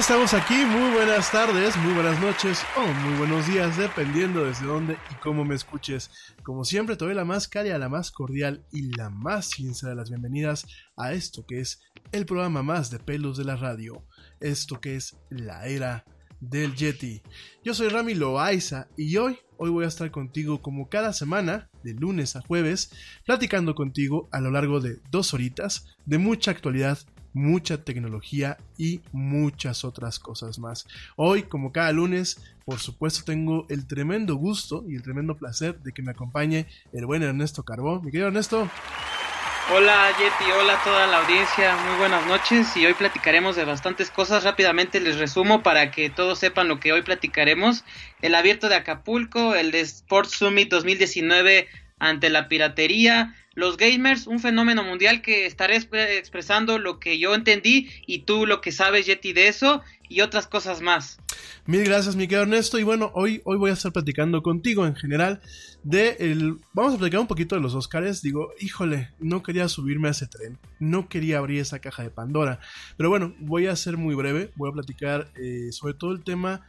Estamos aquí, muy buenas tardes, muy buenas noches o muy buenos días, dependiendo desde dónde y cómo me escuches. Como siempre, te doy la más cálida, la más cordial y la más sincera de las bienvenidas a esto que es el programa más de pelos de la radio, esto que es la era del Yeti. Yo soy Rami Loaiza y hoy, hoy voy a estar contigo como cada semana, de lunes a jueves, platicando contigo a lo largo de dos horitas de mucha actualidad mucha tecnología y muchas otras cosas más. Hoy, como cada lunes, por supuesto tengo el tremendo gusto y el tremendo placer de que me acompañe el buen Ernesto Carbó. Mi querido Ernesto. Hola Yeti, hola a toda la audiencia, muy buenas noches y hoy platicaremos de bastantes cosas. Rápidamente les resumo para que todos sepan lo que hoy platicaremos. El abierto de Acapulco, el de Sports Summit 2019 ante la piratería, los gamers, un fenómeno mundial que estaré expresando lo que yo entendí y tú lo que sabes, Yeti, de eso y otras cosas más. Mil gracias, mi querido Ernesto. Y bueno, hoy, hoy voy a estar platicando contigo en general de el... Vamos a platicar un poquito de los Oscars. Digo, híjole, no quería subirme a ese tren. No quería abrir esa caja de Pandora. Pero bueno, voy a ser muy breve. Voy a platicar eh, sobre todo el tema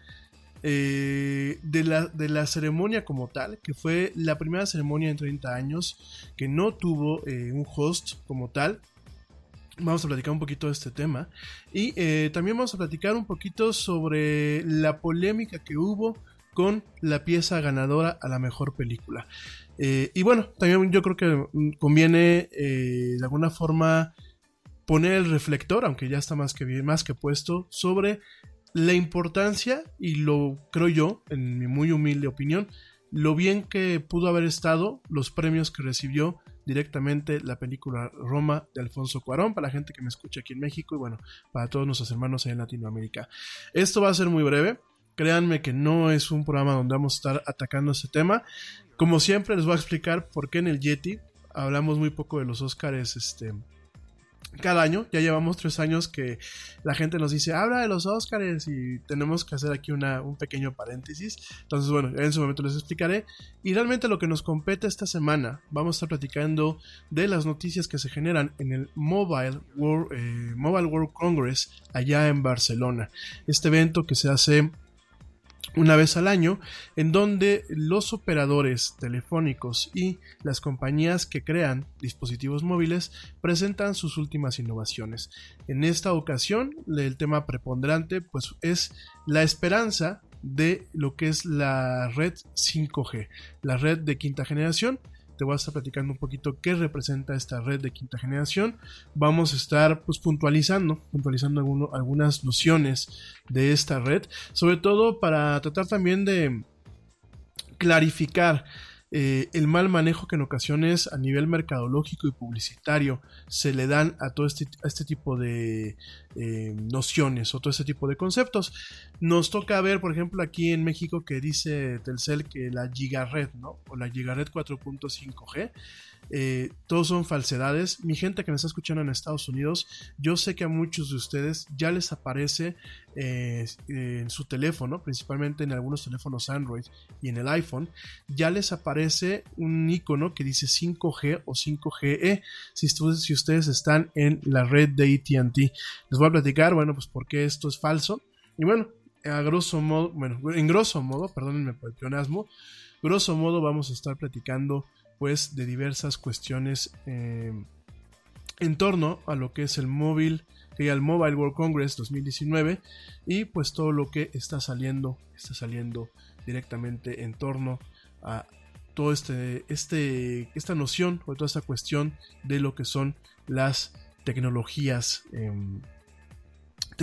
eh, de, la, de, la, ceremonia como tal, que fue la primera ceremonia en 30 años que no tuvo eh, un host como tal. Vamos a platicar un poquito de este tema y eh, también vamos a platicar un poquito sobre la polémica que hubo con la pieza ganadora a la mejor película. y bueno, también yo creo que conviene de alguna forma poner el reflector, aunque ya está más que, más que puesto, sobre la importancia, y lo creo yo, en mi muy humilde opinión, lo bien que pudo haber estado los premios que recibió directamente la película Roma de Alfonso Cuarón, para la gente que me escucha aquí en México y bueno, para todos nuestros hermanos en Latinoamérica. Esto va a ser muy breve, créanme que no es un programa donde vamos a estar atacando ese tema. Como siempre les voy a explicar por qué en el Yeti hablamos muy poco de los Oscars este, cada año. Ya llevamos tres años que la gente nos dice, habla de los Oscars y tenemos que hacer aquí una, un pequeño paréntesis. Entonces, bueno, en su momento les explicaré. Y realmente lo que nos compete esta semana, vamos a estar platicando de las noticias que se generan en el Mobile World, eh, Mobile World Congress allá en Barcelona. Este evento que se hace una vez al año, en donde los operadores telefónicos y las compañías que crean dispositivos móviles presentan sus últimas innovaciones. En esta ocasión, el tema preponderante pues, es la esperanza de lo que es la red 5G, la red de quinta generación, te voy a estar platicando un poquito qué representa esta red de quinta generación. Vamos a estar pues puntualizando, puntualizando algunas nociones de esta red, sobre todo para tratar también de clarificar eh, el mal manejo que en ocasiones a nivel mercadológico y publicitario se le dan a todo este, este tipo de eh, nociones o todo este tipo de conceptos. Nos toca ver, por ejemplo, aquí en México que dice Telcel que la Gigared, ¿no? O la Gigared 4.5G eh, todos son falsedades. Mi gente que me está escuchando en Estados Unidos, yo sé que a muchos de ustedes ya les aparece eh, en su teléfono, principalmente en algunos teléfonos Android y en el iPhone, ya les aparece un icono que dice 5G o 5GE si, si ustedes están en la red de ATT. Les voy a platicar, bueno, pues por qué esto es falso. Y bueno, a grosso modo, bueno, en grosso modo, perdónenme por el pleonasmo, grosso modo vamos a estar platicando pues de diversas cuestiones eh, en torno a lo que es el móvil, que el Mobile World Congress 2019 y pues todo lo que está saliendo, está saliendo directamente en torno a todo este, este, esta noción o toda esta cuestión de lo que son las tecnologías, em,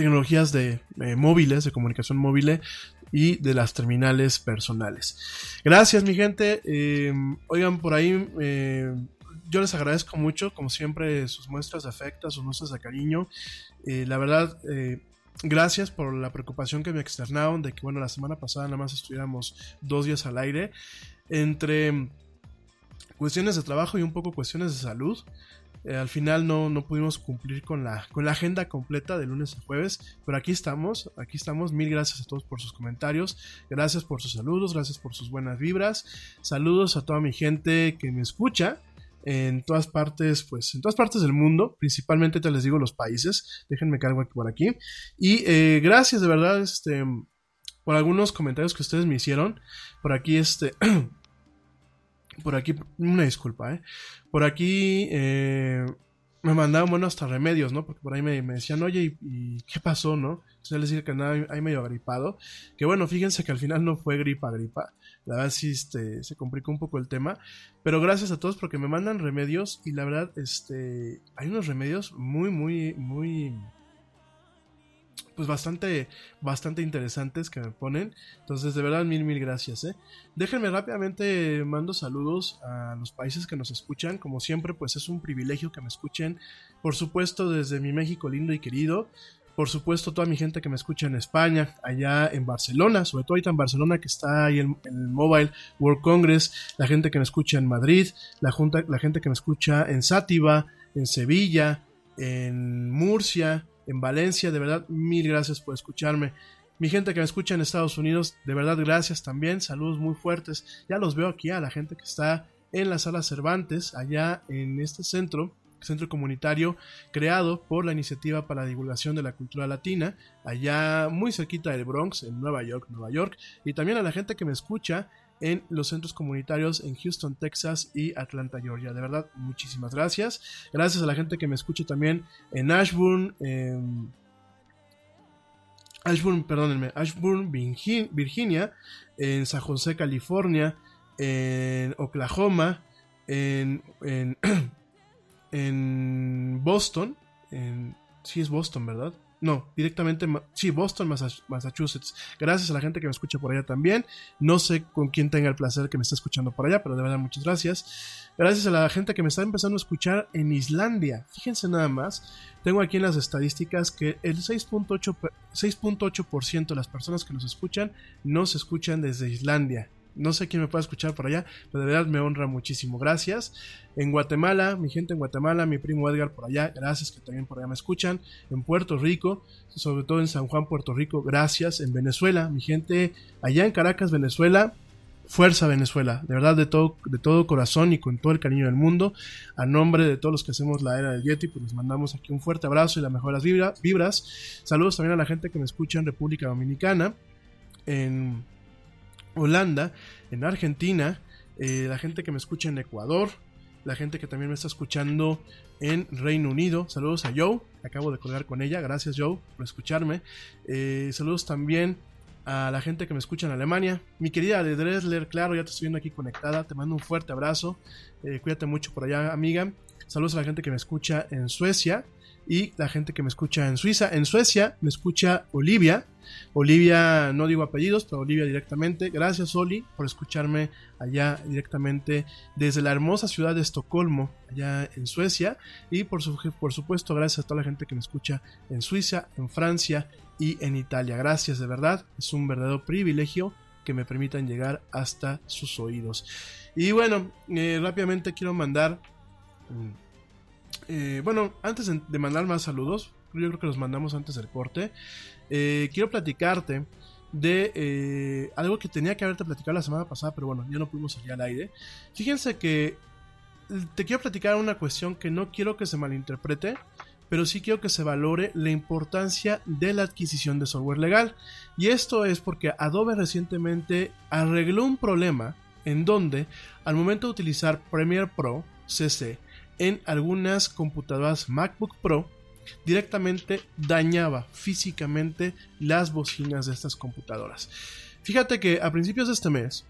tecnologías de móviles, de comunicación móvil, y de las terminales personales. Gracias mi gente. Eh, oigan, por ahí eh, yo les agradezco mucho, como siempre, sus muestras de afecto, sus muestras de cariño. Eh, la verdad, gracias por la preocupación que me externaron de que, bueno, la semana pasada nada más estuviéramos dos días al aire. Entre cuestiones de trabajo y un poco cuestiones de salud. Eh, al final no, no, pudimos cumplir con la, con la agenda completa de lunes a jueves, pero aquí estamos, aquí estamos. Mil gracias a todos por sus comentarios, gracias por sus saludos, gracias por sus buenas vibras. Saludos a toda mi gente que me escucha en todas partes, pues en todas partes del mundo, principalmente te les digo los países. Déjenme cargo por aquí. Y eh, gracias de verdad, este, por algunos comentarios que ustedes me hicieron. Por aquí, este. Por aquí, una disculpa, ¿eh? Por aquí eh, me mandaban, bueno, hasta remedios, ¿no? Porque por ahí me, decían, oye, ¿y, qué pasó, no? Entonces les dije que nada, ahí medio agripado. Que bueno, fíjense que al final no fue gripa, gripa. La verdad sí este, se complicó un poco el tema. Pero gracias a todos porque me mandan remedios y la verdad, este, hay unos remedios muy, muy, muy pues bastante, bastante interesantes que me ponen. Entonces, de verdad, mil, mil gracias. ¿eh? Déjenme rápidamente, mando saludos a los países que nos escuchan. Como siempre, pues es un privilegio que me escuchen. Por supuesto, desde mi México lindo y querido. Por supuesto, toda mi gente que me escucha en España, allá en Barcelona, sobre todo ahorita en Barcelona que está ahí en, el Mobile World Congress, la gente que me escucha en Madrid, la, junta, la gente que me escucha en Sátiva, en Sevilla, en Murcia, en Valencia. De verdad, mil gracias por escucharme. Mi gente que me escucha en Estados Unidos, de verdad, gracias también. Saludos muy fuertes. Ya los veo aquí a la gente que está en la sala Cervantes, allá en este centro, centro comunitario creado por la Iniciativa para la Divulgación de la Cultura Latina, allá muy cerquita del Bronx, en Nueva York, Nueva York. Y también a la gente que me escucha en los centros comunitarios en Houston, Texas y Atlanta, Georgia. De verdad, muchísimas gracias. Gracias a la gente que me escucha también en Ashburn, Ashburn, perdónenme, Ashburn, Virginia, en San José, California, en Oklahoma, en, en, en Boston, en, sí es Boston, ¿verdad? No, directamente, sí, Boston, Massachusetts. Gracias a la gente que me escucha por allá también. No sé con quién tenga el placer que me está escuchando por allá, pero de verdad muchas gracias. Gracias a la gente que me está empezando a escuchar en Islandia. Fíjense nada más, tengo aquí en las estadísticas que el 6.8% de las personas que nos escuchan no se escuchan desde Islandia. No sé quién me puede escuchar por allá, pero de verdad me honra muchísimo. Gracias. En Guatemala, mi gente en Guatemala, mi primo Edgar por allá, gracias que también por allá me escuchan. En Puerto Rico, sobre todo en San Juan, Puerto Rico, gracias. En Venezuela, mi gente allá en Caracas, Venezuela, Fuerza Venezuela, de verdad de todo, de todo corazón y con todo el cariño del mundo. A nombre de todos los que hacemos la era del Yeti, pues les mandamos aquí un fuerte abrazo y las mejores vibras. Saludos también a la gente que me escucha en República Dominicana, en Holanda, en Argentina, eh, la gente que me escucha en Ecuador, la gente que también me está escuchando en Reino Unido. Saludos a Joe, acabo de colgar con ella. Gracias Joe por escucharme. Eh, saludos también a la gente que me escucha en Alemania. Mi querida de Dresler, claro, ya te estoy viendo aquí conectada. Te mando un fuerte abrazo. Eh, cuídate mucho por allá, amiga. Saludos a la gente que me escucha en Suecia y la gente que me escucha en Suiza. En Suecia me escucha Olivia. Olivia, no digo apellidos, pero Olivia directamente. Gracias, Oli, por escucharme allá directamente desde la hermosa ciudad de Estocolmo, allá en Suecia. Y por, por supuesto, gracias a toda la gente que me escucha en Suiza, en Francia y en Italia. Gracias, de verdad. Es un verdadero privilegio que me permitan llegar hasta sus oídos. Y bueno, eh, rápidamente quiero mandar... Eh, bueno, antes de mandar más saludos, yo creo que los mandamos antes del corte. Eh, quiero platicarte de eh, algo que tenía que haberte platicado la semana pasada, pero bueno, ya no pudimos salir al aire. Fíjense que te quiero platicar una cuestión que no quiero que se malinterprete, pero sí quiero que se valore la importancia de la adquisición de software legal. Y esto es porque Adobe recientemente arregló un problema en donde al momento de utilizar Premiere Pro CC en algunas computadoras MacBook Pro directamente dañaba físicamente las bocinas de estas computadoras. Fíjate que a principios de este mes,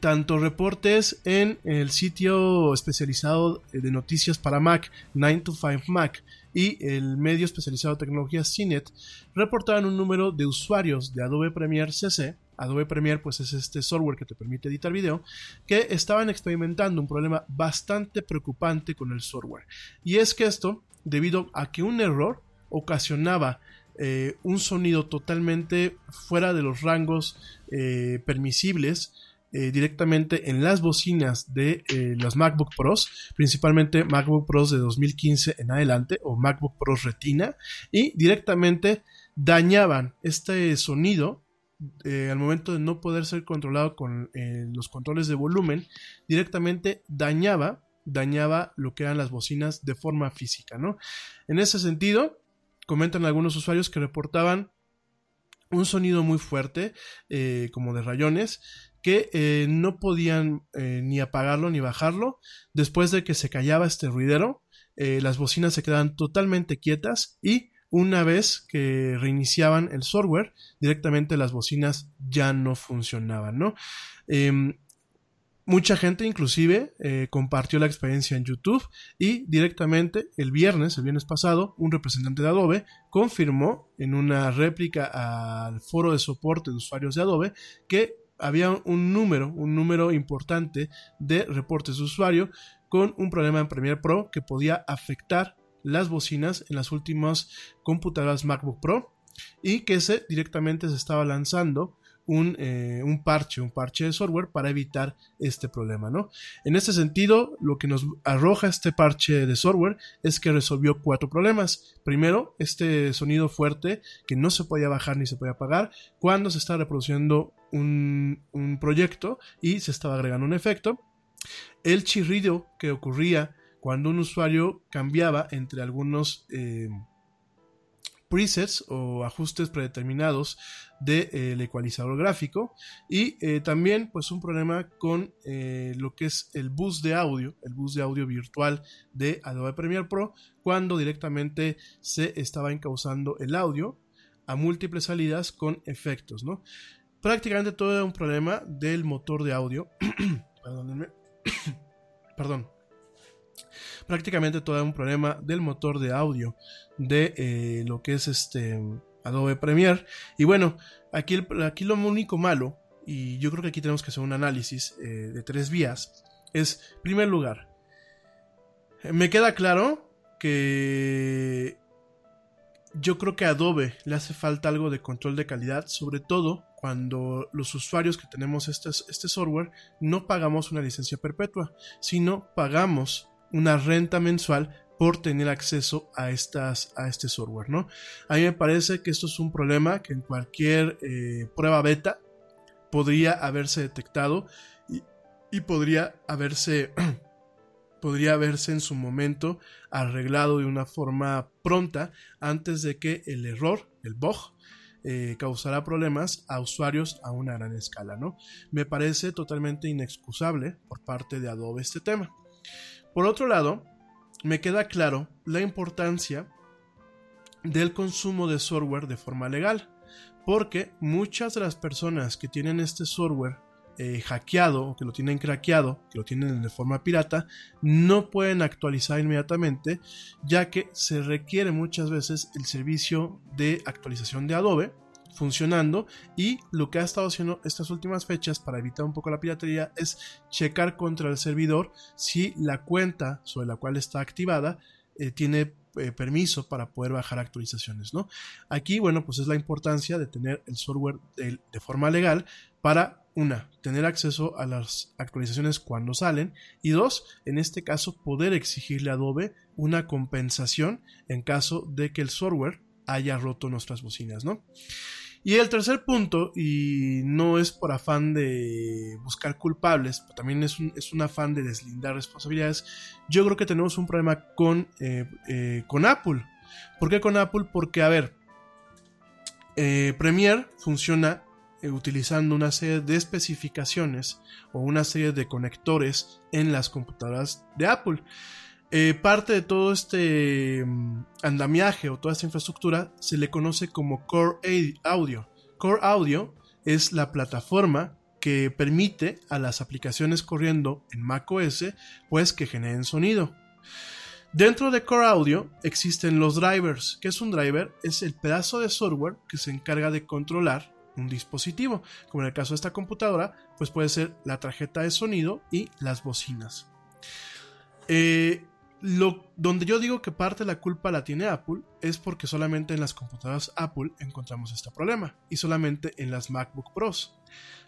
tanto reportes en el sitio especializado de noticias para Mac, 9 to 5 Mac, y el medio especializado de tecnología CINET reportaban un número de usuarios de Adobe Premiere CC Adobe Premiere pues es este software que te permite editar video, que estaban experimentando un problema bastante preocupante con el software. Y es que esto, debido a que un error ocasionaba eh, un sonido totalmente fuera de los rangos eh, permisibles, eh, directamente en las bocinas de los MacBook Pros, principalmente MacBook Pros de 2015 en adelante o MacBook Pros Retina, y directamente dañaban este sonido eh, al momento de no poder ser controlado con eh, los controles de volumen, directamente dañaba, dañaba lo que eran las bocinas de forma física, ¿no? En ese sentido, comentan algunos usuarios que reportaban un sonido muy fuerte, eh, como de rayones, que no podían ni apagarlo ni bajarlo. Después de que se callaba este ruidero, las bocinas se quedaban totalmente quietas y una vez que reiniciaban el software, directamente las bocinas ya no funcionaban, ¿no? Em, mucha gente inclusive eh, compartió la experiencia en YouTube y directamente el viernes, el viernes pasado, un representante de Adobe confirmó en una réplica al foro de soporte de usuarios de Adobe que había un número, un número importante de reportes de usuario con un problema en Premiere Pro que podía afectar las bocinas en las últimas computadoras MacBook Pro y que se directamente se estaba lanzando un, eh, un, parche, un parche de software para evitar este problema, ¿no? En este sentido, lo que nos arroja este parche de software es que resolvió cuatro problemas. Primero, este sonido fuerte que no se podía bajar ni se podía apagar cuando se estaba reproduciendo un, un proyecto y se estaba agregando un efecto. El chirrido que ocurría cuando un usuario cambiaba entre algunos eh, presets o ajustes predeterminados del de, eh, ecualizador gráfico y eh, también pues un problema con lo que es el bus de audio, el bus de audio virtual de Adobe Premiere Pro cuando directamente se estaba encauzando el audio a múltiples salidas con efectos, ¿no? Prácticamente todo era un problema del motor de audio. Perdónenme. Perdón prácticamente todo un problema del motor de audio de eh, lo que es este Adobe Premiere. Y bueno, aquí, aquí lo único malo, y yo creo que aquí tenemos que hacer un análisis eh, de tres vías, es, primer lugar, me queda claro que yo creo que a Adobe le hace falta algo de control de calidad, sobre todo cuando los usuarios que tenemos este, este software no pagamos una licencia perpetua, sino pagamos una renta mensual por tener acceso a, estas, a este software, ¿no? A mí me parece que esto es un problema que en cualquier eh, prueba beta podría haberse detectado y, y podría haberse podría haberse en su momento arreglado de una forma pronta antes de que el error, el bug, eh, causara problemas a usuarios a una gran escala, ¿no? Me parece totalmente inexcusable por parte de Adobe este tema. Por otro lado, me queda claro la importancia del consumo de software de forma legal, porque muchas de las personas que tienen este software eh, hackeado o que lo tienen craqueado, que lo tienen de forma pirata, no pueden actualizar inmediatamente, ya que se requiere muchas veces el servicio de actualización de Adobe funcionando y lo que ha estado haciendo estas últimas fechas para evitar un poco la piratería es checar contra el servidor si la cuenta sobre la cual está activada eh, tiene eh, permiso para poder bajar actualizaciones, ¿no? Aquí, bueno, pues es la importancia de tener el software de, de forma legal para, una, tener acceso a las actualizaciones cuando salen y dos, en este caso, poder exigirle a Adobe una compensación en caso de que el software haya roto nuestras bocinas, ¿no? Y el tercer punto, y no es por afán de buscar culpables, también es un, es un afán de deslindar responsabilidades, yo creo que tenemos un problema con, eh, eh, con Apple. ¿Por qué con Apple? Porque, a ver, eh, Premiere funciona utilizando una serie de especificaciones o una serie de conectores en las computadoras de Apple. Eh, parte de todo este mm, andamiaje o toda esta infraestructura se le conoce como Core Audio. Core Audio es la plataforma que permite a las aplicaciones corriendo en macOS pues que generen sonido. Dentro de Core Audio existen los drivers. ¿Qué es un driver? Es el pedazo de software que se encarga de controlar un dispositivo. Como en el caso de esta computadora, pues puede ser la tarjeta de sonido y las bocinas. Eh, donde yo digo que parte de la culpa la tiene Apple es porque solamente en las computadoras Apple encontramos este problema y solamente en las MacBook Pros.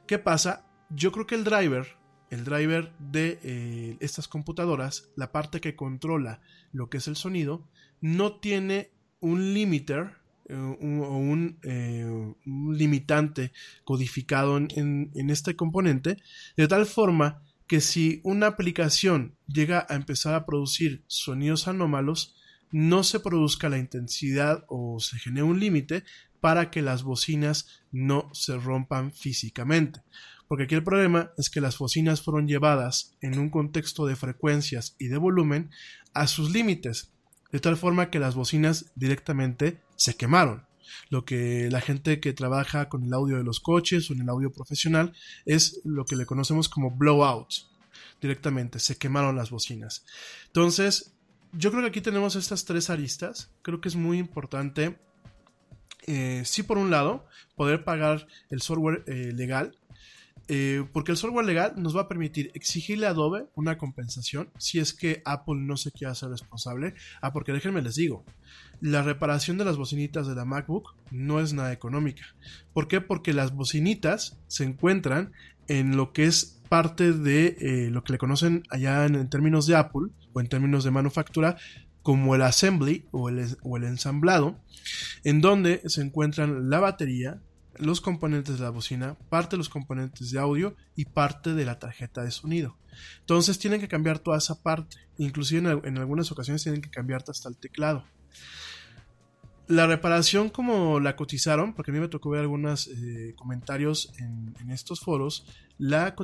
¿Qué pasa? Yo creo que el driver el driver de eh, estas computadoras, la parte que controla lo que es el sonido, no tiene un limiter eh, o un, eh, un, limitante codificado en, en este componente, de tal forma que si una aplicación llega a empezar a producir sonidos anómalos, no se produzca la intensidad o se genere un límite para que las bocinas no se rompan físicamente. Porque aquí el problema es que las bocinas fueron llevadas en un contexto de frecuencias y de volumen a sus límites, de tal forma que las bocinas directamente se quemaron. Lo que la gente que trabaja con el audio de los coches o en el audio profesional es lo que le conocemos como blowout. Directamente, se quemaron las bocinas. Entonces, yo creo que aquí tenemos estas tres aristas. Creo que es muy importante, eh, sí, por un lado, poder pagar el software eh, legal eh, porque el software legal nos va a permitir exigirle a Adobe una compensación si es que Apple no se quiere hacer responsable. Ah, porque déjenme les digo, la reparación de las bocinitas de la MacBook no es nada económica. ¿Por qué? Porque las bocinitas se encuentran en lo que es parte de eh, lo que le conocen allá en, términos de Apple o en términos de manufactura como el assembly o el ensamblado, en donde se encuentran la batería, los componentes de la bocina, parte de los componentes de audio y parte de la tarjeta de sonido. Entonces tienen que cambiar toda esa parte. Inclusive en, algunas ocasiones tienen que cambiar hasta el teclado. La reparación como la cotizaron, porque a mí me tocó ver algunos eh, comentarios en, estos foros, la,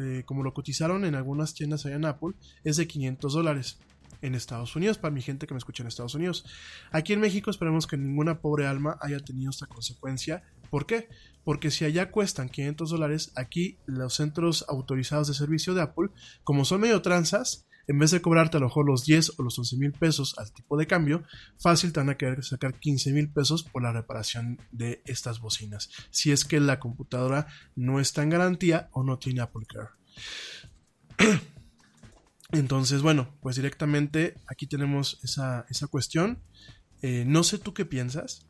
eh, como lo cotizaron en algunas tiendas allá en Apple, es de 500 dólares en Estados Unidos, para mi gente que me escucha en Estados Unidos. Aquí en México esperemos que ninguna pobre alma haya tenido esta consecuencia ¿Por qué? Porque si allá cuestan 500 dólares, aquí los centros autorizados de servicio de Apple, como son medio tranzas, en vez de cobrarte a lo mejor los 10 o los 11 mil pesos al tipo de cambio, fácil te van a querer sacar 15 mil pesos por la reparación de estas bocinas. Si es que la computadora no está en garantía o no tiene Apple Care. Entonces, bueno, pues directamente aquí tenemos esa, cuestión. Eh, no sé tú qué piensas.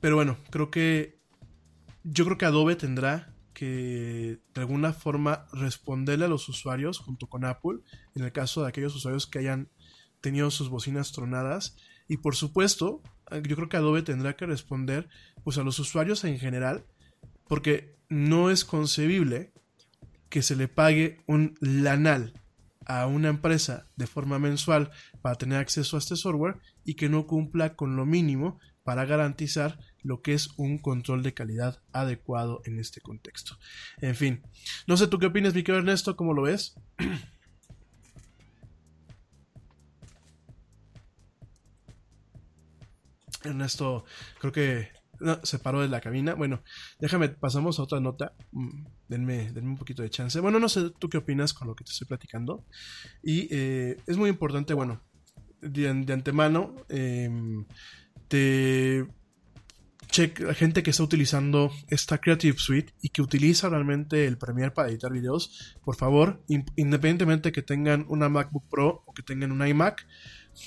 Pero bueno, creo que yo creo que Adobe tendrá de alguna forma responderle a los usuarios junto con Apple, en el caso de aquellos usuarios que hayan tenido sus bocinas tronadas. Y por supuesto, yo creo que Adobe tendrá que responder pues a los usuarios en general, porque no es concebible que se le pague un lanal a una empresa de forma mensual para tener acceso a este software y que no cumpla con lo mínimo para garantizar lo que es un control de calidad adecuado en este contexto. En fin, no sé tú qué opinas, mi querido Ernesto, ¿cómo lo ves? Ernesto, creo que se paró de la cabina. Bueno, déjame, pasamos a otra nota. Mm, denme, denme, un poquito de chance. Bueno, no sé tú qué opinas con lo que te estoy platicando. Y eh, es muy importante, bueno, de, antemano, em, te check, gente que está utilizando esta Creative Suite y que utiliza realmente el Premiere para editar videos, por favor, independientemente que tengan una MacBook Pro o que tengan un iMac,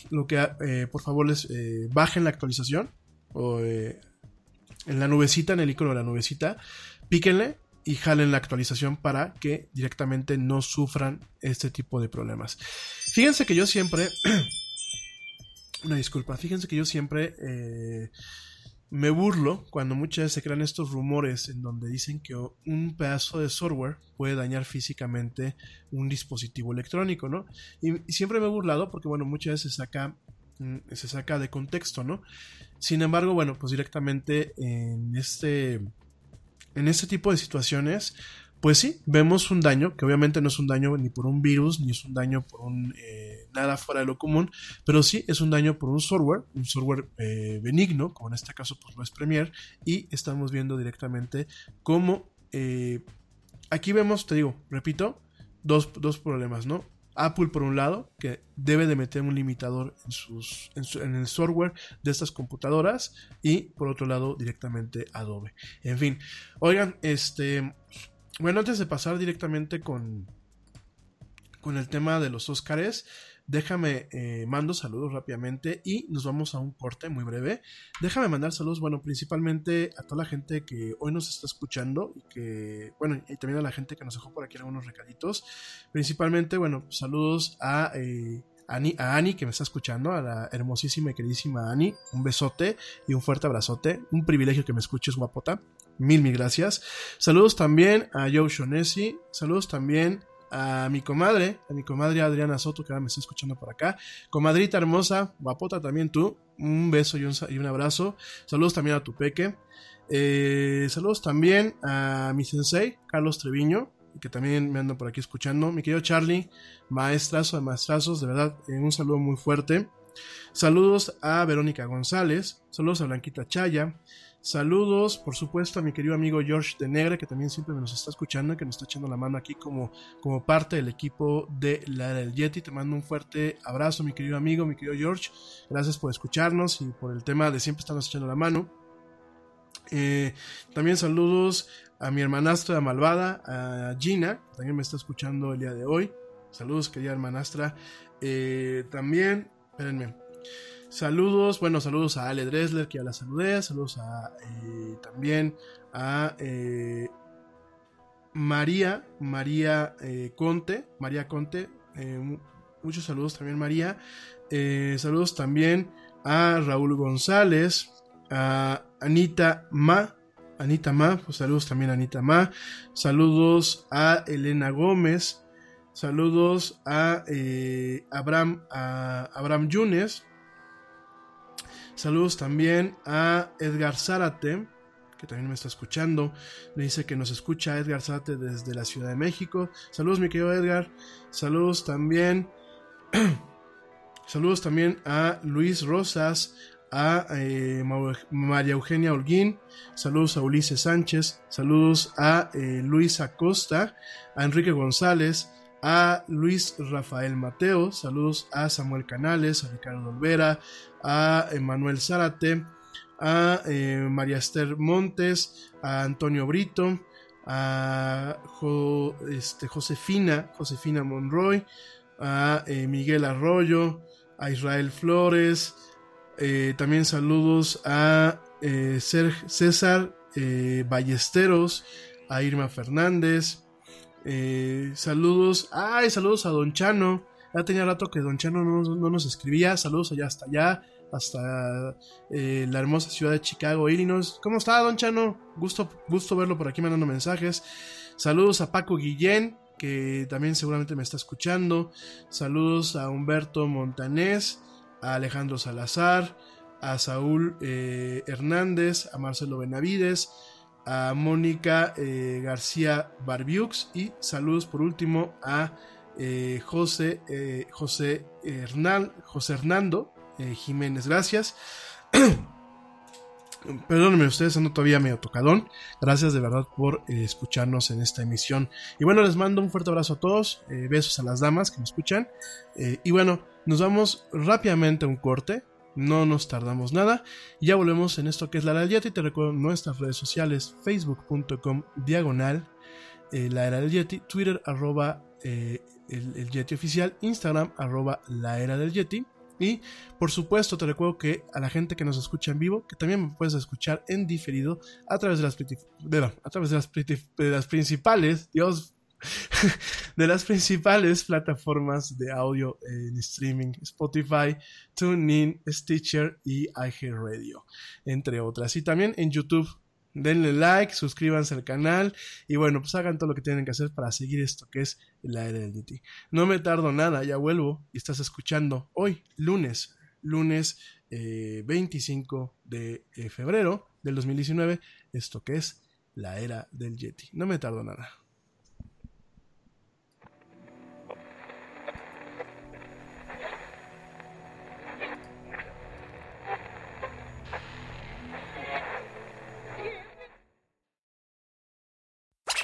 lo que eh, por favor les eh, bajen la actualización o eh, en la nubecita, en el icono de la nubecita, píquenle y jalen la actualización para que directamente no sufran este tipo de problemas. Fíjense que yo siempre, una disculpa, fíjense que yo siempre me burlo cuando muchas veces se crean estos rumores en donde dicen que un pedazo de software puede dañar físicamente un dispositivo electrónico, ¿no? Y, siempre me he burlado porque, bueno, muchas veces se saca, mm, se saca de contexto, ¿no? Sin embargo, bueno, pues directamente en este, en este tipo de situaciones, pues sí, vemos un daño, que obviamente no es un daño ni por un virus, ni es un daño por un... Eh, nada fuera de lo común, pero sí es un daño por un software, un software eh, benigno, como en este caso pues no es Premiere, y estamos viendo directamente cómo eh, aquí vemos, te digo, repito, dos, dos problemas, ¿no? Apple por un lado, que debe de meter un limitador en, sus, en, su- en el software de estas computadoras y por otro lado directamente Adobe. En fin, oigan, este, bueno, antes de pasar directamente con, con el tema de los Óscares, déjame, eh, mando saludos rápidamente y nos vamos a un corte muy breve. Déjame mandar saludos, bueno, principalmente a toda la gente que hoy nos está escuchando y que, bueno, y también a la gente que nos dejó por aquí algunos recaditos. Principalmente, bueno, saludos a, eh, a Ani que me está escuchando, a la hermosísima y queridísima Ani. Un besote y un fuerte abrazote. Un privilegio que me escuches, guapota. Mil, mil gracias. Saludos también a Joe Shonesi. Saludos también a mi comadre, a mi comadre Adriana Soto, que ahora me está escuchando por acá. Comadrita hermosa, guapota también tú. Un beso y un, y un abrazo. Saludos también a tu peque. Eh, saludos también a mi sensei, Carlos Treviño, que también me anda por aquí escuchando. Mi querido Charlie, maestrazo de maestrazos, de verdad, eh, un saludo muy fuerte. Saludos a Verónica González, saludos a Blanquita Chaya, saludos, por supuesto, a mi querido amigo George de Negra, que también siempre nos está escuchando, que nos está echando la mano aquí como, como parte del equipo de la del Yeti. Te mando un fuerte abrazo, mi querido amigo, mi querido George. Gracias por escucharnos y por el tema de siempre estarnos echando la mano. Eh, también saludos a mi hermanastra malvada, a Gina, que también me está escuchando el día de hoy. Saludos, querida hermanastra. Eh, también, espérenme. Saludos, bueno, saludos a Ale Dresler, que ya la saludé. Saludos a eh, también a eh, María, María eh, Conte, María Conte. mu- muchos saludos también, María. Saludos también a Raúl González, a Anita Ma. Anita Ma, pues saludos también a Anita Ma. Saludos a Elena Gómez. Saludos a Abraham, a Abraham Yunes. Saludos también a Edgar Zárate, que también me está escuchando. Me dice que nos escucha Edgar Zárate desde la Ciudad de México. Saludos, mi querido Edgar. Saludos también. Saludos también a Luis Rosas, a eh, María Eugenia Holguín, saludos a Ulises Sánchez, saludos a eh, Luis Acosta, a Enrique González, a Luis Rafael Mateo, saludos a Samuel Canales, a Ricardo Olvera, a Emanuel Zárate, a eh, María Esther Montes, a Antonio Brito, a este, Josefina, Josefina Monroy, a eh, Miguel Arroyo, a Israel Flores, eh, también saludos a César Ballesteros, a Irma Fernández, eh, saludos, ay, saludos a Don Chano, ya tenía rato que Don Chano no, no nos escribía, saludos allá hasta allá, hasta eh, la hermosa ciudad de Chicago, Illinois. ¿Cómo está, Don Chano? Gusto, gusto verlo por aquí mandando mensajes. Saludos a Paco Guillén, que también seguramente me está escuchando. Saludos a Humberto Montanés, a Alejandro Salazar, a Saúl eh, Hernández, a Marcelo Benavides, a Mónica eh, García Barbiux y saludos por último a eh, José, eh, José, Hernán, José Hernando Jiménez. Gracias. Perdónenme, ustedes ando todavía medio tocadón. Gracias de verdad por escucharnos en esta emisión. Y bueno, les mando un fuerte abrazo a todos. besos a las damas que me escuchan. y bueno, nos vamos rápidamente a un corte. No nos tardamos nada. Ya volvemos en esto que es la era del Yeti. Te recuerdo nuestras redes sociales: facebook.com diagonal eh, la era del Yeti, Twitter arroba eh, el, Yeti oficial, Instagram arroba la era del Yeti. Y por supuesto te recuerdo que a la gente que nos escucha en vivo, que también me puedes escuchar en diferido a través de las, a través de las principales, Dios, de las principales plataformas de audio en streaming, Spotify, TuneIn, Stitcher y iHeartRadio, entre otras. Y también en YouTube. Denle like, suscríbanse al canal y bueno, pues hagan todo lo que tienen que hacer para seguir esto que es la era del DT. No me tardo nada, ya vuelvo y estás escuchando hoy, lunes, lunes eh, 25 de eh, febrero del 2019, esto que es la era del Yeti. No me tardo nada.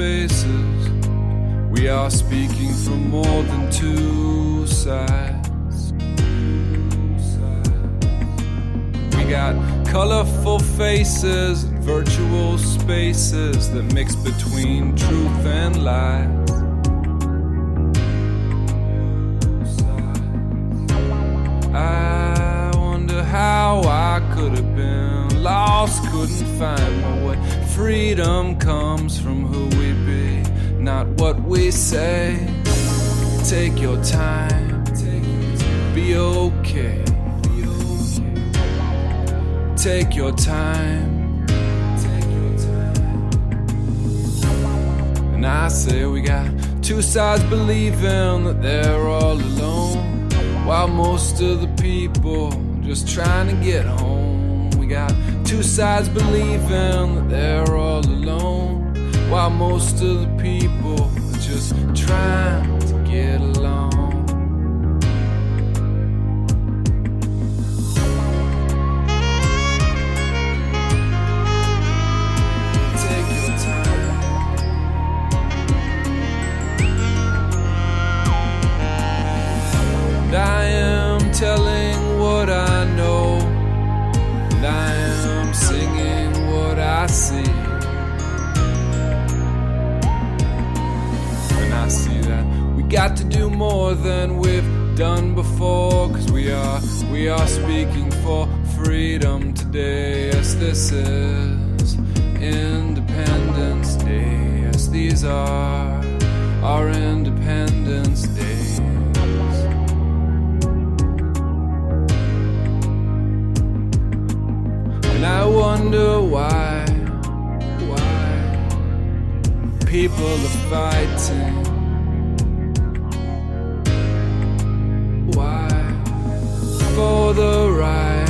Spaces, we are speaking from more than two sides. We got colorful faces and virtual spaces that mix between truth and lies. I wonder how I could have been lost, couldn't find my way. Freedom comes from who we be, not what we say. Take your time, be okay. Take your time. And I say we got two sides believing that they're all alone, while most of the people just trying to get home. We got two sides believing that they're all alone, while most of the people are just trying to get along. See. And I see that we got to do more than we've done before, cause we are, we are speaking for freedom today. Yes, this is Independence Day. Yes, these are our Independence Days. And I wonder why, people are fighting. Why for the right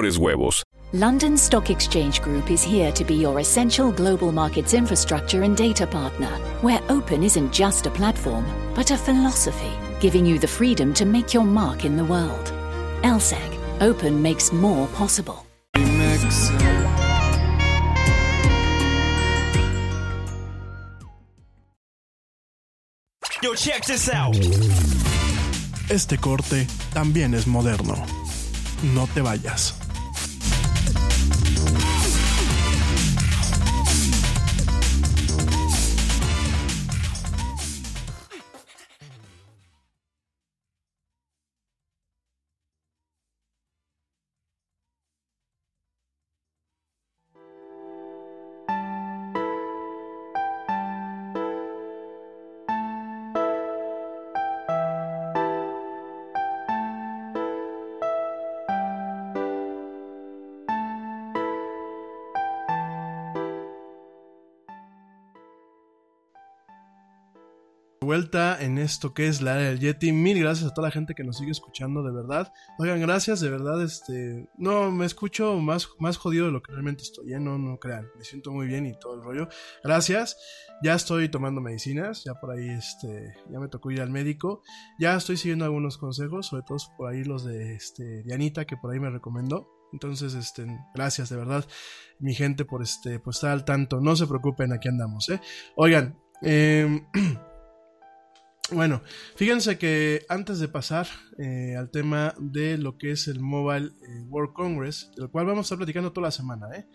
mejores huevos. London Stock Exchange Group is here to be your essential global markets infrastructure and data partner, where open isn't just a platform, but a philosophy, giving you the freedom to make your mark in the world. LSEG, open makes more possible. mixing. Yo, check this out. Este corte también es moderno. No te vayas. En esto que es la era del Yeti. Mil gracias a toda la gente que nos sigue escuchando, de verdad. Oigan, gracias, de verdad, este... No, me escucho más, más jodido de lo que realmente estoy, ¿eh? No, no crean. Me siento muy bien y todo el rollo. Gracias. Ya estoy tomando medicinas, ya por ahí, este... Ya me tocó ir al médico. Ya estoy siguiendo algunos consejos, sobre todo por ahí los de, este... Dianita, que por ahí me recomendó. Entonces, este, gracias de verdad, mi gente, por este, pues estar al tanto. No se preocupen, aquí andamos, ¿eh? Oigan, eh, Bueno, fíjense que antes de pasar eh, al tema de lo que es el Mobile eh, World Congress, del cual vamos a estar platicando toda la semana, ¿eh?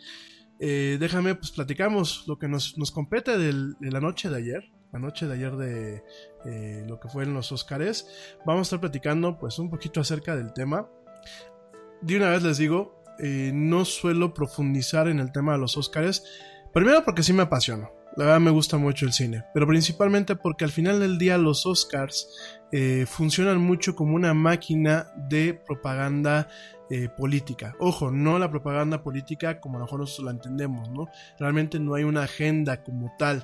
eh déjame, pues platicamos lo que nos, nos compete de la noche de ayer, la noche de ayer de lo que fue en los Oscars. Vamos a estar platicando pues un poquito acerca del tema. De una vez les digo, no suelo profundizar en el tema de los Oscars, primero porque sí me apasiona. La verdad me gusta mucho el cine, pero principalmente porque al final del día los Oscars eh, funcionan mucho como una máquina de propaganda eh, política. Ojo, no la propaganda política como a lo mejor nosotros la entendemos, ¿no? Realmente no hay una agenda como tal.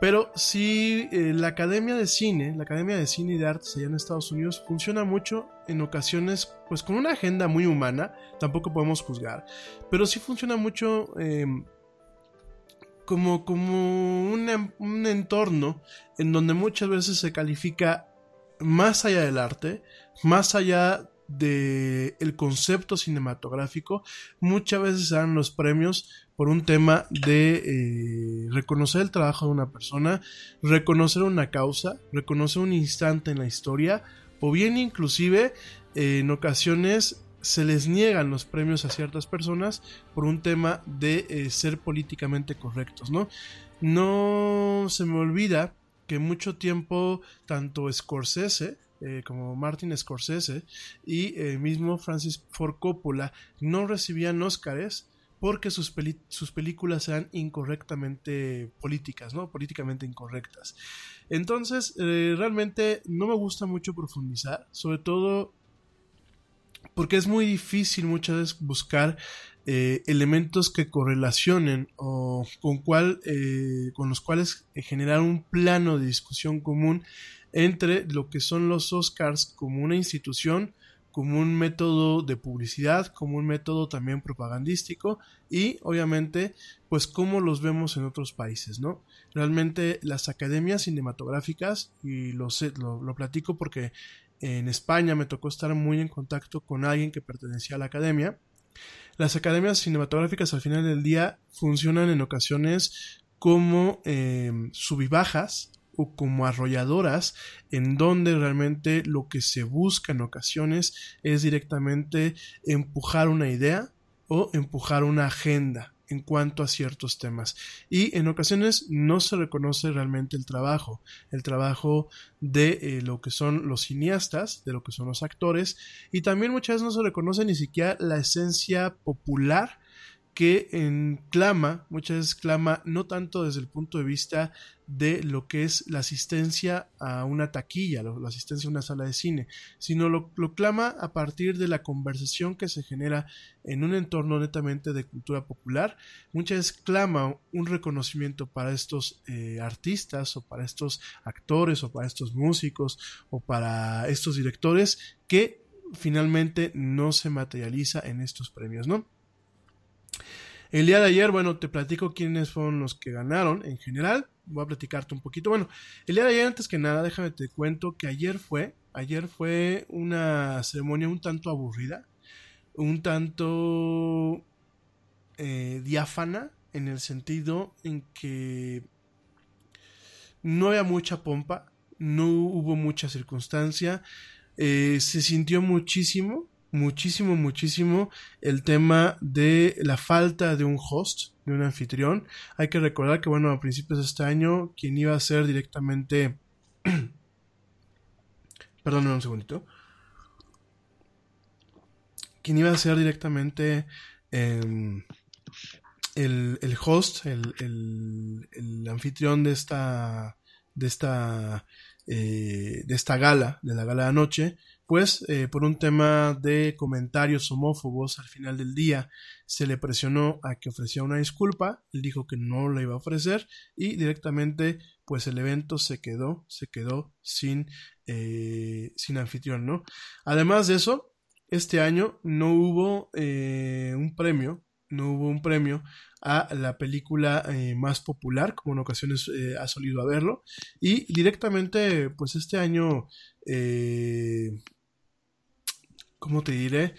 Pero sí, eh, la Academia de Cine, la Academia de Cine y de Artes allá en Estados Unidos, funciona mucho en ocasiones, pues con una agenda muy humana, tampoco podemos juzgar, pero sí funciona mucho em, como, como un, entorno en donde muchas veces se califica más allá del arte, más allá del el concepto cinematográfico, muchas veces se dan los premios por un tema de eh, reconocer el trabajo de una persona, reconocer una causa, reconocer un instante en la historia, o bien inclusive eh, en ocasiones se les niegan los premios a ciertas personas por un tema de eh, ser políticamente correctos, ¿no? No se me olvida que mucho tiempo tanto Scorsese eh, como Martin Scorsese y eh, mismo Francis Ford Coppola no recibían Óscares porque sus, sus películas eran incorrectamente políticas, ¿no? Políticamente incorrectas. Entonces, realmente no me gusta mucho profundizar, sobre todo porque es muy difícil muchas veces buscar eh, elementos que correlacionen o con, cual, eh, con los cuales generar un plano de discusión común entre lo que son los Oscars como una institución, como un método de publicidad, como un método también propagandístico y obviamente pues cómo los vemos en otros países, ¿no? Realmente las academias cinematográficas, y lo, sé, lo, lo platico porque en España me tocó estar muy en contacto con alguien que pertenecía a la academia. Las academias cinematográficas al final del día funcionan en ocasiones como eh, subibajas o como arrolladoras en donde realmente lo que se busca en ocasiones es directamente empujar una idea o empujar una agenda en cuanto a ciertos temas. Y en ocasiones no se reconoce realmente el trabajo, el trabajo de eh, lo que son los cineastas, de lo que son los actores, y también muchas veces no se reconoce ni siquiera la esencia popular que en clama, muchas veces clama no tanto desde el punto de vista de lo que es la asistencia a una taquilla, la asistencia a una sala de cine, sino lo, clama a partir de la conversación que se genera en un entorno netamente de cultura popular. Muchas veces clama un reconocimiento para estos eh, artistas o para estos actores o para estos músicos o para estos directores que finalmente no se materializa en estos premios, ¿no? El día de ayer, bueno, te platico quiénes fueron los que ganaron en general. Voy a platicarte un poquito. Bueno, el día de ayer, antes que nada, déjame te cuento que ayer fue, ayer fue una ceremonia un tanto aburrida, un tanto eh, diáfana, en el sentido en que no había mucha pompa, no hubo mucha circunstancia, eh, se sintió muchísimo muchísimo, muchísimo el tema de la falta de un host, de un anfitrión. Hay que recordar que, bueno, a principios de este año, quien iba a ser directamente... Perdóname un segundito. Quien iba a ser directamente em, el, el, host, el, el, el, anfitrión de esta, de esta, eh, de esta gala, de la gala de anoche, pues eh, por un tema de comentarios homófobos al final del día se le presionó a que ofreciera una disculpa, él dijo que no la iba a ofrecer y directamente pues el evento se quedó, se quedó sin, eh, sin anfitrión, ¿no? Además de eso, este año no hubo eh, un premio, no hubo un premio a la película más popular, como en ocasiones ha solido haberlo, y directamente, pues este año, eh, ¿cómo te diré?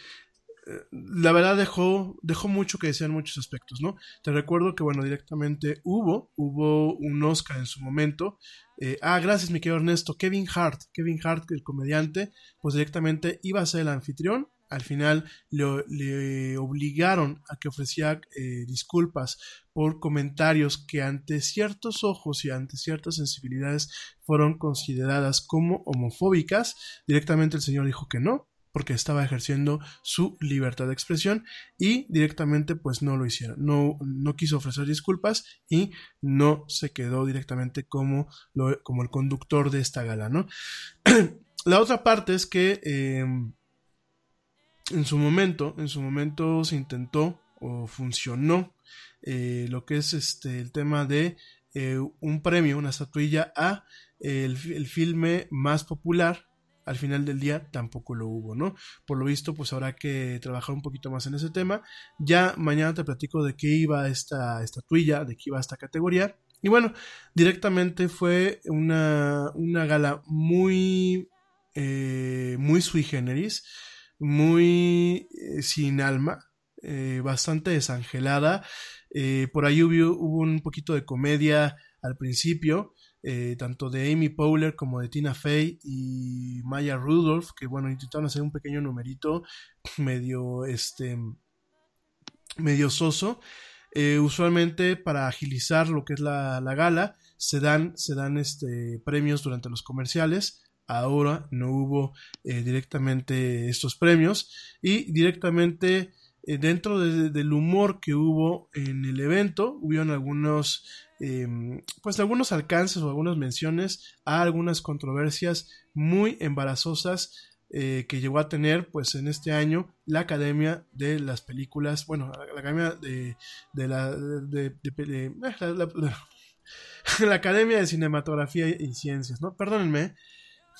Eh, La verdad dejó, dejó mucho que desear en muchos aspectos, ¿no? Te recuerdo que, bueno, directamente hubo, hubo un Oscar en su momento. Eh, ah, gracias, mi querido Ernesto. Kevin Hart, Kevin Hart, el comediante, pues directamente iba a ser el anfitrión. Al final le, obligaron a que ofrecía eh, disculpas por comentarios que ante ciertos ojos y ante ciertas sensibilidades fueron consideradas como homofóbicas. Directamente el señor dijo que no, porque estaba ejerciendo su libertad de expresión y directamente pues no lo hicieron, no, no quiso ofrecer disculpas y no se quedó directamente como, lo, como el conductor de esta gala, ¿no? La otra parte es que eh, en su momento, en su momento se intentó o funcionó eh, lo que es este el tema de eh, un premio, una estatuilla a el, el filme más popular al final del día tampoco lo hubo, ¿no? Por lo visto, pues habrá que trabajar un poquito más en ese tema. Ya mañana te platico de qué iba esta estatuilla, de qué iba esta categoría. Y bueno, directamente fue una, una gala muy, eh, muy sui generis, muy eh, sin alma, eh, bastante desangelada. Por ahí hubo un poquito de comedia al principio, eh, tanto de Amy Powler como de Tina Fey y Maya Rudolph, que bueno, intentaron hacer un pequeño numerito medio, este, medio soso. Eh, usualmente para agilizar lo que es la, la gala, se dan, se dan este, premios durante los comerciales. Ahora no hubo eh, directamente estos premios y directamente dentro de, del humor que hubo en el evento, hubieron algunos eh, pues algunos alcances o algunas menciones a algunas controversias muy embarazosas eh, que llegó a tener pues en este año la Academia de las Películas, bueno, la, Academia de, de la, eh, la, Academia de Cinematografía y Ciencias, ¿no? Perdónenme,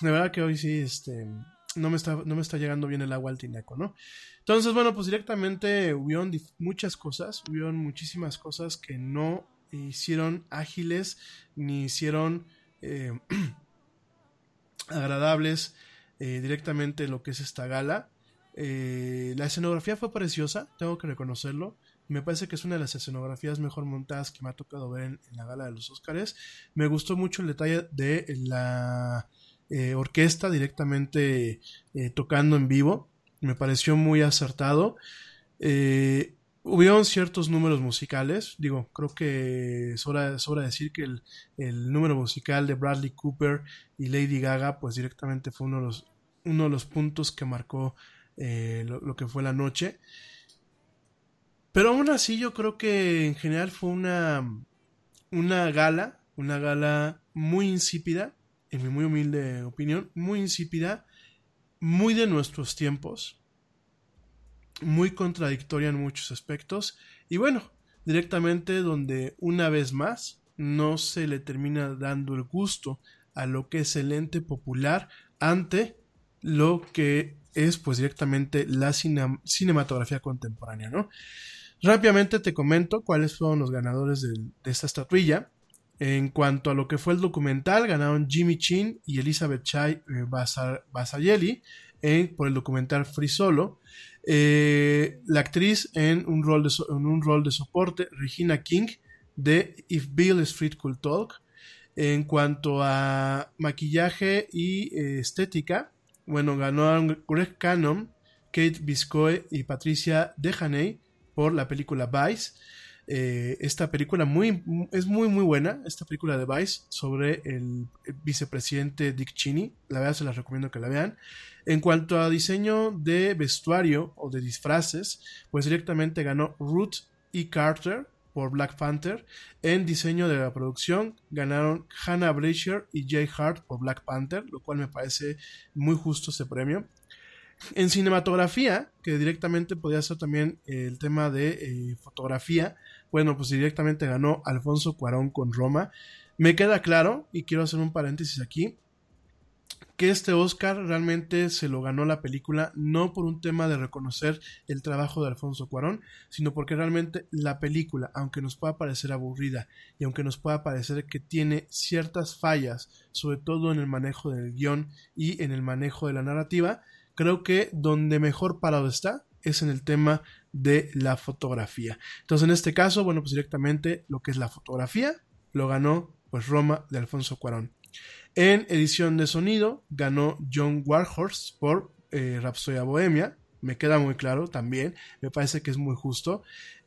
de verdad que hoy sí, este, no me está, no me está llegando bien el agua al tinaco, ¿no? Entonces, bueno, pues directamente hubieron muchas cosas, hubieron muchísimas cosas que no hicieron ágiles ni hicieron eh, agradables eh, directamente lo que es esta gala. Eh, la escenografía fue preciosa, tengo que reconocerlo. Me parece que es una de las escenografías mejor montadas que me ha tocado ver en, la gala de los Oscars. Me gustó mucho el detalle de la orquesta directamente tocando en vivo. Me pareció muy acertado. Eh, hubieron ciertos números musicales. Digo, creo que sobra, sobra decir que el, el, número musical de Bradley Cooper y Lady Gaga, pues directamente fue uno de los, uno de los puntos que marcó eh, lo, lo, que fue la noche. Pero aún así yo creo que en general fue una, una gala, una gala muy insípida, en mi muy humilde opinión, muy insípida, muy de nuestros tiempos, muy contradictoria en muchos aspectos, y bueno, directamente donde una vez más no se le termina dando el gusto a lo que es el ente popular ante lo que es pues directamente la cine cinematografía contemporánea, ¿no? Rápidamente te comento cuáles fueron los ganadores de, de esta estatuilla. En cuanto a lo que fue el documental, ganaron Jimmy Chin y Elizabeth Chai eh, Basayeli eh, por el documental Free Solo. Eh, la actriz en un, rol de, en un rol de soporte, Regina King, de If Bill Street Could Talk. En cuanto a maquillaje y eh, estética, bueno, ganaron Greg Cannon, Kate Biscoe y Patricia Dejaney por la película Vice. Eh, esta película muy, es muy muy buena, esta película de Vice sobre el, vicepresidente Dick Cheney, la verdad se las recomiendo que la vean. En cuanto a diseño de vestuario o de disfraces, pues directamente ganó Ruth E. Carter por Black Panther. En diseño de la producción ganaron Hannah Brasher y Jay Hart por Black Panther, lo cual me parece muy justo ese premio. En cinematografía, que directamente podía ser también el tema de eh, fotografía, bueno, pues directamente ganó Alfonso Cuarón con Roma. Me queda claro, y quiero hacer un paréntesis aquí, que este Oscar realmente se lo ganó la película no por un tema de reconocer el trabajo de Alfonso Cuarón, sino porque realmente la película, aunque nos pueda parecer aburrida y aunque nos pueda parecer que tiene ciertas fallas, sobre todo en el manejo del guion y en el manejo de la narrativa, creo que donde mejor parado está es en el tema de la fotografía. Entonces, en este caso, bueno, pues directamente lo que es la fotografía lo ganó pues Roma de Alfonso Cuarón. En edición de sonido ganó John Warhorse por eh, Bohemia. Me queda muy claro también. Me parece que es muy justo.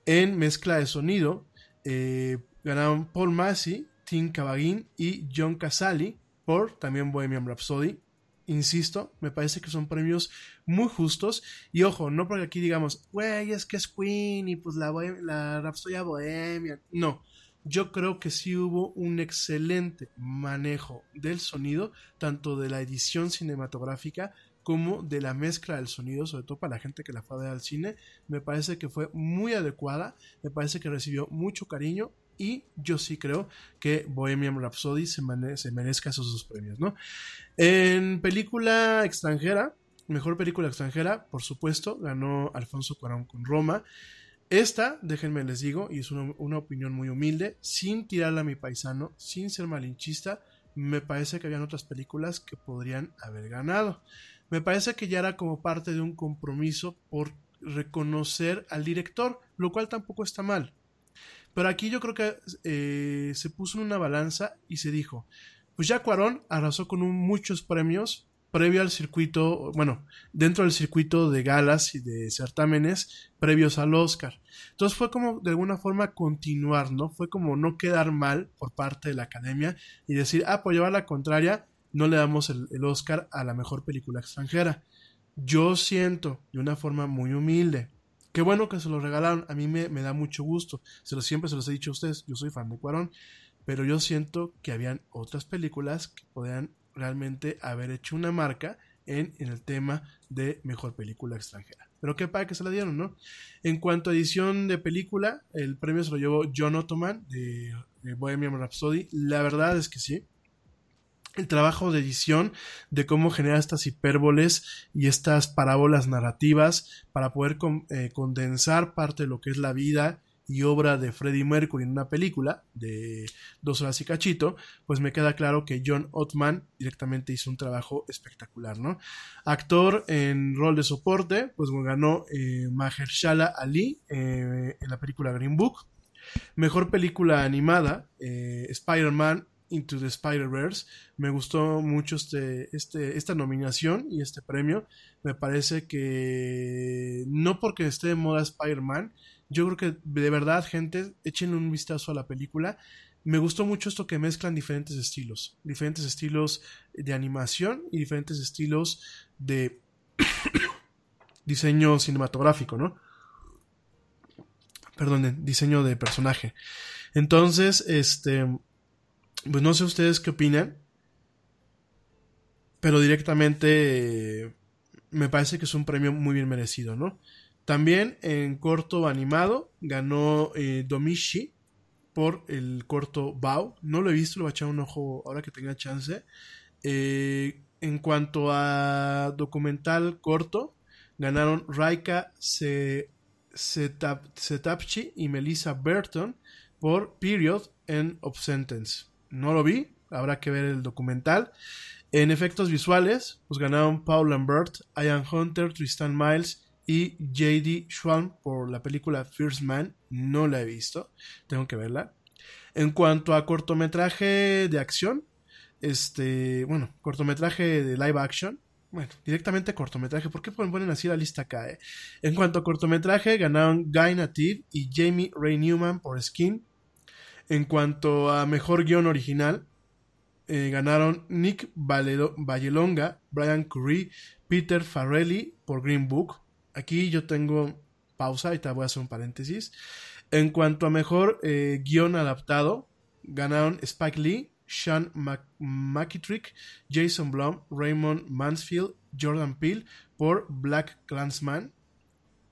En mezcla de sonido eh, ganaron Paul Massey, Tim Cavagin y John Casali por también Bohemian Rhapsody. Insisto, me parece que son premios muy justos. Y ojo, no porque aquí digamos, güey, es que es Queen y pues la, la Rhapsodia Bohemia. No, yo creo que sí hubo un excelente manejo del sonido, tanto de la edición cinematográfica como de la mezcla del sonido, sobre todo para la gente que la fue al cine. Me parece que fue muy adecuada, me parece que recibió mucho cariño y yo sí creo que Bohemian Rhapsody se, merezca esos dos premios, ¿no? En película extranjera, mejor película extranjera, por supuesto, ganó Alfonso Cuarón con Roma. Esta, déjenme les digo, y es una, opinión muy humilde, sin tirarla a mi paisano, sin ser malinchista, me parece que habían otras películas que podrían haber ganado. Me parece que ya era como parte de un compromiso por reconocer al director, lo cual tampoco está mal. Pero aquí yo creo que eh, se puso en una balanza y se dijo, pues ya Cuarón arrasó con muchos premios, previo al circuito, bueno, dentro del circuito de galas y de certámenes previos al Oscar. Entonces fue como de alguna forma continuar, ¿no? Fue como no quedar mal por parte de la academia y decir, ah, por llevar la contraria, no le damos el, Oscar a la mejor película extranjera. Yo siento, de una forma muy humilde, qué bueno que se lo regalaron, a mí me, da mucho gusto, se lo, siempre se los he dicho a ustedes, yo soy fan de Cuarón, pero yo siento que habían otras películas que podían realmente haber hecho una marca en, el tema de mejor película extranjera. Pero qué padre que se la dieron, ¿no? En cuanto a edición de película, el premio se lo llevó John Ottoman de, Bohemian Rhapsody. La verdad es que sí. El trabajo de edición, de cómo generar estas hipérboles y estas parábolas narrativas para poder eh, condensar parte de lo que es la vida y obra de Freddie Mercury en una película de dos horas y cachito, pues me queda claro que John Ottman directamente hizo un trabajo espectacular, ¿no? Actor en rol de soporte, pues ganó eh, Mahershala Ali eh, en la película Green Book. Mejor película animada, Spider-Man Into the Spider-Verse. Me gustó mucho este, este, esta nominación y este premio. Me parece que no porque esté de moda Spider-Man, yo creo que de verdad, gente, échenle un vistazo a la película. Me gustó mucho esto que mezclan diferentes estilos, diferentes estilos de animación y diferentes estilos de diseño cinematográfico, ¿no? Perdón, diseño de personaje. Entonces, este, pues no sé ustedes qué opinan, pero directamente me parece que es un premio muy bien merecido, ¿no? También en corto animado ganó eh, Domishi por el corto Bao. No lo he visto, lo voy a echar un ojo ahora que tenga chance. Eh, en cuanto a documental corto, ganaron Raika Setapchi y Melissa Burton por Period and of Sentence. No lo vi, habrá que ver el documental. En efectos visuales, pues ganaron Paul Lambert, Ian Hunter, Tristan Miles y J.D. Schwalm por la película First Man. No la he visto, tengo que verla. En cuanto a cortometraje de acción, este, bueno, cortometraje de live action, bueno, directamente cortometraje, ¿por qué ponen así la lista acá? Eh? En cuanto a cortometraje, ganaron Guy Native y Jamie Ray Newman por Skin. En cuanto a mejor guion original, eh, ganaron Nick Vallelonga, Brian Curry, Peter Farrelly por Green Book, aquí yo tengo pausa y te voy a hacer un paréntesis. En cuanto a mejor eh, guion adaptado, ganaron Spike Lee, Sean McKittrick, Jason Blum, Raymond Mansfield, Jordan Peele por Black Clansman.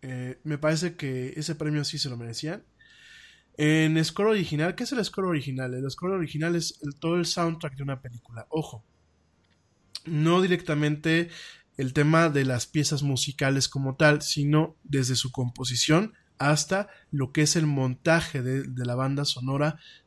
Eh, me parece que ese premio sí se lo merecían. En score original, ¿qué es el score original? El score original es el, todo el soundtrack de una película. Ojo, no directamente el tema de las piezas musicales como tal, sino desde su composición hasta lo que es el montaje de, de, la banda sonora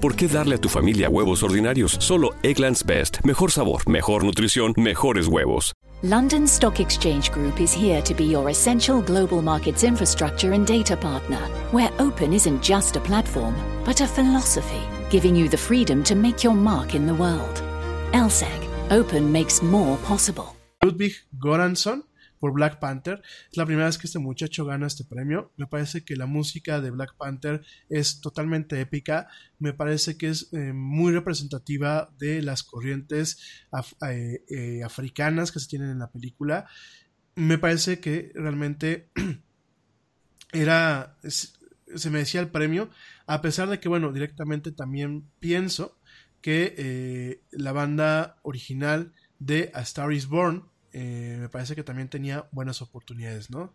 ¿por qué darle a tu familia huevos ordinarios? Solo Egglands Best. Mejor sabor, mejor nutrición, mejores huevos. London Stock Exchange Group is here to be your essential global markets infrastructure and data partner, where open isn't just a platform, but a philosophy, giving you the freedom to make your mark in the world. LSEG, open makes more possible. Ludwig Goransson por Black Panther. Es la primera vez que este muchacho gana este premio. Me parece que la música de Black Panther es totalmente épica. Me parece que es eh, muy representativa de las corrientes eh, eh, africanas que se tienen en la película. Me parece que realmente era se merecía el premio, a pesar de que, bueno, directamente también pienso que la banda original de A Star is Born eh, me parece que también tenía buenas oportunidades, ¿no?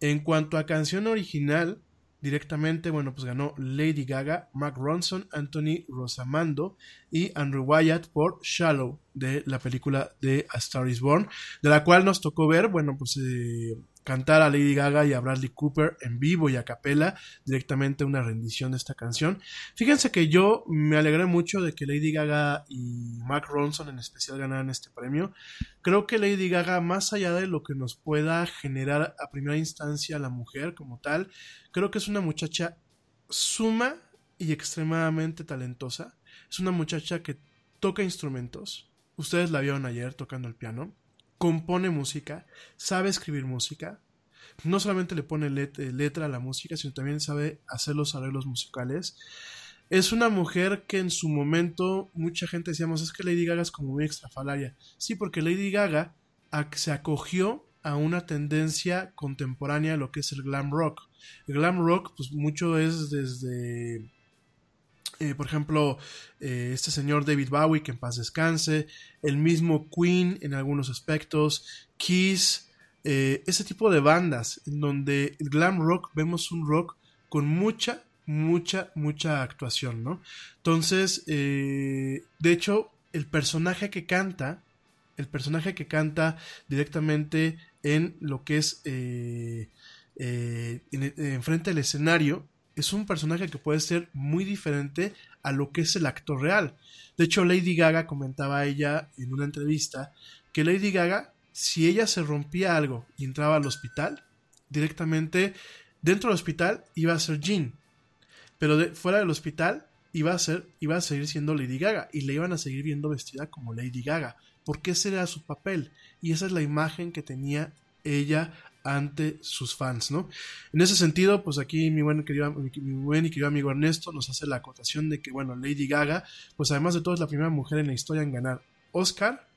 En cuanto a canción original, directamente, bueno, pues ganó Lady Gaga, Mark Ronson, Anthony Rosamando y Andrew Wyatt por Shallow de la película de A Star is Born, de la cual nos tocó ver, bueno, pues eh, cantar a Lady Gaga y a Bradley Cooper en vivo y a capela, directamente una rendición de esta canción. Fíjense que yo me alegré mucho de que Lady Gaga y Mark Ronson en especial ganaran este premio. Creo que Lady Gaga, más allá de lo que nos pueda generar a primera instancia la mujer como tal, creo que es una muchacha suma y extremadamente talentosa. Es una muchacha que toca instrumentos. Ustedes la vieron ayer tocando el piano compone música, sabe escribir música, no solamente le pone let letra a la música, sino también sabe hacer los arreglos musicales. Es una mujer que en su momento mucha gente decíamos es que Lady Gaga es como muy extrafalaria. Sí, porque Lady Gaga se acogió a una tendencia contemporánea lo que es el glam rock. El glam rock, pues mucho es desde eh, por ejemplo, eh, este señor David Bowie, que en paz descanse, el mismo Queen en algunos aspectos, Kiss, eh, ese tipo de bandas, en donde el glam rock vemos un rock con mucha, mucha, mucha actuación, ¿no? Entonces, de hecho, el personaje que canta, el personaje que canta directamente en lo que es en, en frente al escenario, es un personaje que puede ser muy diferente a lo que es el actor real. De hecho, Lady Gaga comentaba ella en una entrevista que Lady Gaga, si ella se rompía algo y entraba al hospital, directamente dentro del hospital iba a ser Jean. Pero fuera del hospital iba a, ser, iba a seguir siendo Lady Gaga y le iban a seguir viendo vestida como Lady Gaga, porque ese era su papel y esa es la imagen que tenía ella ante sus fans, ¿no? En ese sentido, pues aquí mi buen, querido, mi buen y querido amigo Ernesto nos hace la acotación de que, bueno, Lady Gaga, pues además de todo es la primera mujer en la historia en ganar Oscar,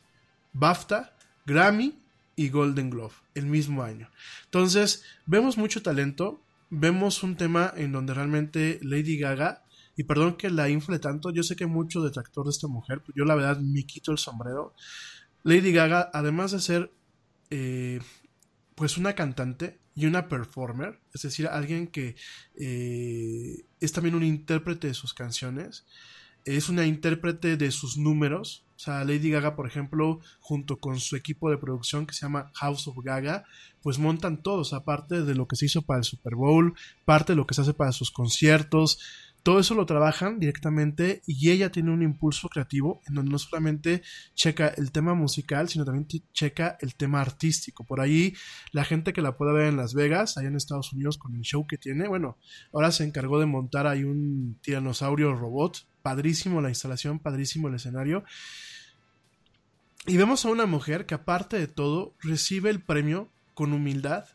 BAFTA, Grammy y Golden Glove el mismo año. Entonces, vemos mucho talento, vemos un tema en donde realmente Lady Gaga, y perdón que la infle tanto, yo sé que mucho detractor de esta mujer, yo la verdad me quito el sombrero. Lady Gaga, además de ser eh, pues una cantante y una performer, es decir, alguien que eh, es también un intérprete de sus canciones, es una intérprete de sus números, o sea, Lady Gaga, por ejemplo, junto con su equipo de producción que se llama House of Gaga, pues montan todos, aparte de lo que se hizo para el Super Bowl, parte de lo que se hace para sus conciertos, todo eso lo trabajan directamente y ella tiene un impulso creativo en donde no solamente checa el tema musical, sino también checa el tema artístico. Por ahí la gente que la puede ver en Las Vegas, allá en Estados Unidos con el show que tiene, bueno, ahora se encargó de montar ahí un tiranosaurio robot, padrísimo la instalación, padrísimo el escenario. Y vemos a una mujer que aparte de todo recibe el premio con humildad,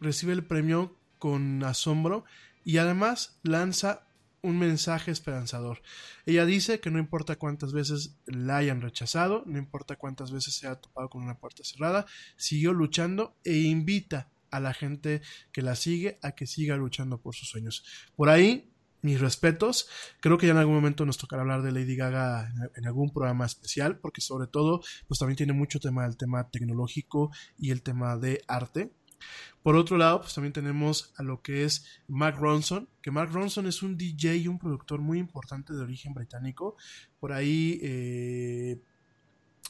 recibe el premio con asombro y además lanza un mensaje esperanzador. Ella dice que no importa cuántas veces la hayan rechazado, no importa cuántas veces se ha topado con una puerta cerrada, siguió luchando e invita a la gente que la sigue a que siga luchando por sus sueños. Por ahí, mis respetos. Creo que ya en algún momento nos tocará hablar de Lady Gaga en, algún programa especial, porque sobre todo, pues también tiene mucho tema del tema tecnológico y el tema de arte. Por otro lado, pues también tenemos a lo que es Mark Ronson, que Mark Ronson es un DJ y un productor muy importante de origen británico. Por ahí eh,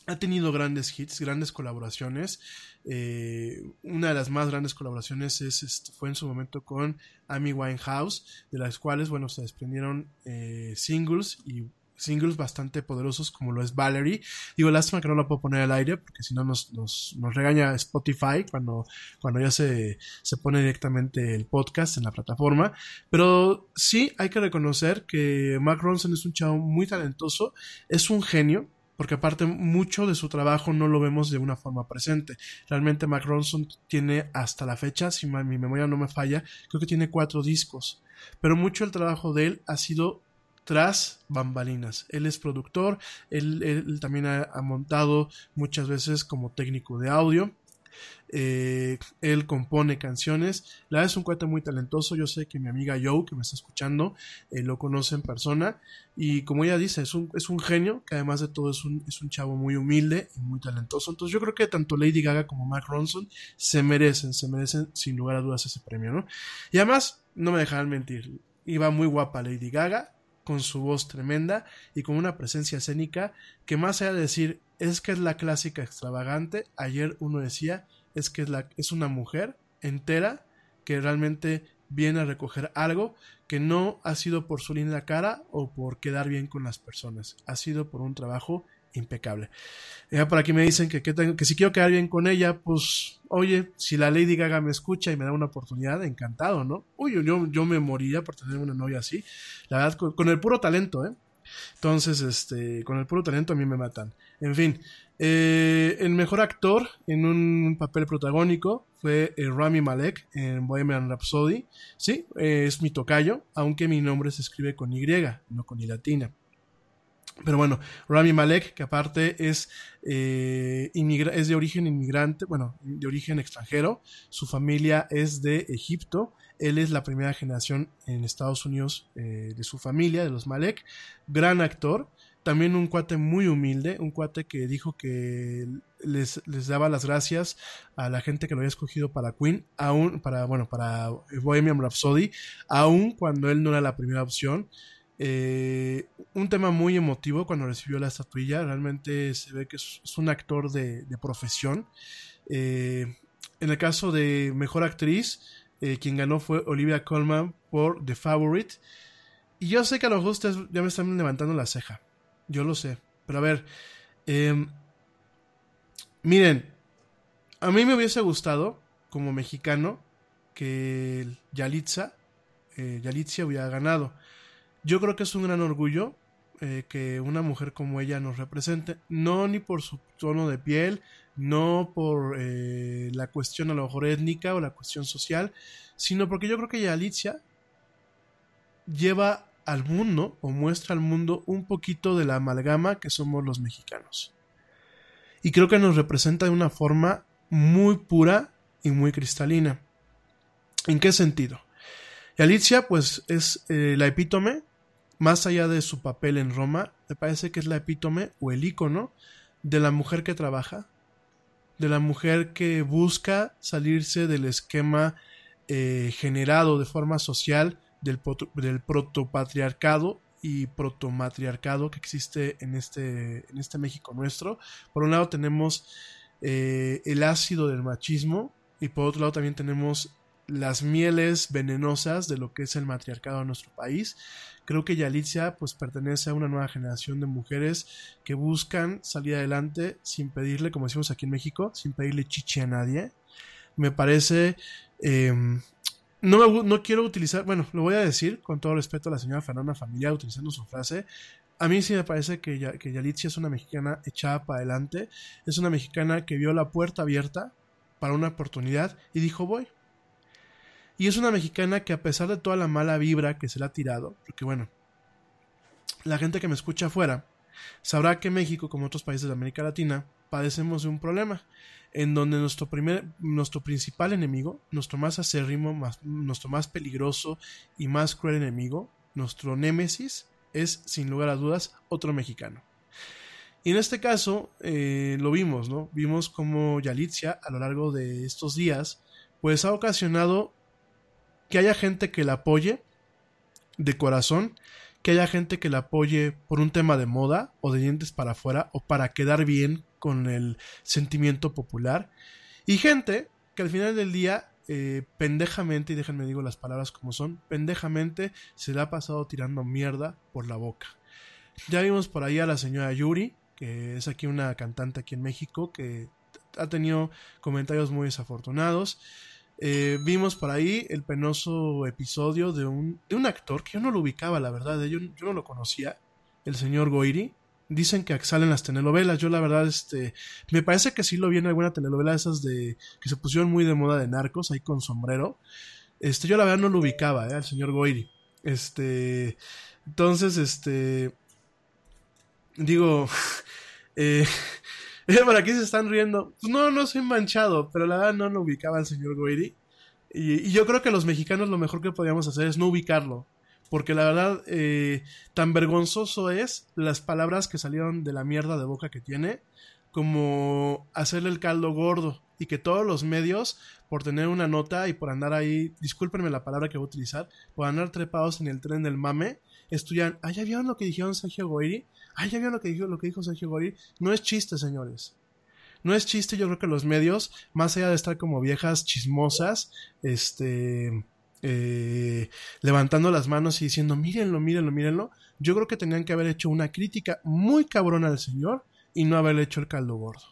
ha tenido grandes hits, grandes colaboraciones. Eh, una de las más grandes colaboraciones es, este, fue en su momento con Amy Winehouse, de las cuales, bueno, se desprendieron eh, singles y singles bastante poderosos como lo es Valerie. Digo, lástima que no lo puedo poner al aire porque si no nos, nos, nos, regaña Spotify cuando, cuando ya se, se pone directamente el podcast en la plataforma. Pero sí hay que reconocer que Mark Ronson es un chavo muy talentoso, es un genio, porque aparte mucho de su trabajo no lo vemos de una forma presente. Realmente Mark Ronson tiene hasta la fecha, si mi memoria no me falla, creo que tiene cuatro discos, pero mucho el trabajo de él ha sido tras bambalinas. Él es productor, él, también ha, montado muchas veces como técnico de audio. Eh, él compone canciones. La es un cuate muy talentoso. Yo sé que mi amiga Joe, que me está escuchando, eh, lo conoce en persona. Y como ella dice, es un, es un genio, que además de todo es un, es un chavo muy humilde y muy talentoso. Entonces yo creo que tanto Lady Gaga como Mark Ronson se merecen, se merecen sin lugar a dudas ese premio, ¿no? Y además, no me dejarán mentir, iba muy guapa Lady Gaga, con su voz tremenda y con una presencia escénica que más allá de decir es que es la clásica extravagante, ayer uno decía es que es, la, es una mujer entera que realmente viene a recoger algo que no ha sido por su linda cara o por quedar bien con las personas, ha sido por un trabajo impecable. Ya por aquí me dicen que, que, si quiero quedar bien con ella, pues, oye, si la Lady Gaga me escucha y me da una oportunidad, encantado, ¿no? Uy, yo, yo me moriría por tener una novia así. La verdad, con, el puro talento, ¿eh? Entonces, este, con el puro talento a mí me matan. En fin, eh, el mejor actor en un papel protagónico fue eh, Rami Malek en Bohemian Rhapsody. Sí, eh, es mi tocayo, aunque mi nombre se escribe con Y, no con Y latina. Pero bueno, Rami Malek, que aparte es, eh, es de origen inmigrante, bueno, de origen extranjero, su familia es de Egipto, él es la primera generación en Estados Unidos eh, de su familia, de los Malek, gran actor, también un cuate muy humilde, un cuate que dijo que les, les, daba las gracias a la gente que lo había escogido para Queen, aún para, bueno, para Bohemian Rhapsody, aún cuando él no era la primera opción. Eh, un tema muy emotivo cuando recibió la estatuilla. Realmente se ve que es, un actor de, profesión. Eh, en el caso de mejor actriz, eh, quien ganó fue Olivia Colman por The Favorite. Y yo sé que a lo mejor ustedes ya me están levantando la ceja. Yo lo sé. Pero a ver. Em, miren. A mí me hubiese gustado, como mexicano, que Yalitza, Yalitza hubiera ganado. Yo creo que es un gran orgullo eh, que una mujer como ella nos represente, no ni por su tono de piel, no por eh, la cuestión a lo mejor étnica o la cuestión social, sino porque yo creo que Alicia lleva al mundo o muestra al mundo un poquito de la amalgama que somos los mexicanos. Y creo que nos representa de una forma muy pura y muy cristalina. ¿En qué sentido? Alicia, pues, es eh, la epítome más allá de su papel en Roma, me parece que es la epítome o el icono de la mujer que trabaja, de la mujer que busca salirse del esquema eh, generado de forma social del, del protopatriarcado y protomatriarcado que existe en este, en este México nuestro. Por un lado tenemos eh, el ácido del machismo y por otro lado también tenemos las mieles venenosas de lo que es el matriarcado en nuestro país. Creo que Yalitza pues pertenece a una nueva generación de mujeres que buscan salir adelante sin pedirle, como decimos aquí en México, sin pedirle chichi a nadie. Me parece... Em, no, no quiero utilizar, bueno, lo voy a decir con todo respeto a la señora Fernanda Familia utilizando su frase. A mí sí me parece que, que Yalitza es una mexicana echada para adelante, es una mexicana que vio la puerta abierta para una oportunidad y dijo voy. Y es una mexicana que a pesar de toda la mala vibra que se le ha tirado, porque bueno, la gente que me escucha afuera sabrá que México, como otros países de América Latina, padecemos de un problema en donde nuestro primer, nuestro principal enemigo, nuestro más acérrimo, nuestro más peligroso y más cruel enemigo, nuestro némesis, es sin lugar a dudas otro mexicano. Y en este caso eh, lo vimos, ¿no? Vimos como Yalitza a lo largo de estos días, pues ha ocasionado que haya gente que la apoye de corazón, que haya gente que la apoye por un tema de moda o de dientes para afuera o para quedar bien con el sentimiento popular, y gente que al final del día eh, pendejamente, y déjenme digo las palabras como son, pendejamente se le ha pasado tirando mierda por la boca. Ya vimos por ahí a la señora Yuri, que es aquí una cantante aquí en México, que ha tenido comentarios muy desafortunados. Eh, vimos por ahí el penoso episodio de un, de un actor que yo no lo ubicaba, la verdad, yo, yo no lo conocía, el señor Goiri. Dicen que salen las telenovelas, yo la verdad, este, me parece que sí lo vi en alguna telenovela esas de, que se pusieron muy de moda de narcos, ahí con sombrero. Este, yo la verdad no lo ubicaba, eh, al señor Goiri. Este, entonces, este, digo, eh, ¿Para aquí se están riendo? No, no soy manchado, pero la verdad no lo ubicaba el señor Goiri. Y, y, yo creo que los mexicanos lo mejor que podíamos hacer es no ubicarlo. Porque la verdad, eh, tan vergonzoso es las palabras que salieron de la mierda de boca que tiene, como hacerle el caldo gordo. Y que todos los medios, por tener una nota y por andar ahí, discúlpenme la palabra que voy a utilizar, por andar trepados en el tren del mame, estudian, ah, ya vieron lo que dijeron Sergio Goiri, ah, ya vieron lo que dijo, lo que dijo Sergio Goiri, no es chiste, señores. No es chiste, yo creo que los medios, más allá de estar como viejas chismosas, este, eh, levantando las manos y diciendo, mírenlo, mírenlo, mírenlo, yo creo que tenían que haber hecho una crítica muy cabrona al señor y no haberle hecho el caldo gordo.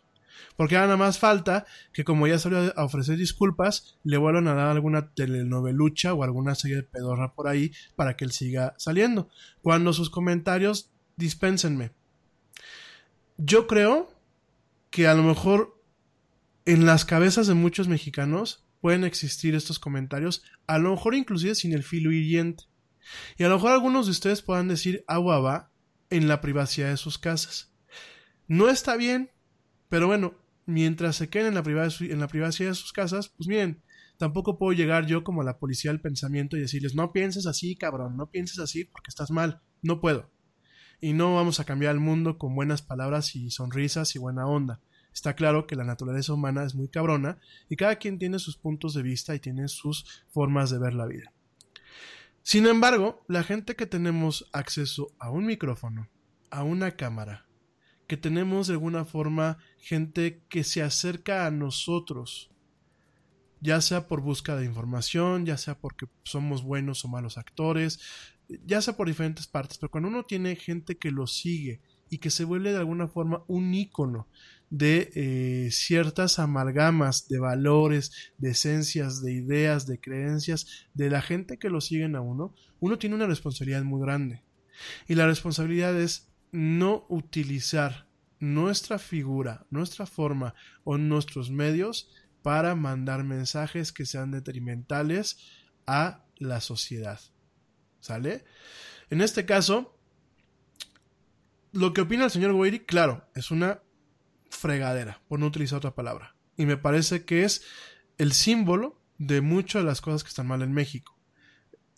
Porque ahora nada más falta que como ya salió a ofrecer disculpas, le vuelvan a dar alguna telenovelucha o alguna serie de pedorra por ahí para que él siga saliendo. Cuando sus comentarios, dispénsenme. Yo creo que a lo mejor en las cabezas de muchos mexicanos pueden existir estos comentarios, a lo mejor inclusive sin el filo hiriente. Y a lo mejor algunos de ustedes puedan decir agua va en la privacidad de sus casas. No está bien, pero bueno, mientras se queden en la, privacidad, de sus casas, pues miren, tampoco puedo llegar yo como la policía del pensamiento y decirles, no pienses así, cabrón, no pienses así porque estás mal. No puedo. Y no vamos a cambiar el mundo con buenas palabras y sonrisas y buena onda. Está claro que la naturaleza humana es muy cabrona y cada quien tiene sus puntos de vista y tiene sus formas de ver la vida. Sin embargo, la gente que tenemos acceso a un micrófono, a una cámara, que tenemos de alguna forma gente que se acerca a nosotros, ya sea por búsqueda de información, ya sea porque somos buenos o malos actores, ya sea por diferentes partes, pero cuando uno tiene gente que lo sigue y que se vuelve de alguna forma un ícono de eh, ciertas amalgamas de valores, de esencias, de ideas, de creencias de la gente que lo siguen a uno, uno tiene una responsabilidad muy grande. Y la responsabilidad es no utilizar nuestra figura, nuestra forma o nuestros medios para mandar mensajes que sean detrimentales a la sociedad. ¿Sale? En este caso, lo que opina el señor Goiri, claro, es una fregadera, por no utilizar otra palabra. Y me parece que es el símbolo de muchas de las cosas que están mal en México.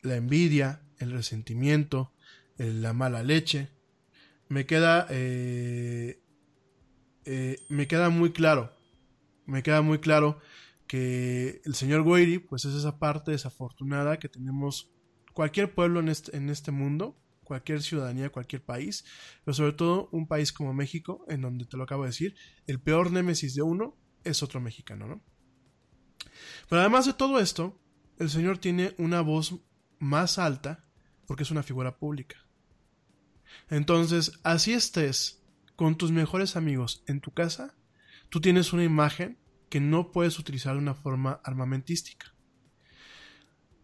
La envidia, el resentimiento, la mala leche. Me queda, eh, eh, me queda muy claro, me queda muy claro que el señor Goiri, pues es esa parte desafortunada que tenemos cualquier pueblo en este, en este mundo, cualquier ciudadanía, cualquier país, pero sobre todo un país como México, en donde te lo acabo de decir, el peor némesis de uno es otro mexicano, ¿no? Pero además de todo esto, el señor tiene una voz más alta porque es una figura pública. Entonces, así estés con tus mejores amigos en tu casa, tú tienes una imagen que no puedes utilizar de una forma armamentística.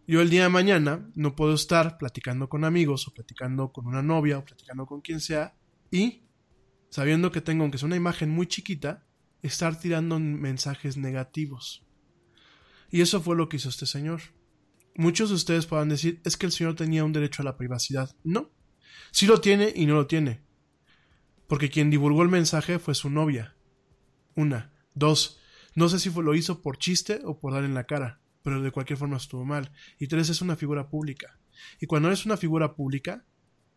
Yo el día de mañana no puedo estar platicando con amigos o platicando con una novia o platicando con quien sea y, sabiendo que tengo, aunque sea una imagen muy chiquita, estar tirando mensajes negativos. Y eso fue lo que hizo este señor. muchos de ustedes puedan decir, es que el señor tenía un derecho a la privacidad. No. Sí lo tiene y no lo tiene. Porque quien divulgó el mensaje fue su novia. Una. Dos. No sé si lo hizo por chiste o por dar en la cara, pero de cualquier forma estuvo mal. Y tres, es una figura pública. Y cuando eres una figura pública,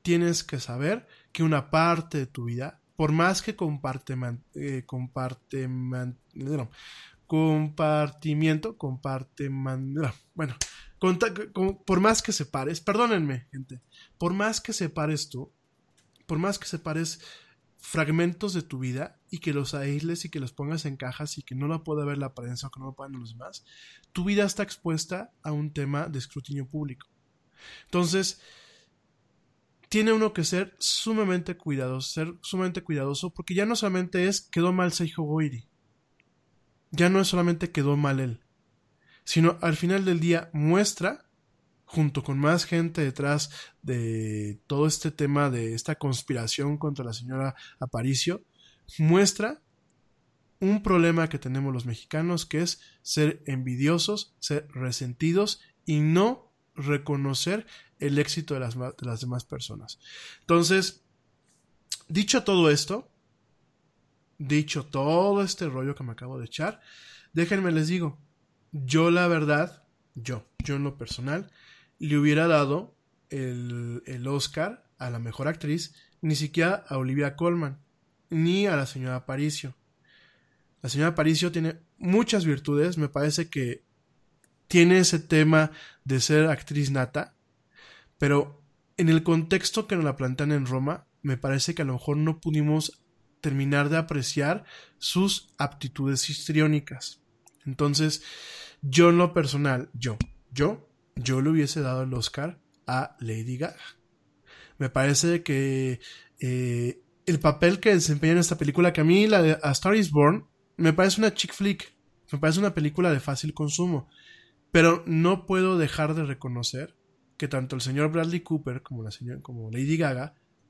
tienes que saber que una parte de tu vida, por más que comparte, eh, comparte, no, compartimiento, bueno, por más que separes, perdónenme, gente, por más que separes tú, por más que separes fragmentos de tu vida y que los aísles y que los pongas en cajas y que no la pueda ver la prensa o que no lo puedan los demás, tu vida está expuesta a un tema de escrutinio público. Entonces, tiene uno que ser sumamente cuidadoso, ser sumamente cuidadoso, porque ya no solamente es quedó mal Seijo Goiri, ya no es solamente quedó mal él, sino al final del día muestra, junto con más gente detrás de todo este tema de esta conspiración contra la señora Aparicio, muestra un problema que tenemos los mexicanos, que es ser envidiosos, ser resentidos y no reconocer el éxito de las, de las demás personas. Entonces, dicho todo esto, dicho todo este rollo que me acabo de echar, déjenme les digo, yo la verdad, yo, yo en lo personal, le hubiera dado el, el Oscar a la mejor actriz, ni siquiera a Olivia Colman, ni a la señora Aparicio. La señora Aparicio tiene muchas virtudes, me parece que tiene ese tema de ser actriz nata, pero en el contexto que nos la plantean en Roma, me parece que a lo mejor no pudimos terminar de apreciar sus aptitudes histriónicas. Entonces, yo en lo personal, yo, yo, yo le hubiese dado el Oscar a Lady Gaga. Me parece que eh, el papel que desempeña en esta película, que a mí la de A Star is Born, me parece una chick flick, me parece una película de fácil consumo, pero no puedo dejar de reconocer que tanto el señor Bradley Cooper como la señora, como Lady Gaga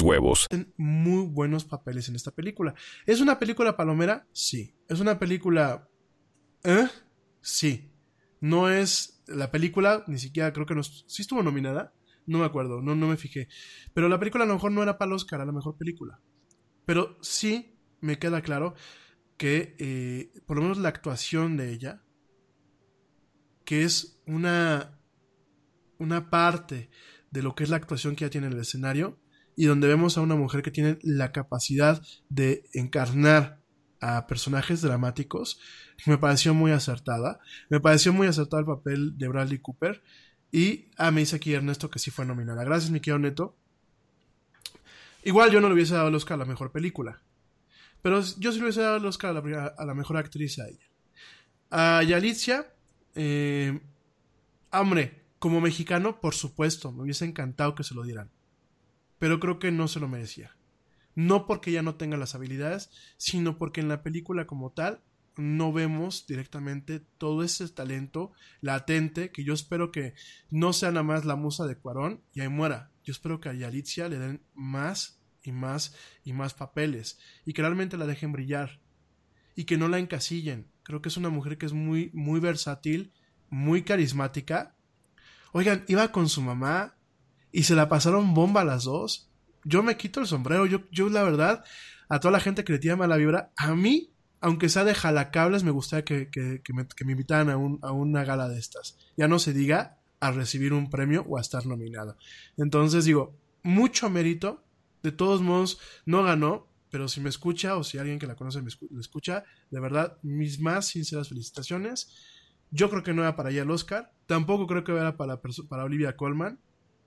huevos. Muy buenos papeles en esta película. ¿Es una película palomera? Sí. ¿Es una película... ¿Eh? Sí. No es la película, ni siquiera creo que no... ¿Sí estuvo nominada? No me acuerdo, no, no me fijé. Pero la película a lo mejor no era para el a la mejor película. Pero sí me queda claro que eh, por lo menos la actuación de ella, que es una, una parte de lo que es la actuación que ella tiene en el escenario, y donde vemos a una mujer que tiene la capacidad de encarnar a personajes dramáticos, me pareció muy acertada. Me pareció muy acertado el papel de Bradley Cooper. Y, ah, me dice aquí Ernesto que sí fue nominada. Gracias, mi querido Neto. Igual yo no le hubiese dado el Oscar a la mejor película. Pero yo sí le hubiese dado el Oscar a la, mejor actriz a ella. A Yalitza, eh, hombre, como mexicano, por supuesto, me hubiese encantado que se lo dieran pero creo que no se lo merecía. No porque ella no tenga las habilidades, sino porque en la película como tal no vemos directamente todo ese talento latente que yo espero que no sea nada más la musa de Cuarón y ahí muera. Yo espero que a Yalitza le den más y más y más papeles y que realmente la dejen brillar y que no la encasillen. Creo que es una mujer que es muy muy versátil, muy carismática. Oigan, iba con su mamá y se la pasaron bomba las dos. Yo me quito el sombrero, yo, yo la verdad, a toda la gente que le tira mala vibra, a mí, aunque sea de jalacables, me gustaría que, que, me, que me, invitaran a, un, a una gala de estas. Ya no se diga a recibir un premio o a estar nominado. Entonces digo, mucho mérito. De todos modos, no ganó, pero si me escucha o si alguien que la conoce me escucha, de verdad, mis más sinceras felicitaciones. Yo creo que no era para ella el Oscar, tampoco creo que era para, para Olivia Colman.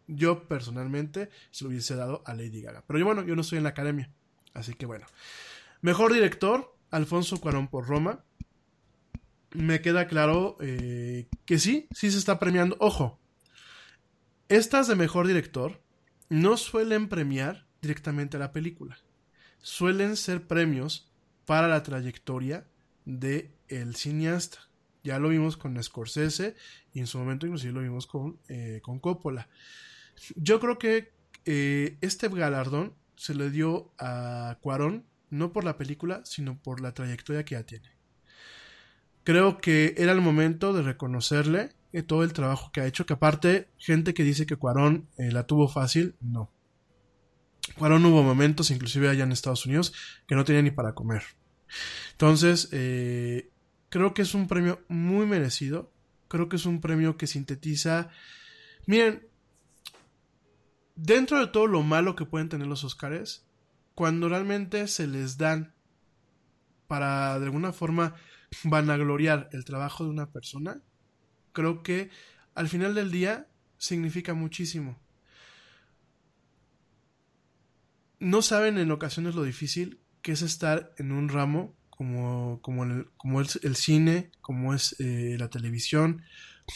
Yo personalmente se lo hubiese dado a Lady Gaga. Pero yo, bueno, yo no estoy en la academia, así que bueno. Mejor director, Alfonso Cuarón por Roma. Me queda claro eh, que sí, sí se está premiando. Ojo, estas de mejor director no suelen premiar directamente a la película. Suelen ser premios para la trayectoria de el cineasta. Ya lo vimos con Scorsese y en su momento inclusive lo vimos con, eh, con Coppola. Yo creo que eh, este galardón se le dio a Cuarón no por la película, sino por la trayectoria que ya tiene. Creo que era el momento de reconocerle eh, todo el trabajo que ha hecho, que aparte, gente que dice que Cuarón eh, la tuvo fácil, no. Cuarón hubo momentos, inclusive allá en Estados Unidos, que no tenía ni para comer. Entonces, eh, creo que es un premio muy merecido. Creo que es un premio que sintetiza. Miren, dentro de todo lo malo que pueden tener los Oscars, cuando realmente se les dan para de alguna forma vanagloriar el trabajo de una persona, creo que al final del día significa muchísimo. No saben en ocasiones lo difícil que es estar en un ramo como, como, el, como el, cine, como es eh, la televisión,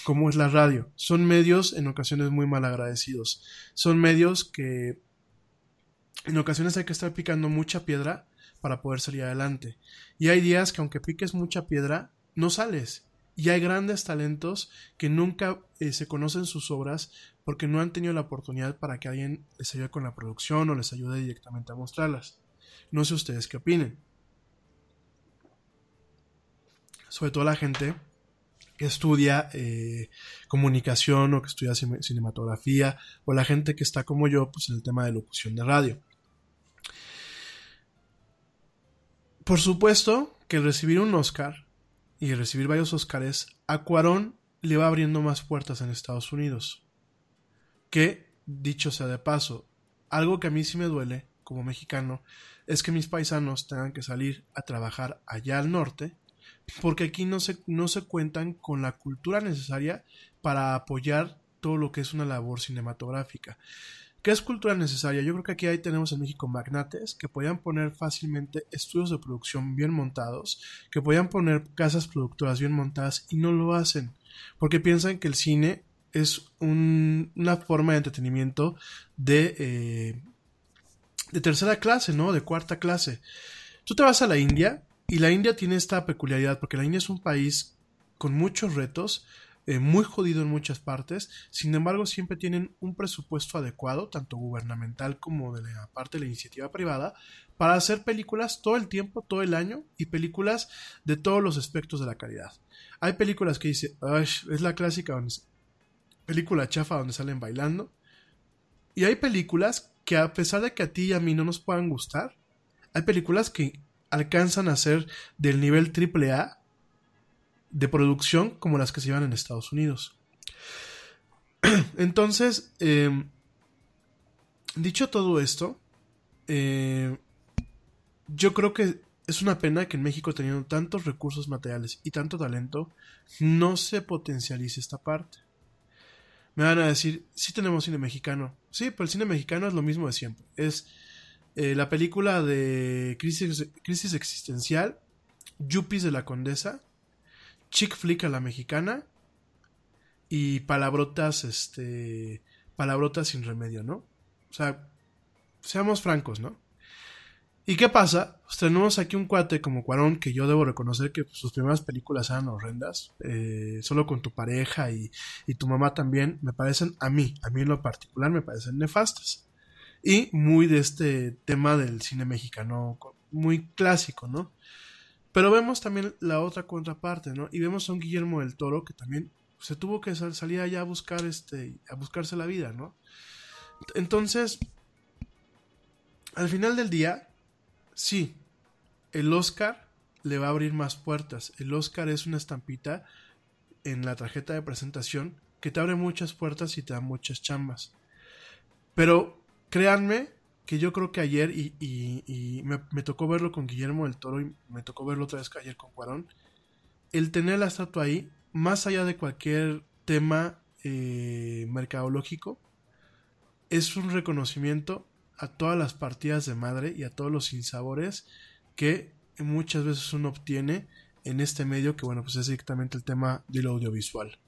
como es la radio. Son medios en ocasiones muy mal agradecidos. Son medios que en ocasiones hay que estar picando mucha piedra para poder salir adelante. Y hay días que aunque piques mucha piedra, no sales. Y hay grandes talentos que nunca eh, se conocen sus obras porque no han tenido la oportunidad para que alguien les ayude con la producción o les ayude directamente a mostrarlas. No sé ustedes qué opinen. Sobre todo la gente que estudia eh, comunicación o que estudia cinematografía o la gente que está como yo pues en el tema de locución de radio. Por supuesto que recibir un Oscar y recibir varios Oscars a Cuarón le va abriendo más puertas en Estados Unidos. Que, dicho sea de paso, algo que a mí sí me duele como mexicano es que mis paisanos tengan que salir a trabajar allá al norte porque aquí no se, no se cuentan con la cultura necesaria para apoyar todo lo que es una labor cinematográfica. ¿Qué es cultura necesaria? Yo creo que aquí ahí tenemos en México magnates que podían poner fácilmente estudios de producción bien montados, que podían poner casas productoras bien montadas y no lo hacen, porque piensan que el cine es una forma de entretenimiento de, eh, de tercera clase, ¿no? De cuarta clase. Tú te vas a la India y la India tiene esta peculiaridad, porque la India es un país con muchos retos, eh, muy jodido en muchas partes, sin embargo siempre tienen un presupuesto adecuado, tanto gubernamental como de la parte de la iniciativa privada, para hacer películas todo el tiempo, todo el año, y películas de todos los aspectos de la calidad. Hay películas que dice, es la clásica película chafa donde salen bailando, y hay películas que a pesar de que a ti y a mí no nos puedan gustar, hay películas que alcanzan a ser del nivel AAA de producción como las que se llevan en Estados Unidos. Entonces, em, dicho todo esto, eh, yo creo que es una pena que en México, teniendo tantos recursos materiales y tanto talento, no se potencialice esta parte. Me van a decir, sí tenemos cine mexicano. Sí, pero el cine mexicano es lo mismo de siempre. Es eh, la película de crisis, crisis existencial, Yuppies de la Condesa, chick flick a la mexicana y palabrotas, este, palabrotas sin remedio, ¿no? O sea, seamos francos, ¿no? ¿Y qué pasa? Pues tenemos aquí un cuate como Cuarón que yo debo reconocer que sus primeras películas eran horrendas, eh, solo con tu pareja y, y, tu mamá también, me parecen a mí, a mí en lo particular me parecen nefastas. Y muy de este tema del cine mexicano, muy clásico, ¿no? Pero vemos también la otra contraparte, ¿no? Y vemos a un Guillermo del Toro que también se tuvo que salir allá a buscar este, a buscarse la vida, ¿no? Entonces, al final del día, sí, el Oscar le va a abrir más puertas. El Oscar es una estampita en la tarjeta de presentación que te abre muchas puertas y te da muchas chambas. Pero créanme que yo creo que ayer, y, y- me tocó verlo con Guillermo del Toro y me tocó verlo otra vez que ayer con Cuarón, el tener la estatua ahí, más allá de cualquier tema eh, mercadológico, es un reconocimiento a todas las partidas de madre y a todos los sinsabores que muchas veces uno obtiene en este medio que bueno pues es directamente el tema del audiovisual.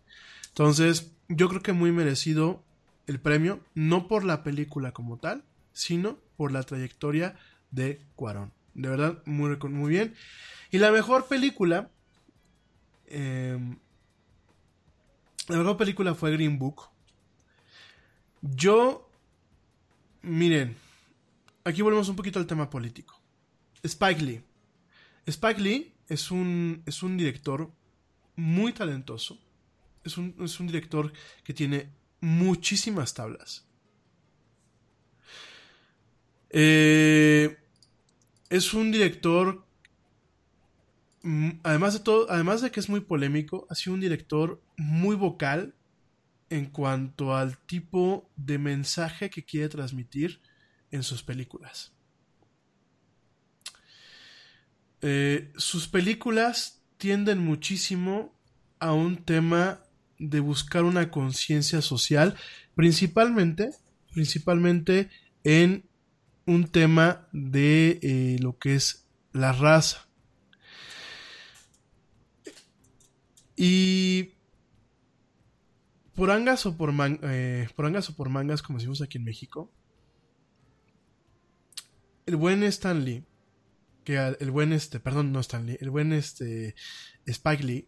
Entonces yo creo que muy merecido el premio no por la película como tal sino por la trayectoria de Cuarón de verdad muy, muy bien y la mejor película em, la mejor película fue Green Book yo Miren, aquí volvemos un poquito al tema político. Spike Lee. Spike Lee es un, es un director muy talentoso. Es un, es un director que tiene muchísimas tablas. Eh, es un director, mm, además de todo, además de que es muy polémico, ha sido un director muy vocal en cuanto al tipo de mensaje que quiere transmitir en sus películas. Eh, sus películas tienden muchísimo a un tema de buscar una conciencia social, principalmente, principalmente en un tema de eh, lo que es la raza. Y por angas o por, man- eh, por angas o por mangas, como decimos aquí en México, el buen Stan Lee, que el buen este, perdón, no Stan Lee, el buen este Spike Lee,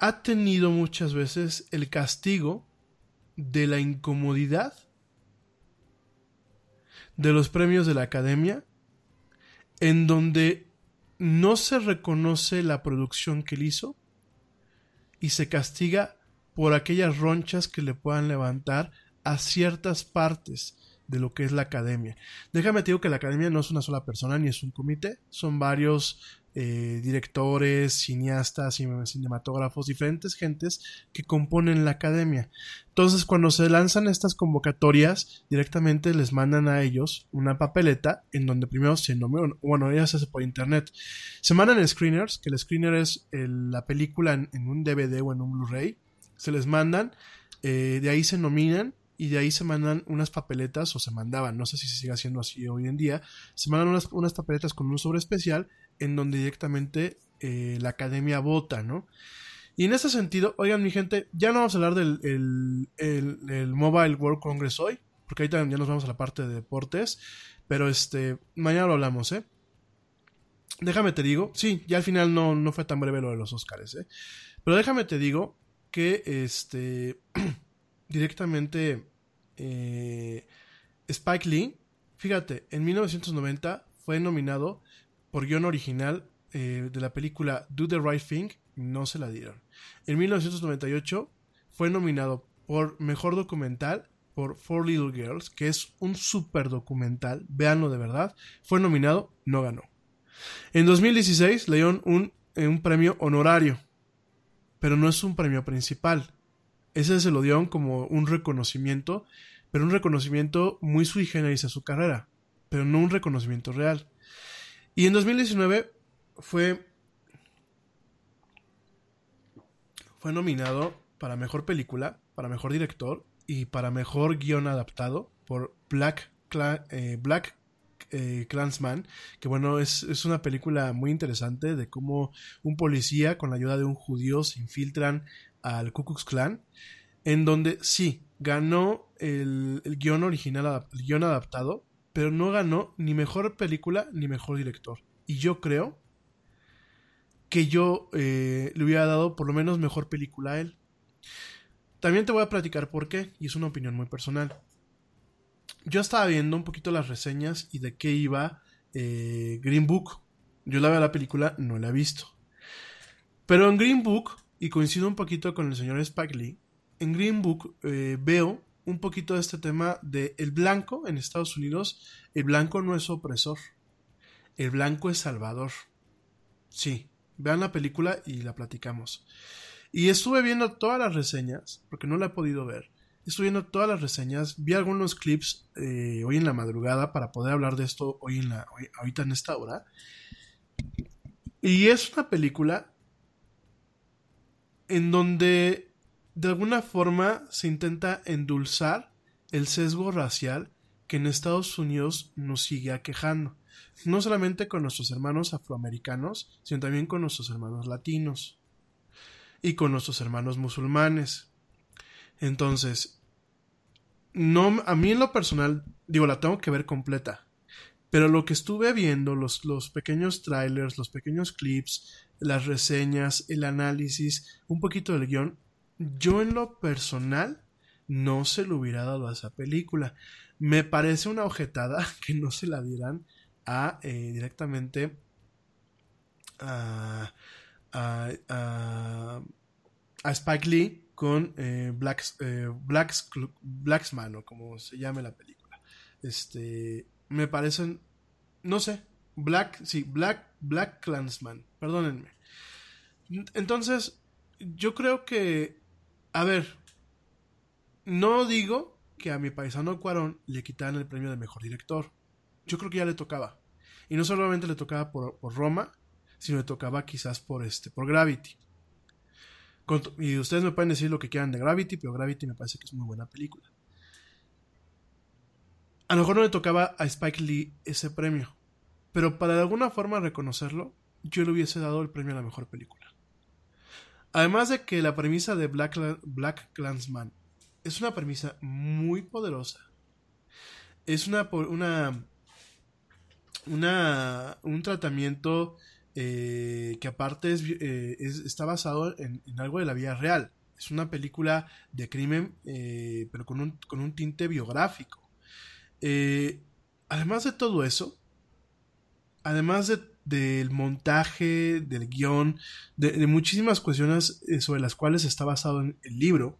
ha tenido muchas veces el castigo de la incomodidad de los premios de la academia, en donde no se reconoce la producción que él hizo y se castiga por aquellas ronchas que le puedan levantar a ciertas partes de lo que es la academia. Déjame te digo que la academia no es una sola persona ni es un comité, son varios eh, directores, cineastas, cine- cinematógrafos, diferentes gentes que componen la academia. Entonces, cuando se lanzan estas convocatorias, directamente les mandan a ellos una papeleta en donde primero se nombran, bueno, ya se hace por internet. Se mandan screeners, que el screener es la película en, en un DVD o en un Blu-ray. Se les mandan, eh, de ahí se nominan y de ahí se mandan unas papeletas, o se mandaban, no sé si se sigue haciendo así hoy en día, se mandan unas, unas papeletas con un sobre especial en donde directamente eh, la academia vota, ¿no? Y en ese sentido, oigan mi gente, ya no vamos a hablar del el, el- Mobile World Congress hoy, porque ahorita ya nos vamos a la parte de deportes, pero este, mañana lo hablamos, ¿eh? Déjame te digo, sí, ya al final no, no fue tan breve lo de los Oscars, ¿eh? Pero déjame te digo que este, directamente eh, Spike Lee, fíjate, en 1990 fue nominado por guion original eh, de la película Do the Right Thing, no se la dieron. En 1998 fue nominado por mejor documental por Four Little Girls, que es un super documental, véanlo de verdad. Fue nominado, no ganó. En 2016 le dieron un, eh, un premio honorario, pero no es un premio principal. Ese se lo dieron como un reconocimiento, pero un reconocimiento muy sui generis a su carrera, pero no un reconocimiento real. Y en 2019 fue fue nominado para mejor película, para mejor director y para mejor guion adaptado por Black eh, Black eh, Clansman, que bueno, es, es una película muy interesante de cómo un policía con la ayuda de un judío se infiltran al Ku Klux Klan, en donde sí, ganó el, el guion original, el guion adaptado, pero no ganó ni mejor película ni mejor director. Y yo creo que yo eh, le hubiera dado por lo menos mejor película a él. También te voy a platicar por qué, y es una opinión muy personal. Yo estaba viendo un poquito las reseñas y de qué iba eh, Green Book. Yo la veo la película, no la he visto. Pero en Green Book, y coincido un poquito con el señor Spike en Green Book eh, veo un poquito de este tema de el blanco en Estados Unidos, el blanco no es opresor, el blanco es salvador. Sí, vean la película y la platicamos. Y estuve viendo todas las reseñas, porque no la he podido ver. Estuve viendo todas las reseñas, vi algunos clips eh, hoy en la madrugada para poder hablar de esto hoy en la, hoy- ahorita en esta hora. Y es una película en donde de alguna forma se intenta endulzar el sesgo racial que en Estados Unidos nos sigue aquejando. No solamente con nuestros hermanos afroamericanos, sino también con nuestros hermanos latinos y con nuestros hermanos musulmanes. Entonces, no, a mí en lo personal, digo, la tengo que ver completa. Pero lo que estuve viendo, los, los pequeños trailers, los pequeños clips, las reseñas, el análisis, un poquito del guion, yo en lo personal no se lo hubiera dado a esa película. Me parece una ojetada que no se la dieran a eh, directamente a, a, a, a Spike Lee con eh, Black, eh, Black's- Blacksman o como se llame la película. Este, me parecen, no sé, Black, sí, Black, Black Clansman, perdónenme. Entonces, yo creo que, a ver, no digo que a mi paisano Cuarón le quitaran el premio de mejor director. Yo creo que ya le tocaba. Y no solamente le tocaba por, Roma, sino le tocaba quizás por este, por Gravity. Y ustedes me pueden decir lo que quieran de Gravity, pero Gravity me parece que es muy buena película. A lo mejor no le tocaba a Spike Lee ese premio, pero para de alguna forma reconocerlo, yo le hubiese dado el premio a la mejor película. Además de que la premisa de Black, Black Clansman es una premisa muy poderosa. Es una, una, una un tratamiento eh, que aparte es, eh, es- está basado en, en algo de la vida real. Es una película de crimen, eh, pero con un, con un tinte biográfico. Eh, además de todo eso, además de- del montaje, del guion, de, muchísimas cuestiones eh, sobre las cuales está basado en el libro,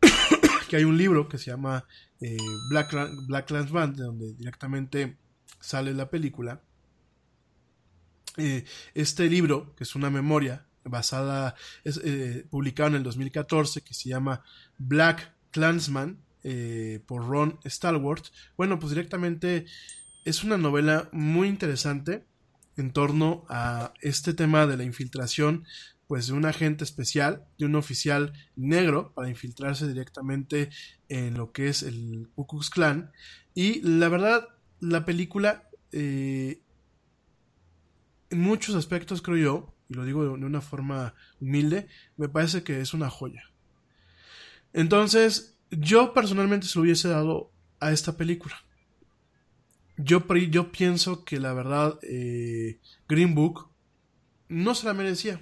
que hay un libro que se llama eh, Black, Black de donde directamente sale la película. Eh, este libro, que es una memoria basada, es publicado en el 2014, que se llama Black Clansman, por Ron Stallworth. Bueno, pues directamente es una novela muy interesante en torno a este tema de la infiltración pues de un agente especial, de un oficial negro para infiltrarse directamente en lo que es el Ku Klux Klan. Y la verdad la película eh, en muchos aspectos creo yo y lo digo de una forma humilde me parece que es una joya. Entonces yo personalmente se lo hubiese dado a esta película yo, pienso que la verdad eh, Green Book no se la merecía.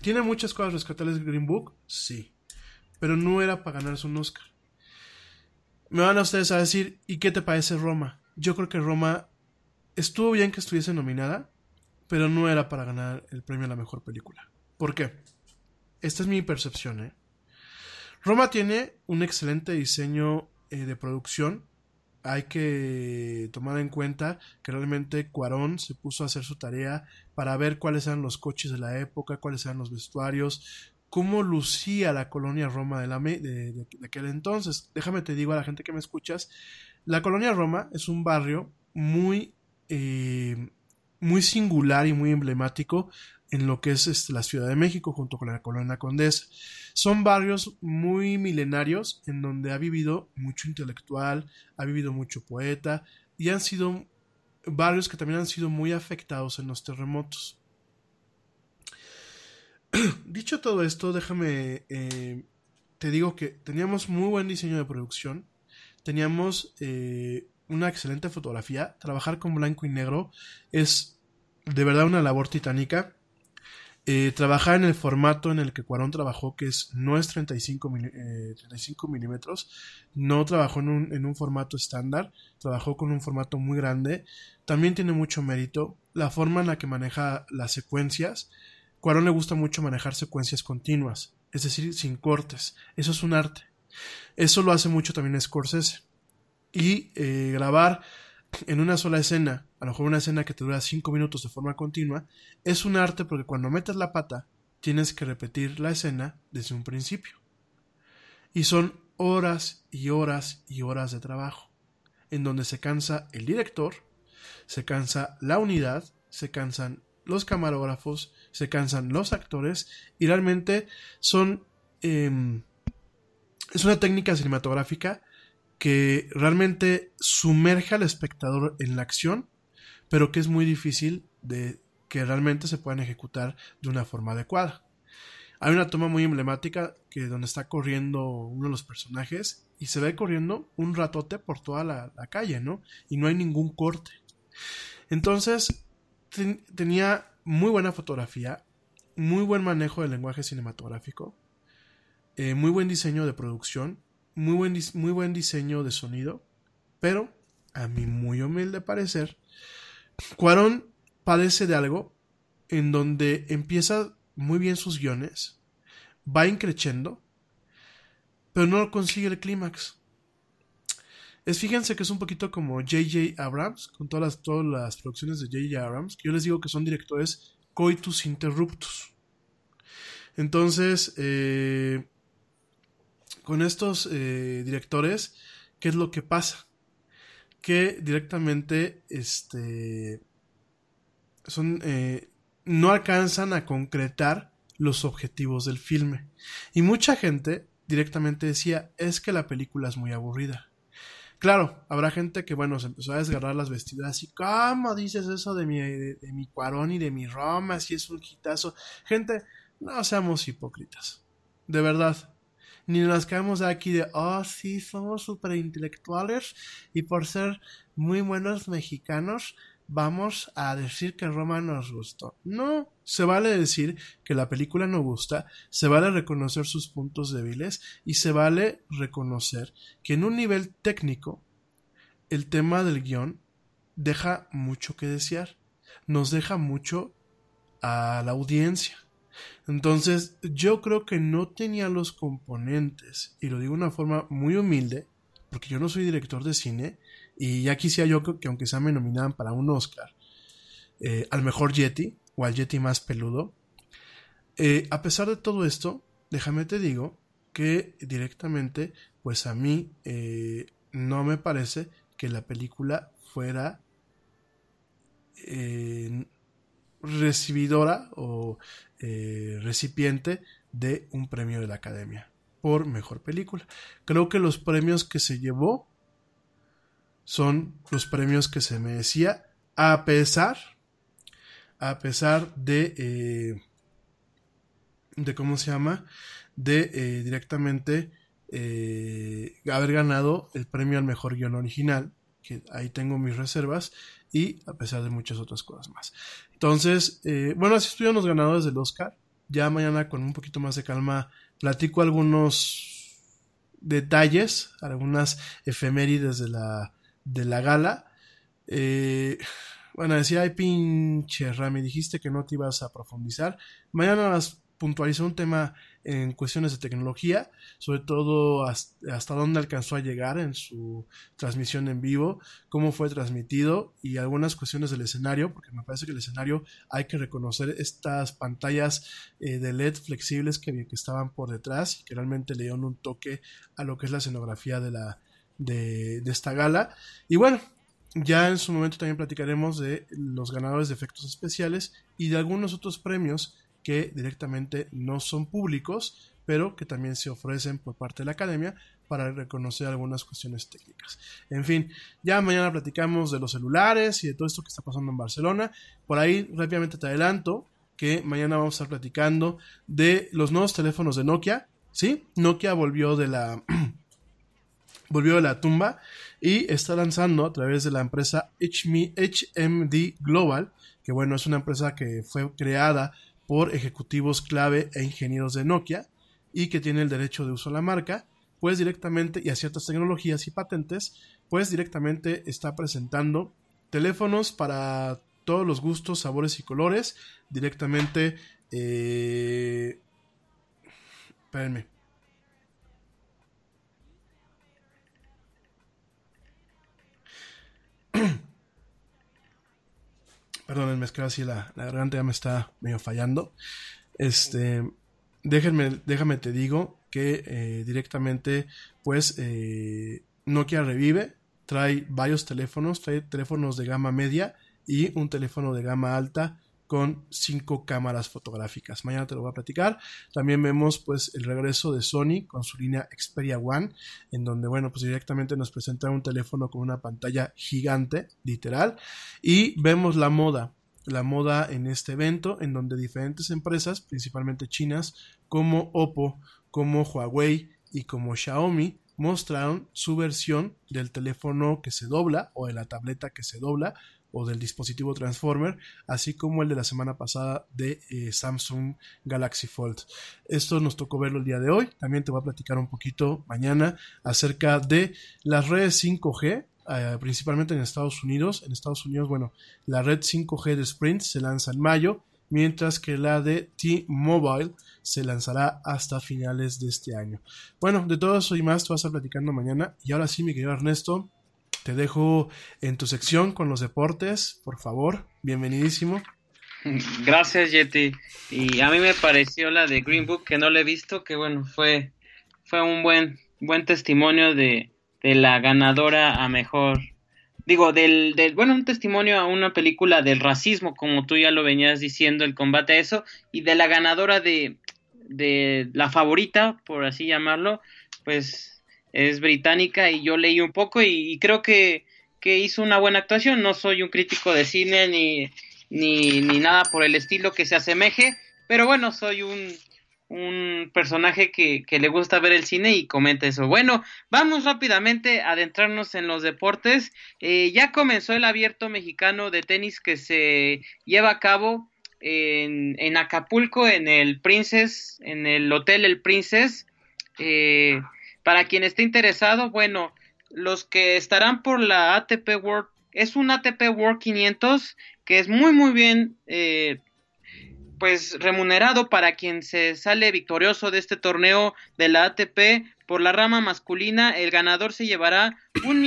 ¿Tiene muchas cosas rescatables Green Book? Sí. Pero no era para ganarse un Oscar. Me van a ustedes a decir, ¿y qué te parece Roma? Yo creo que Roma estuvo bien que estuviese nominada, pero no era para ganar el premio a la mejor película. ¿Por qué? Esta es mi percepción, ¿eh? Roma tiene un excelente diseño eh, de producción. Hay que tomar en cuenta que realmente Cuarón se puso a hacer su tarea para ver cuáles eran los coches de la época, cuáles eran los vestuarios, cómo lucía la colonia Roma de, aquel entonces. Déjame te digo a la gente que me escuchas, la colonia Roma es un barrio muy, eh, muy singular y muy emblemático en lo que es este, la Ciudad de México junto con la colonia Condesa. Son barrios muy milenarios en donde ha vivido mucho intelectual, ha vivido mucho poeta y han sido barrios que también han sido muy afectados en los terremotos. Dicho todo esto, déjame, eh, te digo que teníamos muy buen diseño de producción, teníamos eh, una excelente fotografía, trabajar con blanco y negro es de verdad una labor titánica. Eh, trabajar en el formato en el que Cuarón trabajó, que es, no es 35, mili- eh, 35 milímetros, no trabajó en un, en un formato estándar, trabajó con un formato muy grande, también tiene mucho mérito la forma en la que maneja las secuencias. Cuarón le gusta mucho manejar secuencias continuas, es decir, sin cortes, eso es un arte. Eso lo hace mucho también Scorsese. Y eh, grabar en una sola escena, a lo mejor una escena que te dura 5 minutos de forma continua, es un arte porque cuando metes la pata, tienes que repetir la escena desde un principio. Y son horas y horas y horas de trabajo, en donde se cansa el director, se cansa la unidad, se cansan los camarógrafos, se cansan los actores y realmente son... Em, es una técnica cinematográfica que realmente sumerge al espectador en la acción, pero que es muy difícil de que realmente se puedan ejecutar de una forma adecuada. Hay una toma muy emblemática que donde está corriendo uno de los personajes y se ve corriendo un ratote por toda la, calle, ¿no? Y no hay ningún corte. Entonces, tenía muy buena fotografía, muy buen manejo del lenguaje cinematográfico, eh, muy buen diseño de producción, muy buen, muy buen diseño de sonido, pero, a mi muy humilde parecer, Cuarón padece de algo en donde empieza muy bien sus guiones, va increciendo, pero no consigue el clímax. Es fíjense que es un poquito como J.J. Abrams, con todas las, todas las producciones de J.J. Abrams, que yo les digo que son directores coitus interruptus. Entonces, eh, con estos eh, directores, ¿qué es lo que pasa? Que directamente este, son, eh, no alcanzan a concretar los objetivos del filme. Y mucha gente directamente decía, es que la película es muy aburrida. Claro, habrá gente que, bueno, se empezó a desgarrar las vestiduras y, ¿cómo dices eso de mi, de, mi Cuarón y de mi Roma? Si es un hitazo. Gente, no seamos hipócritas. De verdad. Ni nos caemos aquí de, oh, sí, somos súper intelectuales y por ser muy buenos mexicanos, vamos a decir que Roma nos gustó. No, se vale decir que la película no gusta, se vale reconocer sus puntos débiles y se vale reconocer que en un nivel técnico el tema del guion deja mucho que desear, nos deja mucho a la audiencia. Entonces yo creo que no tenía los componentes, y lo digo de una forma muy humilde, porque yo no soy director de cine, y ya quisiera yo que, aunque sea me nominaran para un Oscar, eh, al mejor Yeti o al Yeti más peludo. Eh, a pesar de todo esto, déjame te digo que directamente, pues a mí eh, no me parece que la película fuera recibidora o recipiente de un premio de la Academia por mejor película. Creo que los premios que se llevó son los premios que se merecía a pesar a pesar de eh, de cómo se llama de eh, directamente eh, haber ganado el premio al mejor guion original que ahí tengo mis reservas y a pesar de muchas otras cosas más entonces bueno así estuvieron los ganadores del Oscar ya mañana con un poquito más de calma platico algunos detalles algunas efemérides de la de la gala. Eh, bueno, decía, ay pinche Rami, dijiste que no te ibas a profundizar. Mañana vas puntualizar un tema en cuestiones de tecnología, sobre todo hasta, dónde alcanzó a llegar en su transmisión en vivo, cómo fue transmitido y algunas cuestiones del escenario, porque me parece que el escenario hay que reconocer estas pantallas eh, de LED flexibles que, que estaban por detrás y que realmente le dieron un toque a lo que es la escenografía de la, de, esta gala. Y bueno, ya en su momento también platicaremos de los ganadores de efectos especiales y de algunos otros premios que directamente no son públicos, pero que también se ofrecen por parte de la academia para reconocer algunas cuestiones técnicas. En fin, ya mañana platicamos de los celulares y de todo esto que está pasando en Barcelona. Por ahí rápidamente te adelanto que mañana vamos a estar platicando de los nuevos teléfonos de Nokia. ¿Sí? Nokia volvió de la volvió de la tumba y está lanzando a través de la empresa HMD Global, que bueno, es una empresa que fue creada por ejecutivos clave e ingenieros de Nokia y que tiene el derecho de uso a la marca, pues directamente y a ciertas tecnologías y patentes, pues directamente está presentando teléfonos para todos los gustos, sabores y colores, directamente... Eh, espérenme. Perdón, me quedo así, la, la, garganta ya me está medio fallando. Este, déjenme, déjame te digo que eh, directamente, pues, eh, Nokia revive, trae varios teléfonos, trae teléfonos de gama media y un teléfono de gama alta con cinco cámaras fotográficas. Mañana te lo voy a platicar. También vemos pues el regreso de Sony con su línea Xperia One, en donde bueno pues directamente nos presenta un teléfono con una pantalla gigante, literal, y vemos la moda la moda en este evento, en donde diferentes empresas, principalmente chinas, como Oppo, como Huawei y como Xiaomi, mostraron su versión del teléfono que se dobla o de la tableta que se dobla o del dispositivo Transformer, así como el de la semana pasada de eh, Samsung Galaxy Fold. Esto nos tocó verlo el día de hoy. También te voy a platicar un poquito mañana acerca de las redes 5G, eh, principalmente en Estados Unidos. En Estados Unidos, bueno, la red 5G de Sprint se lanza en mayo, mientras que la de T-Mobile se lanzará hasta finales de este año. Bueno, de todo eso y más te vas a platicando mañana. Y ahora sí, mi querido Ernesto, te dejo en tu sección con los deportes, por favor. Bienvenidísimo. Gracias, Yeti. Y a mí me pareció la de Green Book, que no la he visto, que bueno, fue, fue un buen, buen testimonio de, de la ganadora a mejor. Digo, del, del, bueno, un testimonio a una película del racismo, como tú ya lo venías diciendo, el combate a eso, y de la ganadora de, de la favorita, por así llamarlo, pues es británica y yo leí un poco y, creo que, que, hizo una buena actuación. No soy un crítico de cine ni, ni, ni nada por el estilo que se asemeje, pero bueno, soy un, un personaje que, que, le gusta ver el cine y comenta eso. Bueno, vamos rápidamente a adentrarnos en los deportes. Eh, ya comenzó el abierto mexicano de tenis que se lleva a cabo en, en Acapulco, en el Princess, en el Hotel El Princess. Eh, para quien esté interesado, bueno, los que estarán por la ATP World, es un ATP World 500 que es muy muy bien eh, pues remunerado para quien se sale victorioso de este torneo de la ATP por la rama masculina el ganador se llevará un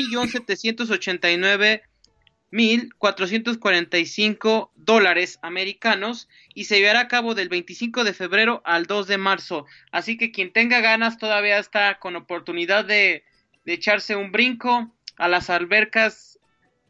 millón setecientos ochenta y nueve mil cuatrocientos cuarenta y cinco dólares americanos y se llevará a cabo del 25 de febrero al 2 de marzo. Así que quien tenga ganas todavía está con oportunidad de, de echarse un brinco a las albercas,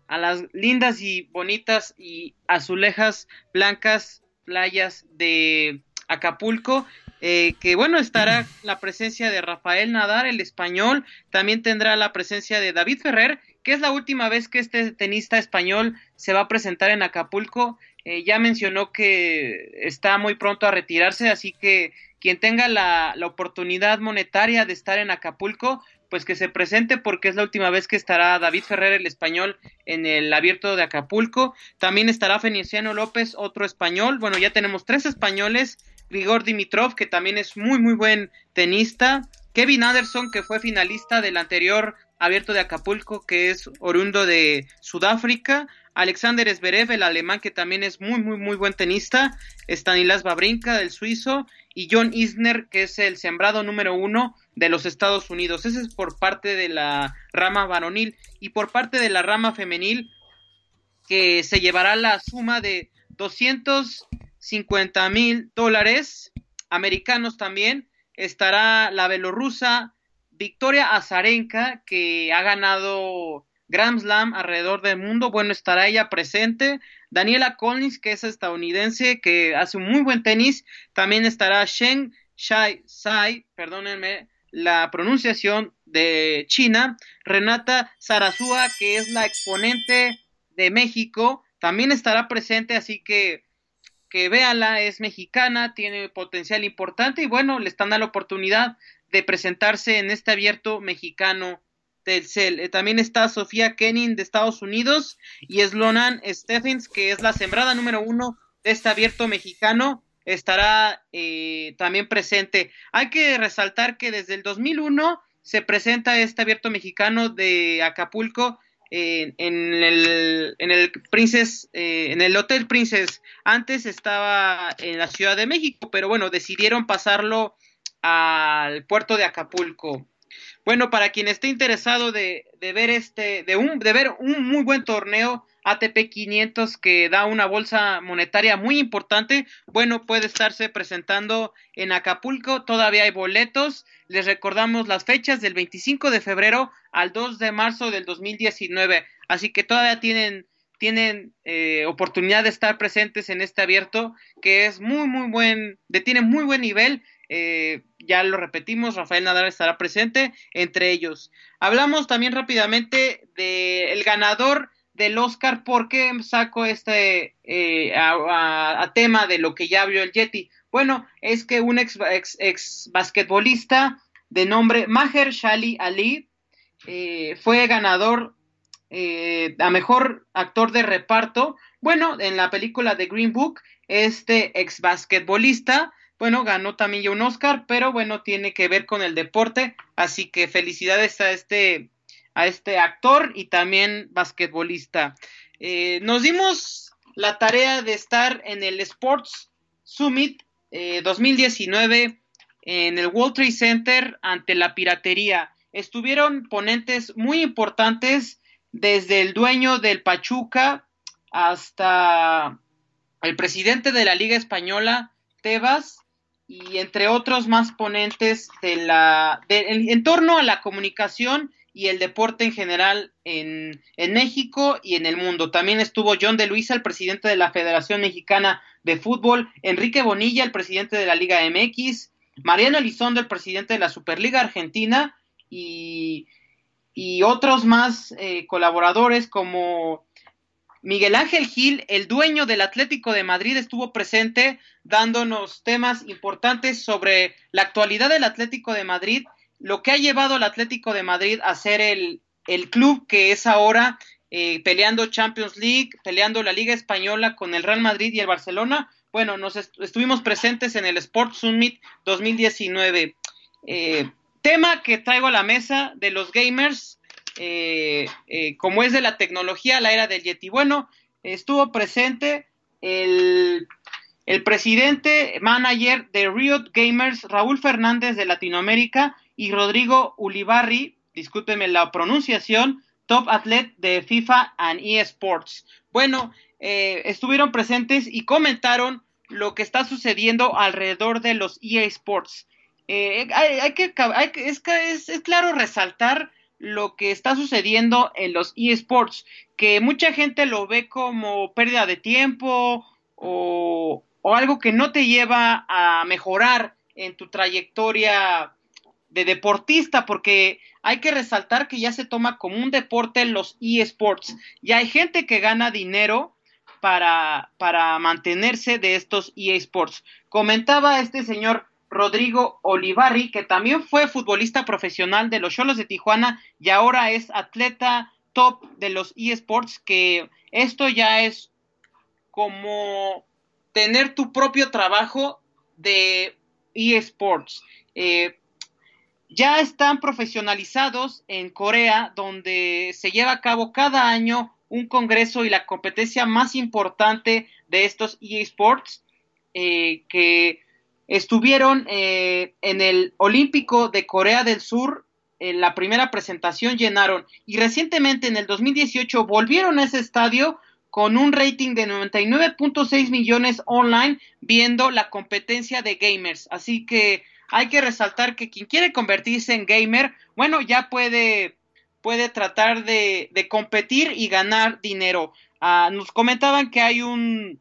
a las lindas y bonitas y azulejas blancas playas de Acapulco eh, que bueno, estará la presencia de Rafael Nadar, el español, también tendrá la presencia de David Ferrer, que es la última vez que este tenista español se va a presentar en Acapulco. Eh, ya mencionó que está muy pronto a retirarse, así que quien tenga la, la, oportunidad monetaria de estar en Acapulco, pues que se presente porque es la última vez que estará David Ferrer, el español, en el abierto de Acapulco. También estará Feniciano López, otro español. Bueno, ya tenemos tres españoles Grigor Dimitrov, que también es muy, muy buen tenista. Kevin Anderson, que fue finalista del anterior abierto de Acapulco, que es oriundo de Sudáfrica. Alexander Zverev, el alemán, que también es muy, muy, muy buen tenista. Stanilas Babrinka, del suizo. Y John Isner, que es el sembrado número uno de los Estados Unidos. Ese es por parte de la rama varonil. Y por parte de la rama femenil, que se llevará la suma de 200 50 mil dólares americanos también. Estará la belorrusa Victoria Azarenka, que ha ganado Grand Slam alrededor del mundo. Bueno, estará ella presente. Daniela Collins, que es estadounidense, que hace un muy buen tenis. También estará Shen Shai Sai, perdónenme la pronunciación de China. Renata Sarasúa, que es la exponente de México, también estará presente, así que que véala, es mexicana, tiene potencial importante y bueno, le están dando la oportunidad de presentarse en este abierto mexicano del CEL. Eh, también está Sofía Kenning de Estados Unidos y Slonan Stephens, que es la sembrada número uno de este abierto mexicano, estará eh, también presente. Hay que resaltar que desde el 2001 se presenta este abierto mexicano de Acapulco en, el, en el Princess, eh, en el Hotel Princess. Antes estaba en la Ciudad de México, pero bueno, decidieron pasarlo al puerto de Acapulco. Bueno, para quien esté interesado de, ver este, de, un, de ver un muy buen torneo ATP 500 que da una bolsa monetaria muy importante, bueno, puede estarse presentando en Acapulco, todavía hay boletos, les recordamos las fechas del 25 de febrero al 2 de marzo del 2019, así que todavía tienen tienen eh, oportunidad de estar presentes en este abierto que es muy muy buen, de tiene muy buen nivel eh, ya lo repetimos, Rafael Nadal estará presente entre ellos. Hablamos también rápidamente del ganador del Oscar, ¿por qué saco este eh, a, tema de lo que ya vio el Yeti? Bueno, es que un ex, ex, basquetbolista de nombre Maher Shali Ali eh, fue ganador a mejor actor de reparto. Bueno, en la película de Green Book, este ex basquetbolista bueno, ganó también ya un Oscar, pero bueno, tiene que ver con el deporte, así que felicidades a este, a este actor y también basquetbolista. Eh, nos dimos la tarea de estar en el Sports Summit 2019 eh, en el World Center ante la piratería. Estuvieron ponentes muy importantes desde el dueño del Pachuca hasta el presidente de la Liga Española, Tebas, y entre otros más ponentes de la, en, torno a la comunicación y el deporte en general en, en, México y en el mundo. También estuvo John de Luisa, el presidente de la Federación Mexicana de Fútbol, Enrique Bonilla, el presidente de la Liga MX, Mariano Elizondo, el presidente de la Superliga Argentina y, y otros más eh, colaboradores como Miguel Ángel Gil, el dueño del Atlético de Madrid, estuvo presente dándonos temas importantes sobre la actualidad del Atlético de Madrid, lo que ha llevado al Atlético de Madrid a ser el, club que es ahora eh, peleando Champions League, peleando la Liga Española con el Real Madrid y el Barcelona. Bueno, nos estuvimos presentes en el Sports Summit 2019. Eh, tema que traigo a la mesa de los gamers eh, eh, como es de la tecnología, la era del Yeti. Bueno, estuvo presente el, el presidente manager de Riot Gamers, Raúl Fernández de Latinoamérica, y Rodrigo Ulibarri, discúlpeme la pronunciación, top athlete de FIFA and eSports. Bueno, eh, estuvieron presentes y comentaron lo que está sucediendo alrededor de los eSports. Eh, hay, que, es, claro resaltar lo que está sucediendo en los eSports, que mucha gente lo ve como pérdida de tiempo o, algo que no te lleva a mejorar en tu trayectoria de deportista, porque hay que resaltar que ya se toma como un deporte los eSports. Y hay gente que gana dinero para, para mantenerse de estos eSports. Comentaba este señor Rodrigo Olivari, que también fue futbolista profesional de los Cholos de Tijuana y ahora es atleta top de los eSports, que esto ya es como tener tu propio trabajo de eSports. Eh, ya están profesionalizados en Corea, donde se lleva a cabo cada año un congreso y la competencia más importante de estos eSports, eh, que Estuvieron eh, en el Olímpico de Corea del Sur, en la primera presentación llenaron y recientemente en el 2018 volvieron a ese estadio con un rating de 99.6 millones online viendo la competencia de gamers. Así que hay que resaltar que quien quiere convertirse en gamer, bueno, ya puede, puede tratar de, competir y ganar dinero. Ah, nos comentaban que hay un,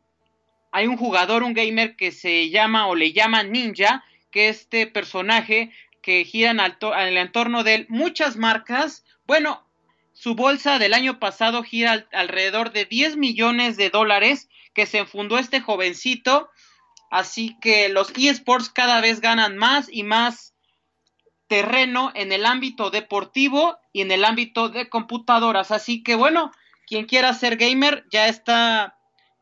hay un jugador, un gamer que se llama o le llama Ninja, que este personaje que gira en, el entorno de él muchas marcas. Bueno, su bolsa del año pasado gira alrededor de 10 millones de dólares que se fundó este jovencito. Así que los eSports cada vez ganan más y más terreno en el ámbito deportivo y en el ámbito de computadoras. Así que bueno, quien quiera ser gamer ya está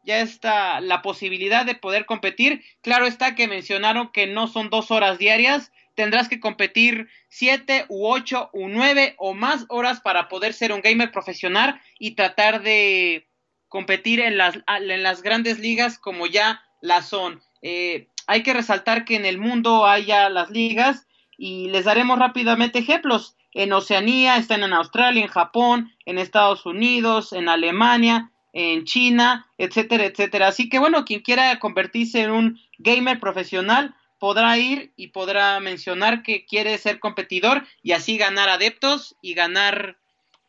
ya está la posibilidad de poder competir. Claro está que mencionaron que no son dos horas diarias, tendrás que competir siete u ocho u nueve o más horas para poder ser un gamer profesional y tratar de competir en las, en las grandes ligas como ya la son. Eh, hay que resaltar que en el mundo hay ya las ligas y les daremos rápidamente ejemplos. En Oceanía están en Australia, en Japón, en Estados Unidos, en Alemania, en China, etcétera, etcétera. Así que bueno, quien quiera convertirse en un gamer profesional podrá ir y podrá mencionar que quiere ser competidor y así ganar adeptos y ganar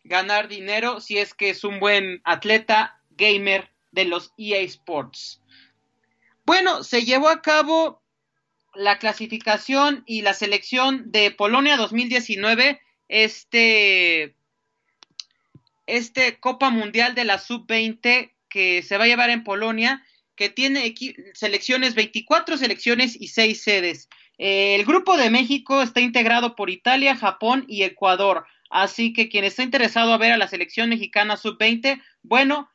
ganar dinero si es que es un buen atleta gamer de los EA Sports. Bueno, se llevó a cabo la clasificación y la selección de Polonia 2019, este, este Copa Mundial de la Sub-20 que se va a llevar en Polonia, que tiene selecciones, 24 selecciones y 6 sedes. el grupo de México está integrado por Italia, Japón y Ecuador. Así que quien está interesado a ver a la selección mexicana sub-20, bueno,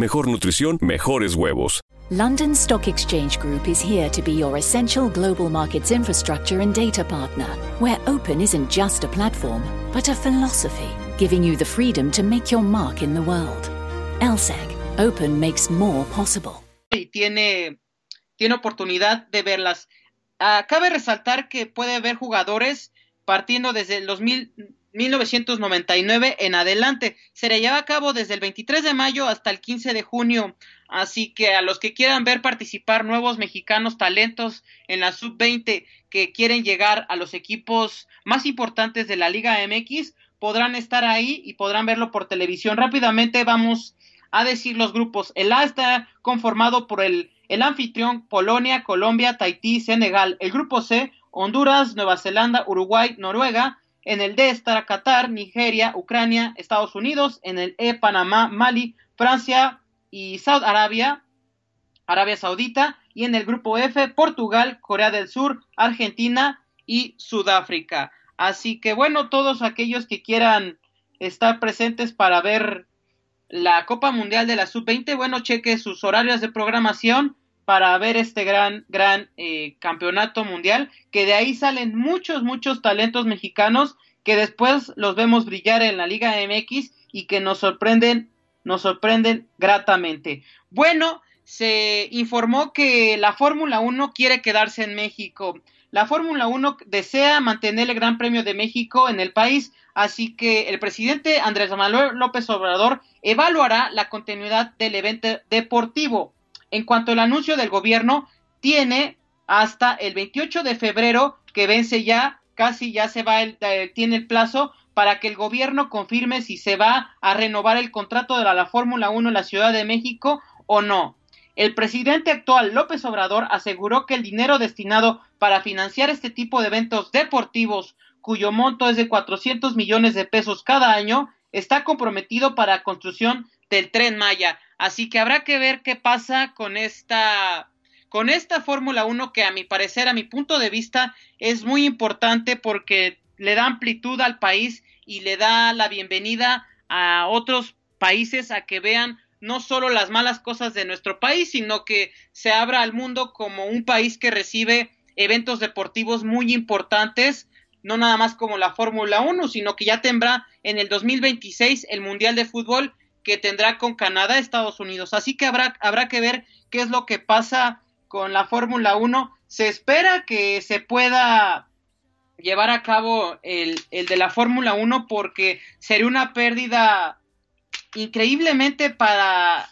mejor nutrición, mejores huevos. London Stock Exchange Group is here to be your essential global markets infrastructure and data partner, where open isn't just a platform, but a philosophy, giving you the freedom to make your mark in the world. LSEG, open makes more possible. Y tiene, tiene oportunidad de verlas. Uh, cabe resaltar que puede ver jugadores partiendo desde el 2000, 1999 en adelante. Se le lleva a cabo desde el 23 de mayo hasta el 15 de junio. Así que a los que quieran ver participar nuevos mexicanos talentos en la sub-20 que quieren llegar a los equipos más importantes de la Liga MX, podrán estar ahí y podrán verlo por televisión. Rápidamente vamos a decir los grupos. El A está conformado por el, el anfitrión Polonia, Colombia, Tahití, Senegal. El grupo C, Honduras, Nueva Zelanda, Uruguay, Noruega. En el D estará Qatar, Nigeria, Ucrania, Estados Unidos. En el E, Panamá, Mali, Francia y Saudi Arabia, Arabia Saudita. Y en el grupo F, Portugal, Corea del Sur, Argentina y Sudáfrica. Así que bueno, todos aquellos que quieran estar presentes para ver la Copa Mundial de la Sub-20, bueno, cheque sus horarios de programación para ver este gran, gran eh, campeonato mundial, que de ahí salen muchos, muchos talentos mexicanos que después los vemos brillar en la Liga MX y que nos sorprenden, nos sorprenden gratamente. Bueno, se informó que la Fórmula 1 quiere quedarse en México. La Fórmula 1 desea mantener el Gran Premio de México en el país, así que el presidente Andrés Manuel López Obrador evaluará la continuidad del evento deportivo. En cuanto al anuncio del gobierno, tiene hasta el 28 de febrero que vence ya, casi ya se va, el, eh, tiene el plazo para que el gobierno confirme si se va a renovar el contrato de la, la Fórmula 1 en la Ciudad de México o no. El presidente actual López Obrador aseguró que el dinero destinado para financiar este tipo de eventos deportivos, cuyo monto es de 400 millones de pesos cada año, está comprometido para la construcción del tren Maya. Así que habrá que ver qué pasa con esta con esta Fórmula 1 que a mi parecer, a mi punto de vista, es muy importante porque le da amplitud al país y le da la bienvenida a otros países a que vean no solo las malas cosas de nuestro país, sino que se abra al mundo como un país que recibe eventos deportivos muy importantes, no nada más como la Fórmula 1, sino que ya tendrá en el 2026 el Mundial de Fútbol que tendrá con Canadá, Estados Unidos. Así que habrá, habrá que ver qué es lo que pasa con la Fórmula 1. Se espera que se pueda llevar a cabo el, el de la Fórmula 1 porque sería una pérdida increíblemente para,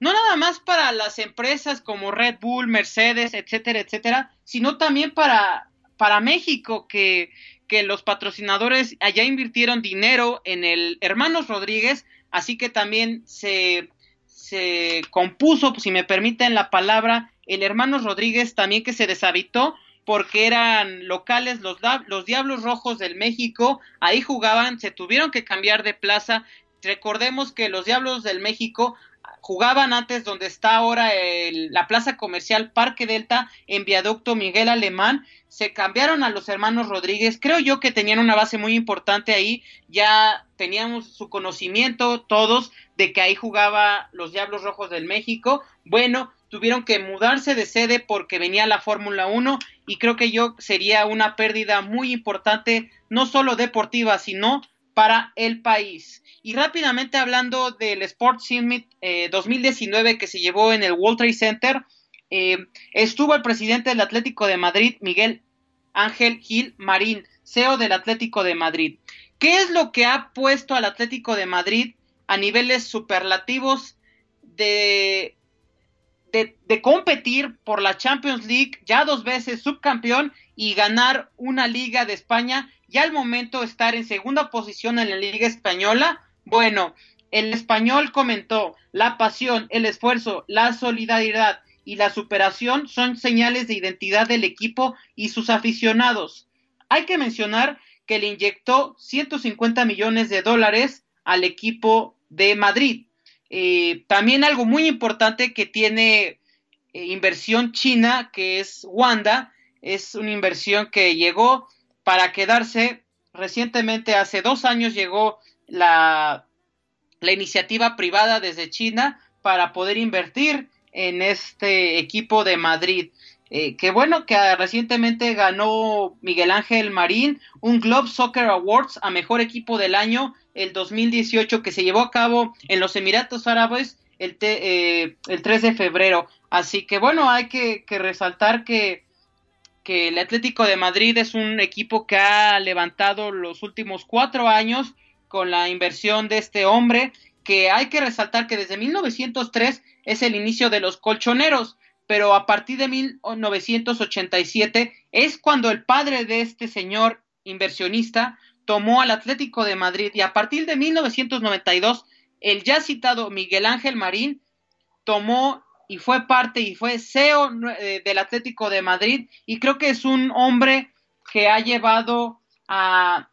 no nada más para las empresas como Red Bull, Mercedes, etcétera, etcétera, sino también para, para México, que, que los patrocinadores allá invirtieron dinero en el Hermanos Rodríguez, así que también se, se compuso, si me permiten la palabra, el Hermanos Rodríguez también que se deshabitó porque eran locales los, los Diablos Rojos del México, ahí jugaban, se tuvieron que cambiar de plaza. Recordemos que los Diablos del México jugaban antes donde está ahora el, la plaza comercial Parque Delta en viaducto Miguel Alemán, se cambiaron a los hermanos Rodríguez, creo yo que tenían una base muy importante ahí, ya teníamos su conocimiento todos de que ahí jugaba los Diablos Rojos del México, bueno, tuvieron que mudarse de sede porque venía la Fórmula 1 y creo que yo sería una pérdida muy importante, no solo deportiva, sino para el país. Y rápidamente hablando del Sports Summit 2019 que se llevó en el World Trade Center, eh, estuvo el presidente del Atlético de Madrid, Miguel Ángel Gil Marín, CEO del Atlético de Madrid. ¿Qué es lo que ha puesto al Atlético de Madrid a niveles superlativos de, de, competir por la Champions League, ya dos veces subcampeón y ganar una liga de España, ya al momento estar en segunda posición en la liga española? Bueno, el español comentó, la pasión, el esfuerzo, la solidaridad y la superación son señales de identidad del equipo y sus aficionados. Hay que mencionar que le inyectó 150 millones de dólares al equipo de Madrid. Eh, también algo muy importante que tiene eh, inversión china, que es Wanda, es una inversión que llegó para quedarse. Recientemente, hace dos años, llegó la, la iniciativa privada desde China para poder invertir en este equipo de Madrid. Eh, que bueno, que recientemente ganó Miguel Ángel Marín un Globe Soccer Awards a mejor equipo del año el 2018 que se llevó a cabo en los Emiratos Árabes el, eh, el 3 de febrero. Así que bueno, hay que, que resaltar que, que el Atlético de Madrid es un equipo que ha levantado los últimos cuatro años con la inversión de este hombre que hay que resaltar que desde 1903 es el inicio de los colchoneros, pero a partir de 1987 es cuando el padre de este señor inversionista tomó al Atlético de Madrid y a partir de 1992 el ya citado Miguel Ángel Marín tomó y fue parte y fue CEO eh, del Atlético de Madrid y creo que es un hombre que ha llevado a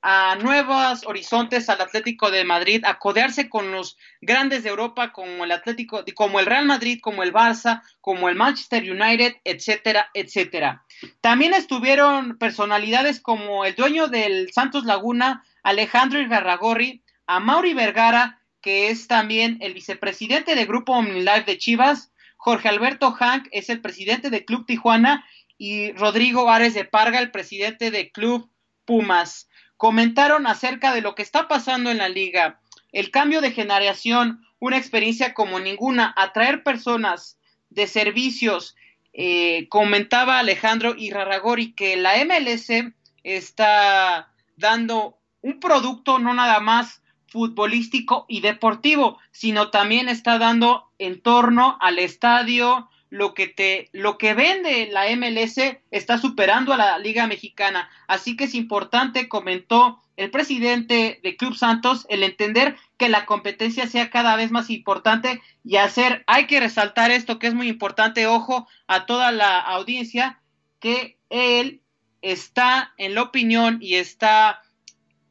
a nuevos horizontes al Atlético de Madrid, a codearse con los grandes de Europa como el Atlético, como el Real Madrid, como el Barça, como el Manchester United, etcétera, etcétera. También estuvieron personalidades como el dueño del Santos Laguna, Alejandro Igarragorri, a Mauri Vergara, que es también el vicepresidente del Grupo OmniLife de Chivas, Jorge Alberto Hank es el presidente del Club Tijuana y Rodrigo Ares de Parga, el presidente del Club Pumas comentaron acerca de lo que está pasando en la liga, el cambio de generación, una experiencia como ninguna, atraer personas de servicios. Eh, comentaba Alejandro Irraragori que la MLS está dando un producto no nada más futbolístico y deportivo, sino también está dando en torno al estadio, lo que te lo que vende la MLS está superando a la Liga Mexicana, así que es importante comentó el presidente de Club Santos el entender que la competencia sea cada vez más importante y hacer hay que resaltar esto que es muy importante, ojo a toda la audiencia que él está en la opinión y está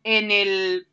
en el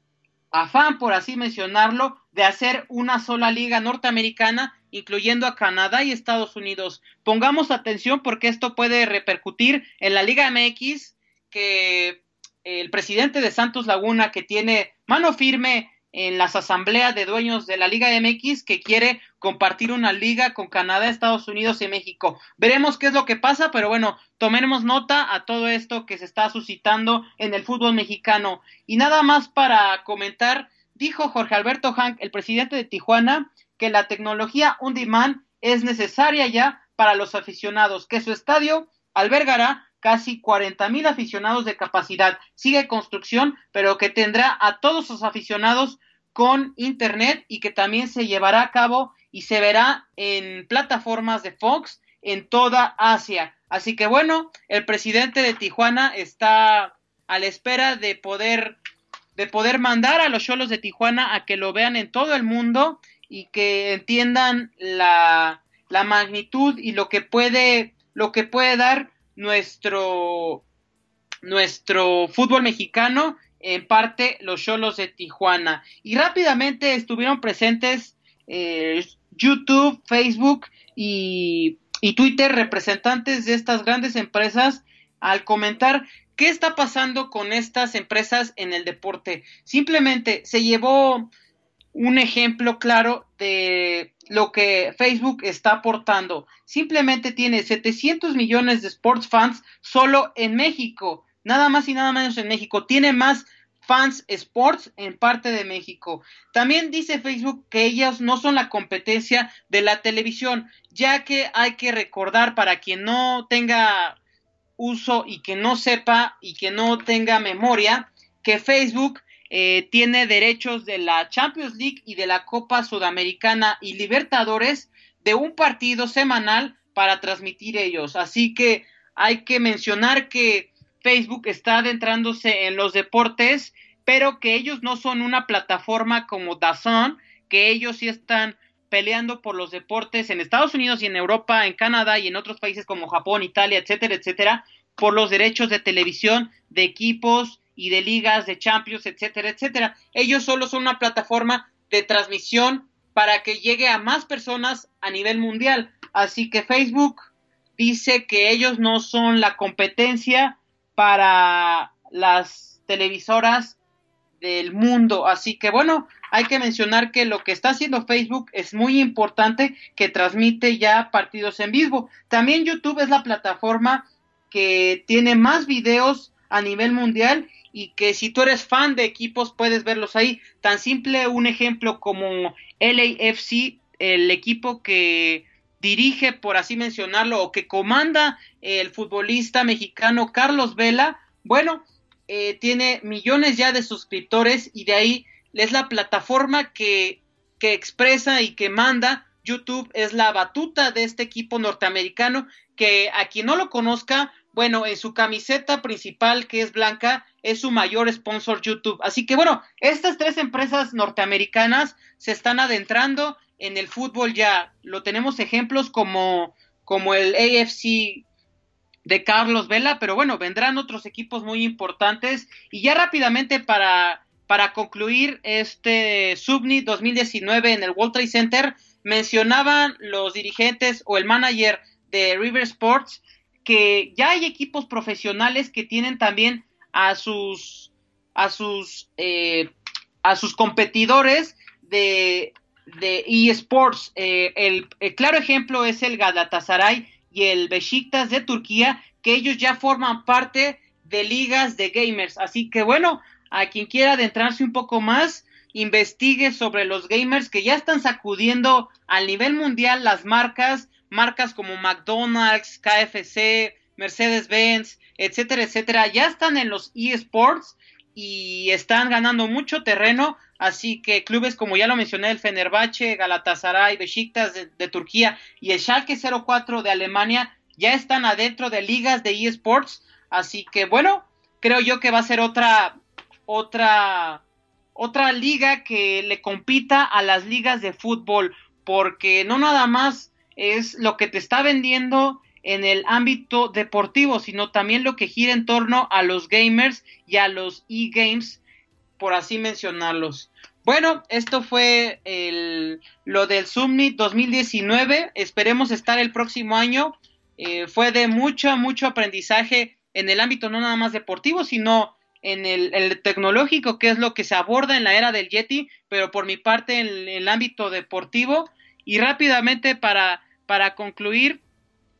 afán por así mencionarlo de hacer una sola liga norteamericana incluyendo a Canadá y Estados Unidos. Pongamos atención porque esto puede repercutir en la Liga MX, que el presidente de Santos Laguna, que tiene mano firme en las asambleas de dueños de la Liga MX, que quiere compartir una liga con Canadá, Estados Unidos y México. Veremos qué es lo que pasa, pero bueno, tomemos nota a todo esto que se está suscitando en el fútbol mexicano. Y nada más para comentar, dijo Jorge Alberto Hank, el presidente de Tijuana, que la tecnología on demand es necesaria ya para los aficionados, que su estadio albergará casi 40 mil aficionados de capacidad. Sigue construcción, pero que tendrá a todos sus aficionados con internet y que también se llevará a cabo y se verá en plataformas de Fox en toda Asia. Así que bueno, el presidente de Tijuana está a la espera de poder de poder mandar a los cholos de Tijuana a que lo vean en todo el mundo y que entiendan la, la magnitud y lo que puede lo que puede dar nuestro nuestro fútbol mexicano en parte los Cholos de Tijuana. Y rápidamente estuvieron presentes eh, YouTube, Facebook y, y Twitter, representantes de estas grandes empresas, al comentar qué está pasando con estas empresas en el deporte. Simplemente se llevó un ejemplo claro de lo que Facebook está aportando. Simplemente tiene 700 millones de sports fans solo en México, nada más y nada menos en México. Tiene más fans sports en parte de México. También dice Facebook que ellos no son la competencia de la televisión, ya que hay que recordar para quien no tenga uso y que no sepa y que no tenga memoria que Facebook eh, tiene derechos de la Champions League y de la Copa Sudamericana y Libertadores de un partido semanal para transmitir ellos. Así que hay que mencionar que Facebook está adentrándose en los deportes, pero que ellos no son una plataforma como Dazn, que ellos sí están peleando por los deportes en Estados Unidos y en Europa, en Canadá y en otros países como Japón, Italia, etcétera, etcétera, por los derechos de televisión de equipos y de ligas, de champions, etcétera, etcétera. Ellos solo son una plataforma de transmisión para que llegue a más personas a nivel mundial. Así que Facebook dice que ellos no son la competencia para las televisoras del mundo. Así que bueno, hay que mencionar que lo que está haciendo Facebook es muy importante, que transmite ya partidos en vivo. También YouTube es la plataforma que tiene más videos a nivel mundial y que si tú eres fan de equipos puedes verlos ahí. Tan simple un ejemplo como LAFC, el equipo que dirige, por así mencionarlo, o que comanda el futbolista mexicano Carlos Vela, bueno, eh, tiene millones ya de suscriptores y de ahí es la plataforma que, que expresa y que manda. YouTube es la batuta de este equipo norteamericano que a quien no lo conozca, bueno, en su camiseta principal que es blanca, es su mayor sponsor YouTube. Así que bueno, estas tres empresas norteamericanas se están adentrando en el fútbol ya. Lo tenemos ejemplos como, como el AFC de Carlos Vela, pero bueno, vendrán otros equipos muy importantes. Y ya rápidamente para, para concluir este Subni 2019 en el World Trade Center, mencionaban los dirigentes o el manager de River Sports que ya hay equipos profesionales que tienen también a sus a sus eh, a sus competidores de de eSports. Eh, el, claro ejemplo es el Galatasaray y el Besiktas de Turquía, que ellos ya forman parte de ligas de gamers. Así que bueno, a quien quiera adentrarse un poco más, investigue sobre los gamers que ya están sacudiendo al nivel mundial las marcas, marcas como McDonald's, KFC, Mercedes-Benz, etcétera, etcétera, ya están en los eSports y están ganando mucho terreno, así que clubes como ya lo mencioné, el Fenerbahce, Galatasaray, Besiktas de, Turquía y el Schalke 04 de Alemania ya están adentro de ligas de eSports, así que bueno, creo yo que va a ser otra otra otra liga que le compita a las ligas de fútbol, porque no nada más es lo que te está vendiendo en el ámbito deportivo, sino también lo que gira en torno a los gamers y a los e-games, por así mencionarlos. Bueno, esto fue el, lo del Summit 2019. Esperemos estar el próximo año. Eh, fue de mucho, mucho aprendizaje en el ámbito no nada más deportivo, sino en el, tecnológico, que es lo que se aborda en la era del Yeti, pero por mi parte en, en el ámbito deportivo. Y rápidamente para, para concluir,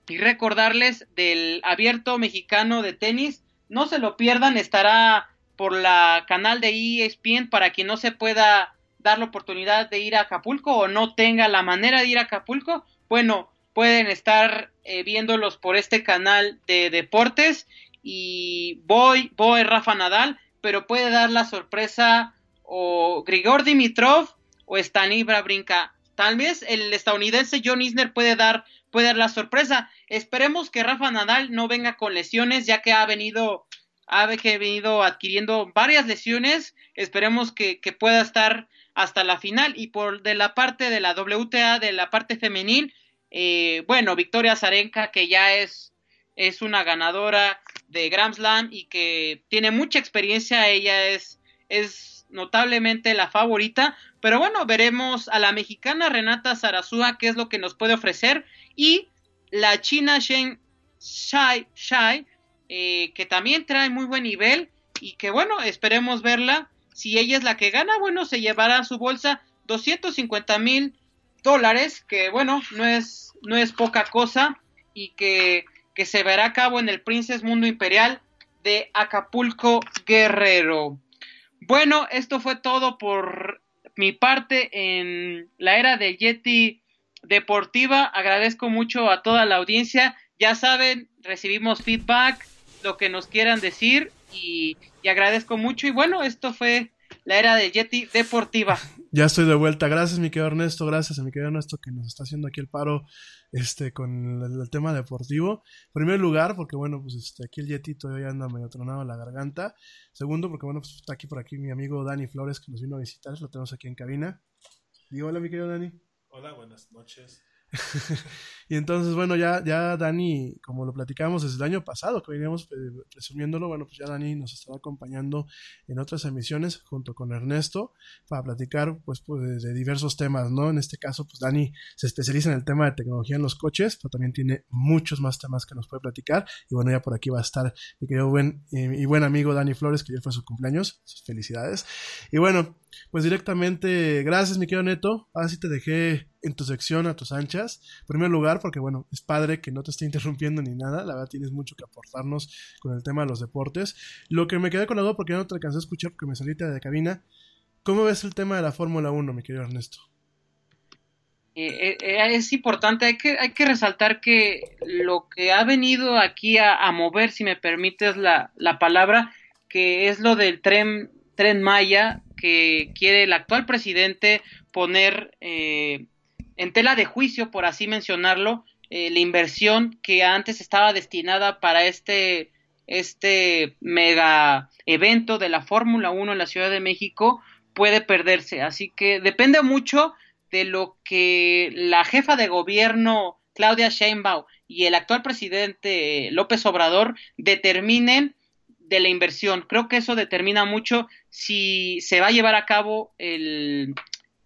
y recordarles del abierto mexicano de tenis. No se lo pierdan, estará por la canal de ESPN para quien no se pueda dar la oportunidad de ir a Acapulco o no tenga la manera de ir a Acapulco. Bueno, pueden estar eh, viéndolos por este canal de deportes y voy, voy Rafa Nadal, pero puede dar la sorpresa o Grigor Dimitrov o Stanibra Brinca. Tal vez el estadounidense John Isner puede dar puede dar la sorpresa. Esperemos que Rafa Nadal no venga con lesiones, ya que ha venido, ha venido adquiriendo varias lesiones. Esperemos que, pueda estar hasta la final. Y por de la parte de la WTA, de la parte femenil, eh, bueno, Victoria Zarenka, que ya es, es una ganadora de Grand Slam y que tiene mucha experiencia, ella es, es notablemente la favorita, pero bueno, veremos a la mexicana Renata Zarazúa qué es lo que nos puede ofrecer y la china Shen Shai, Shai eh, que también trae muy buen nivel y que bueno, esperemos verla. Si ella es la que gana, bueno, se llevará a su bolsa 250 mil dólares, que bueno, no es, no es poca cosa y que, que se verá a cabo en el Princess Mundo Imperial de Acapulco Guerrero. Bueno, esto fue todo por mi parte en la era de Yeti Deportiva. Agradezco mucho a toda la audiencia. Ya saben, recibimos feedback, lo que nos quieran decir y, y agradezco mucho. Y bueno, esto fue la era de Yeti Deportiva. Ya estoy de vuelta. Gracias, mi querido Ernesto. Gracias a mi querido Ernesto que nos está haciendo aquí el paro este, con el, tema deportivo. En primer lugar, porque bueno, pues este, aquí el Yeti todavía anda medio tronado en la garganta. Segundo, porque bueno, pues está aquí por aquí mi amigo Dani Flores que nos vino a visitar. Lo tenemos aquí en cabina. Y hola, mi querido Dani. Hola, buenas noches. y entonces, bueno, ya, ya Dani, como lo platicamos desde el año pasado, que veníamos presumiéndolo, bueno, pues ya Dani nos estará acompañando en otras emisiones junto con Ernesto para platicar, pues, pues de diversos temas, ¿no? En este caso, pues Dani se especializa en el tema de tecnología en los coches, pero también tiene muchos más temas que nos puede platicar. Y bueno, ya por aquí va a estar mi querido buen y buen amigo Dani Flores, que ya fue su cumpleaños. Felicidades. Y bueno, pues directamente, gracias, mi querido Neto. Ahora sí te dejé en tu sección a tus anchas. En primer lugar, porque bueno, es padre que no te esté interrumpiendo ni nada. La verdad, tienes mucho que aportarnos con el tema de los deportes. Lo que me quedé con la duda, porque no te alcancé a escuchar porque me saliste de cabina. ¿Cómo ves el tema de la Fórmula 1, mi querido Ernesto? Eh, eh, es importante, hay que, hay que resaltar que lo que ha venido aquí a, mover, si me permites la, la palabra, que es lo del tren, tren Maya, que quiere el actual presidente poner eh, en tela de juicio, por así mencionarlo, eh, la inversión que antes estaba destinada para este, este mega evento de la Fórmula 1 en la Ciudad de México puede perderse. Así que depende mucho de lo que la jefa de gobierno Claudia Sheinbaum y el actual presidente López Obrador determinen de la inversión. Creo que eso determina mucho si se va a llevar a cabo el,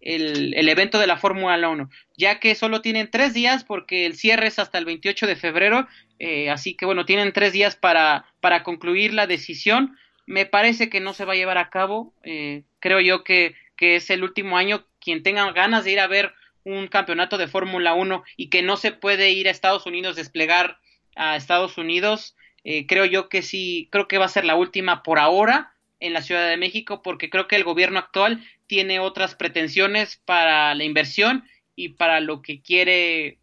el, evento de la Fórmula 1, ya que solo tienen tres días porque el cierre es hasta el 28 de febrero, eh, así que bueno, tienen tres días para, para concluir la decisión. Me parece que no se va a llevar a cabo, eh, creo yo que, que es el último año quien tenga ganas de ir a ver un campeonato de Fórmula 1 y que no se puede ir a Estados Unidos, desplegar a Estados Unidos, eh, creo yo que sí, creo que va a ser la última por ahora en la Ciudad de México, porque creo que el gobierno actual tiene otras pretensiones para la inversión y para lo que quiere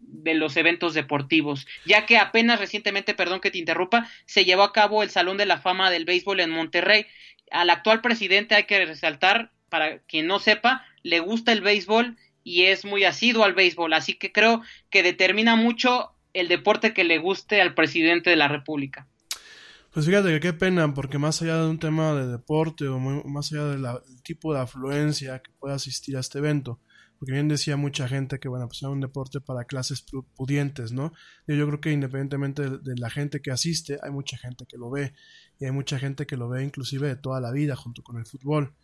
de los eventos deportivos, ya que apenas recientemente, perdón que te interrumpa, se llevó a cabo el Salón de la Fama del Béisbol en Monterrey. Al actual presidente hay que resaltar, para quien no sepa, le gusta el béisbol y es muy asiduo al béisbol, así que creo que determina mucho el deporte que le guste al presidente de la República. Pues fíjate que qué pena, porque más allá de un tema de deporte o más allá del tipo de afluencia que pueda asistir a este evento, porque bien decía mucha gente que, bueno, pues era un deporte para clases pudientes, ¿no? Yo, creo que independientemente de, de, la gente que asiste, hay mucha gente que lo ve, y hay mucha gente que lo ve inclusive de toda la vida junto con el fútbol.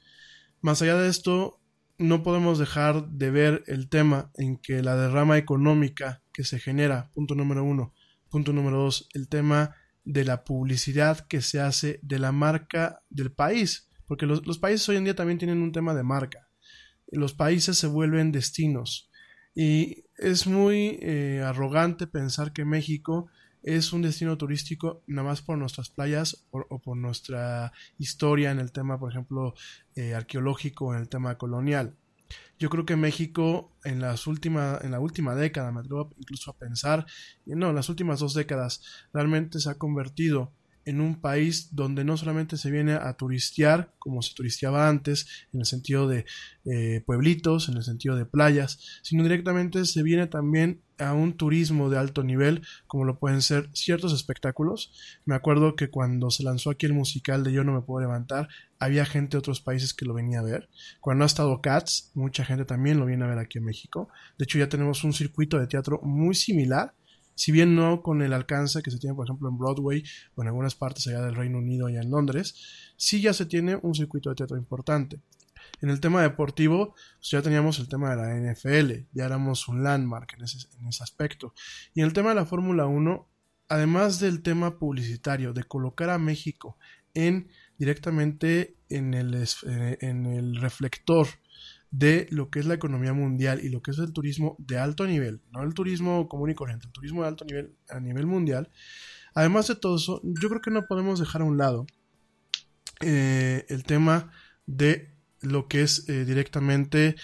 Más allá de esto, no podemos dejar de ver el tema en que la derrama económica que se genera, punto número uno, punto número dos, el tema de la publicidad que se hace de la marca del país, porque los, países hoy en día también tienen un tema de marca. Los países se vuelven destinos y es muy eh, arrogante pensar que México es un destino turístico nada más por nuestras playas o, por nuestra historia en el tema, por ejemplo, eh, arqueológico, en el tema colonial. Yo creo que México en, las última, en la última década, me atrevo incluso a pensar, no, en las últimas dos décadas, realmente se ha convertido en un país donde no solamente se viene a turistear como se turisteaba antes, en el sentido de eh, pueblitos, en el sentido de playas, sino directamente se viene también a un turismo de alto nivel, como lo pueden ser ciertos espectáculos. Me acuerdo que cuando se lanzó aquí el musical de Yo no me puedo levantar, había gente de otros países que lo venía a ver. Cuando ha estado Cats, mucha gente también lo viene a ver aquí en México. De hecho, ya tenemos un circuito de teatro muy similar si bien no con el alcance que se tiene, por ejemplo, en Broadway o en algunas partes allá del Reino Unido y en Londres, sí ya se tiene un circuito de teatro importante. En el tema deportivo, pues ya teníamos el tema de la NFL, ya éramos un landmark en ese, en ese aspecto. Y en el tema de la Fórmula 1, además del tema publicitario, de colocar a México en directamente en el, eh, en el reflector de lo que es la economía mundial y lo que es el turismo de alto nivel, no el turismo común y corriente, el turismo de alto nivel a nivel mundial. Además de todo eso, yo creo que no podemos dejar a un lado eh, el tema de lo que es eh, directamente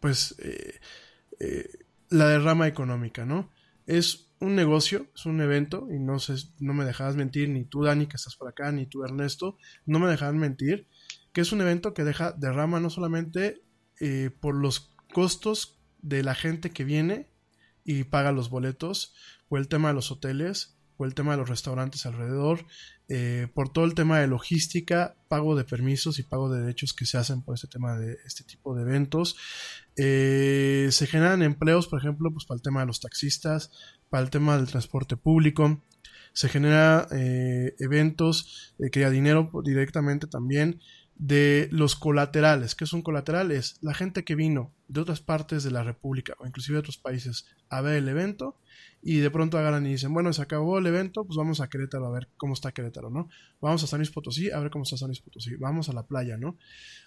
pues la derrama económica, ¿no? Es un negocio, es un evento, y no sé, no me dejarás mentir, ni tú, Dani, que estás por acá, ni tú, Ernesto, no me dejarán mentir, que es un evento que deja derrama no solamente eh, por los costos de la gente que viene y paga los boletos, o el tema de los hoteles, o el tema de los restaurantes alrededor, eh, por todo el tema de logística, pago de permisos y pago de derechos que se hacen por este tema de este tipo de eventos. Eh, se generan empleos, por ejemplo, pues para el tema de los taxistas, para el tema del transporte público. Se genera eventos que dinero directamente también de los colaterales. ¿Qué son colaterales? La gente que vino de otras partes de la República o inclusive de otros países a ver el evento y de pronto agarran y dicen, bueno, se acabó el evento, pues vamos a Querétaro a ver cómo está Querétaro, ¿no? Vamos a San Luis Potosí a ver cómo está San Luis Potosí, vamos a la playa, ¿no?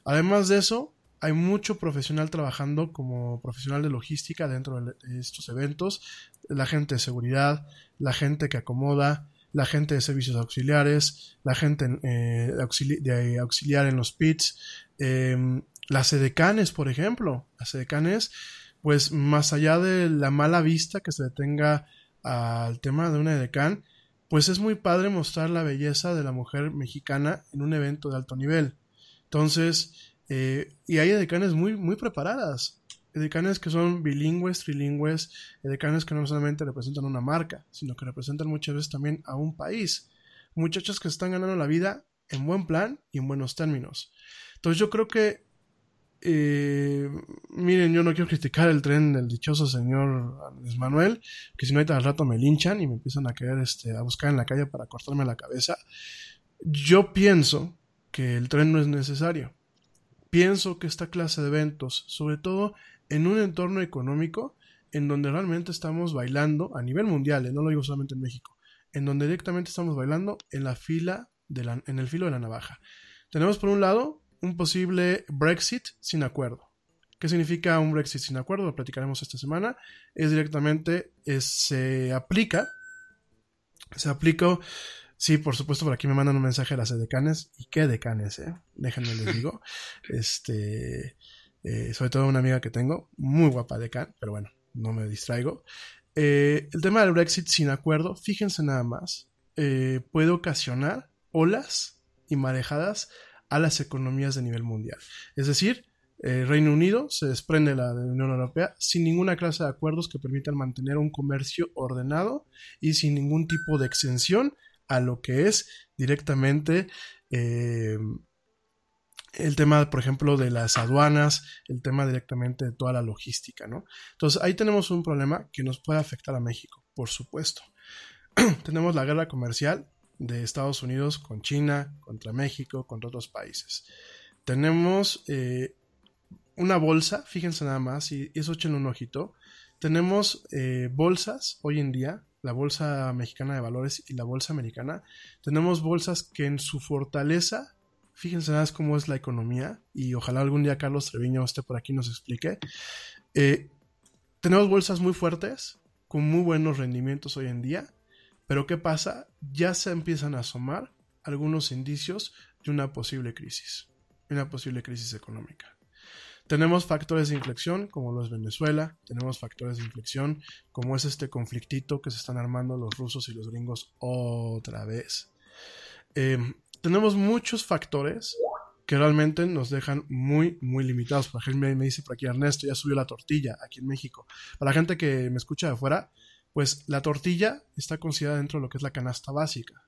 Además de eso, hay mucho profesional trabajando como profesional de logística dentro de estos eventos, la gente de seguridad, la gente que acomoda, la gente de servicios auxiliares, la gente eh, de, auxiliar en los pits, em, las edecanes, por ejemplo, las edecanes, pues más allá de la mala vista que se le tenga al tema de una edecán, pues es muy padre mostrar la belleza de la mujer mexicana en un evento de alto nivel. Entonces, eh, y hay edecanes muy, muy preparadas edecanes que son bilingües, trilingües, edecanes que no solamente representan una marca, sino que representan muchas veces también a un país. Muchachos que están ganando la vida en buen plan y en buenos términos. Entonces yo creo que, eh, miren, yo no quiero criticar el tren del dichoso señor Andrés Manuel, que si no ahorita al rato me linchan y me empiezan a querer este, a buscar en la calle para cortarme la cabeza. Yo pienso que el tren no es necesario. Pienso que esta clase de eventos, sobre todo en un entorno económico en donde realmente estamos bailando a nivel mundial, eh, no lo digo solamente en México, en donde directamente estamos bailando en la fila de la, en el filo de la navaja. Tenemos por un lado un posible Brexit sin acuerdo. ¿Qué significa un Brexit sin acuerdo? Lo platicaremos esta semana. Es directamente, se aplica, se aplica, sí, por supuesto, por aquí me mandan un mensaje a las decanes, y qué decanes, eh, déjenme les digo, este, eh, sobre todo una amiga que tengo, muy guapa de Can, pero bueno, no me distraigo. Eh, el tema del Brexit sin acuerdo, fíjense nada más, eh, puede ocasionar olas y marejadas a las economías de nivel mundial. Es decir, Reino Unido se desprende de la Unión Europea sin ninguna clase de acuerdos que permitan mantener un comercio ordenado y sin ningún tipo de exención a lo que es directamente el tema, por ejemplo, de las aduanas, el tema directamente de toda la logística, ¿no? Entonces ahí tenemos un problema que nos puede afectar a México, por supuesto. tenemos la guerra comercial de Estados Unidos con China, contra México, contra otros países. Tenemos eh, una bolsa, fíjense nada más, y eso echen un ojito. Tenemos eh, bolsas hoy en día, la bolsa mexicana de valores y la bolsa americana. Tenemos bolsas que en su fortaleza Fíjense cómo es la economía y ojalá algún día Carlos Treviño esté por aquí y nos explique. Eh, tenemos bolsas muy fuertes, con muy buenos rendimientos hoy en día, pero ¿qué pasa? Ya se empiezan a asomar algunos indicios de una posible crisis, una posible crisis económica. Tenemos factores de inflexión, como lo es Venezuela, tenemos factores de inflexión, como es este conflictito que se están armando los rusos y los gringos otra vez. Eh, tenemos muchos factores que realmente nos dejan muy, muy limitados. Por ejemplo, me dice por aquí Ernesto, ya subió la tortilla aquí en México. Para la gente que me escucha de afuera, pues la tortilla está considerada dentro de lo que es la canasta básica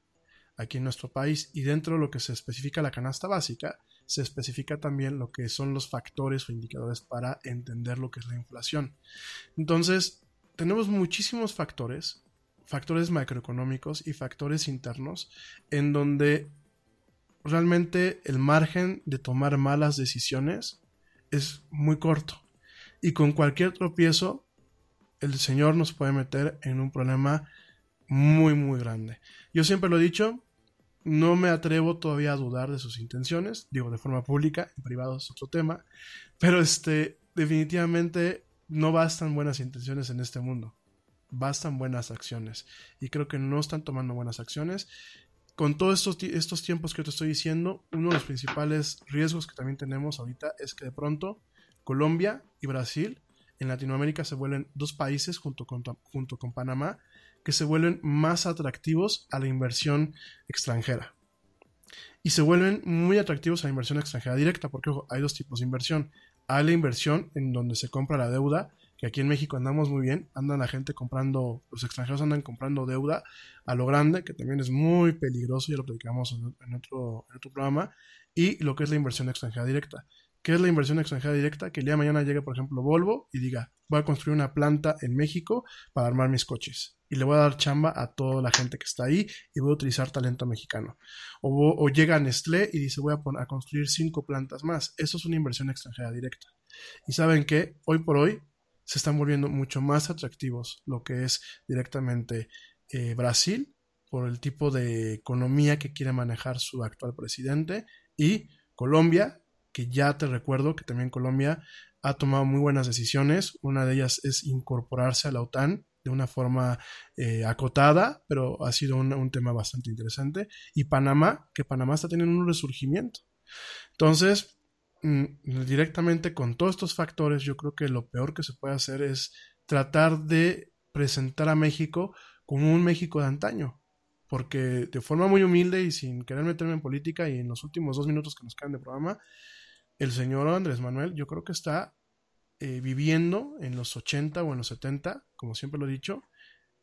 aquí en nuestro país y dentro de lo que se especifica la canasta básica, se especifica también lo que son los factores o indicadores para entender lo que es la inflación. Entonces, tenemos muchísimos factores, factores macroeconómicos y factores internos, en donde realmente el margen de tomar malas decisiones es muy corto. Y con cualquier tropiezo, el Señor nos puede meter en un problema muy, muy grande. Yo siempre lo he dicho, no me atrevo todavía a dudar de sus intenciones, digo de forma pública, en privado es otro tema, pero este, definitivamente no bastan buenas intenciones en este mundo, bastan buenas acciones. Y creo que no están tomando buenas acciones. Con todos estos, estos tiempos que te estoy diciendo, uno de los principales riesgos que también tenemos ahorita es que de pronto Colombia y Brasil en Latinoamérica se vuelven dos países junto con, junto con Panamá que se vuelven más atractivos a la inversión extranjera. Y se vuelven muy atractivos a la inversión extranjera directa, porque hay dos tipos de inversión. Hay la inversión en donde se compra la deuda, que aquí en México andamos muy bien, andan la gente comprando, los extranjeros andan comprando deuda a lo grande, que también es muy peligroso, ya lo platicamos en, otro, programa, y lo que es la inversión extranjera directa. ¿Qué es la inversión extranjera directa? Que el día de mañana llegue, por ejemplo, Volvo y diga, voy a construir una planta en México para armar mis coches. Y le voy a dar chamba a toda la gente que está ahí y voy a utilizar talento mexicano. O, llega Nestlé y dice, voy a, a construir cinco plantas más. Eso es una inversión extranjera directa. Y saben que hoy por hoy se están volviendo mucho más atractivos lo que es directamente eh, Brasil por el tipo de economía que quiere manejar su actual presidente y Colombia que ya te recuerdo que también Colombia ha tomado muy buenas decisiones. Una de ellas es incorporarse a la OTAN de una forma eh, acotada, pero ha sido un, tema bastante interesante. Y Panamá, que Panamá está teniendo un resurgimiento. Entonces, directamente con todos estos factores, yo creo que lo peor que se puede hacer es tratar de presentar a México como un México de antaño, porque de forma muy humilde y sin querer meterme en política y en los últimos dos minutos que nos quedan de programa, el señor Andrés Manuel yo creo que está eh, viviendo en los 80 o en los 70, como siempre lo he dicho,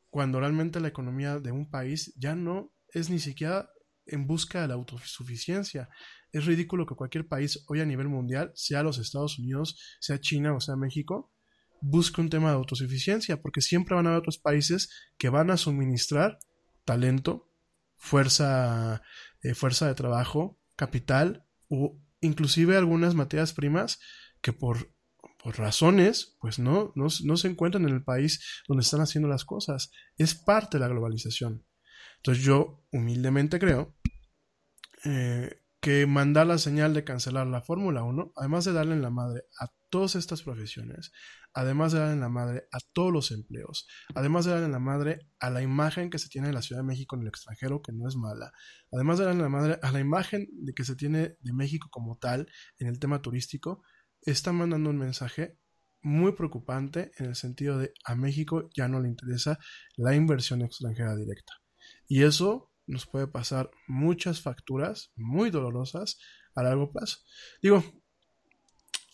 cuando realmente la economía de un país ya no es ni siquiera en busca de la autosuficiencia. Es ridículo que cualquier país hoy a nivel mundial, sea los Estados Unidos, sea China o sea México, busque un tema de autosuficiencia, porque siempre van a haber otros países que van a suministrar talento, fuerza, eh, fuerza de trabajo, capital o inclusive algunas materias primas que por, por razones pues no, no, se encuentran en el país donde están haciendo las cosas. Es parte de la globalización. Entonces yo humildemente creo eh, que mandar la señal de cancelar la Fórmula 1, además de darle en la madre a todas estas profesiones, además de darle en la madre a todos los empleos, además de darle en la madre a la imagen que se tiene de la Ciudad de México en el extranjero, que no es mala, además de darle en la madre a la imagen de que se tiene de México como tal en el tema turístico, está mandando un mensaje muy preocupante en el sentido de a México ya no le interesa la inversión extranjera directa. Y eso nos puede pasar muchas facturas muy dolorosas a largo plazo. Digo,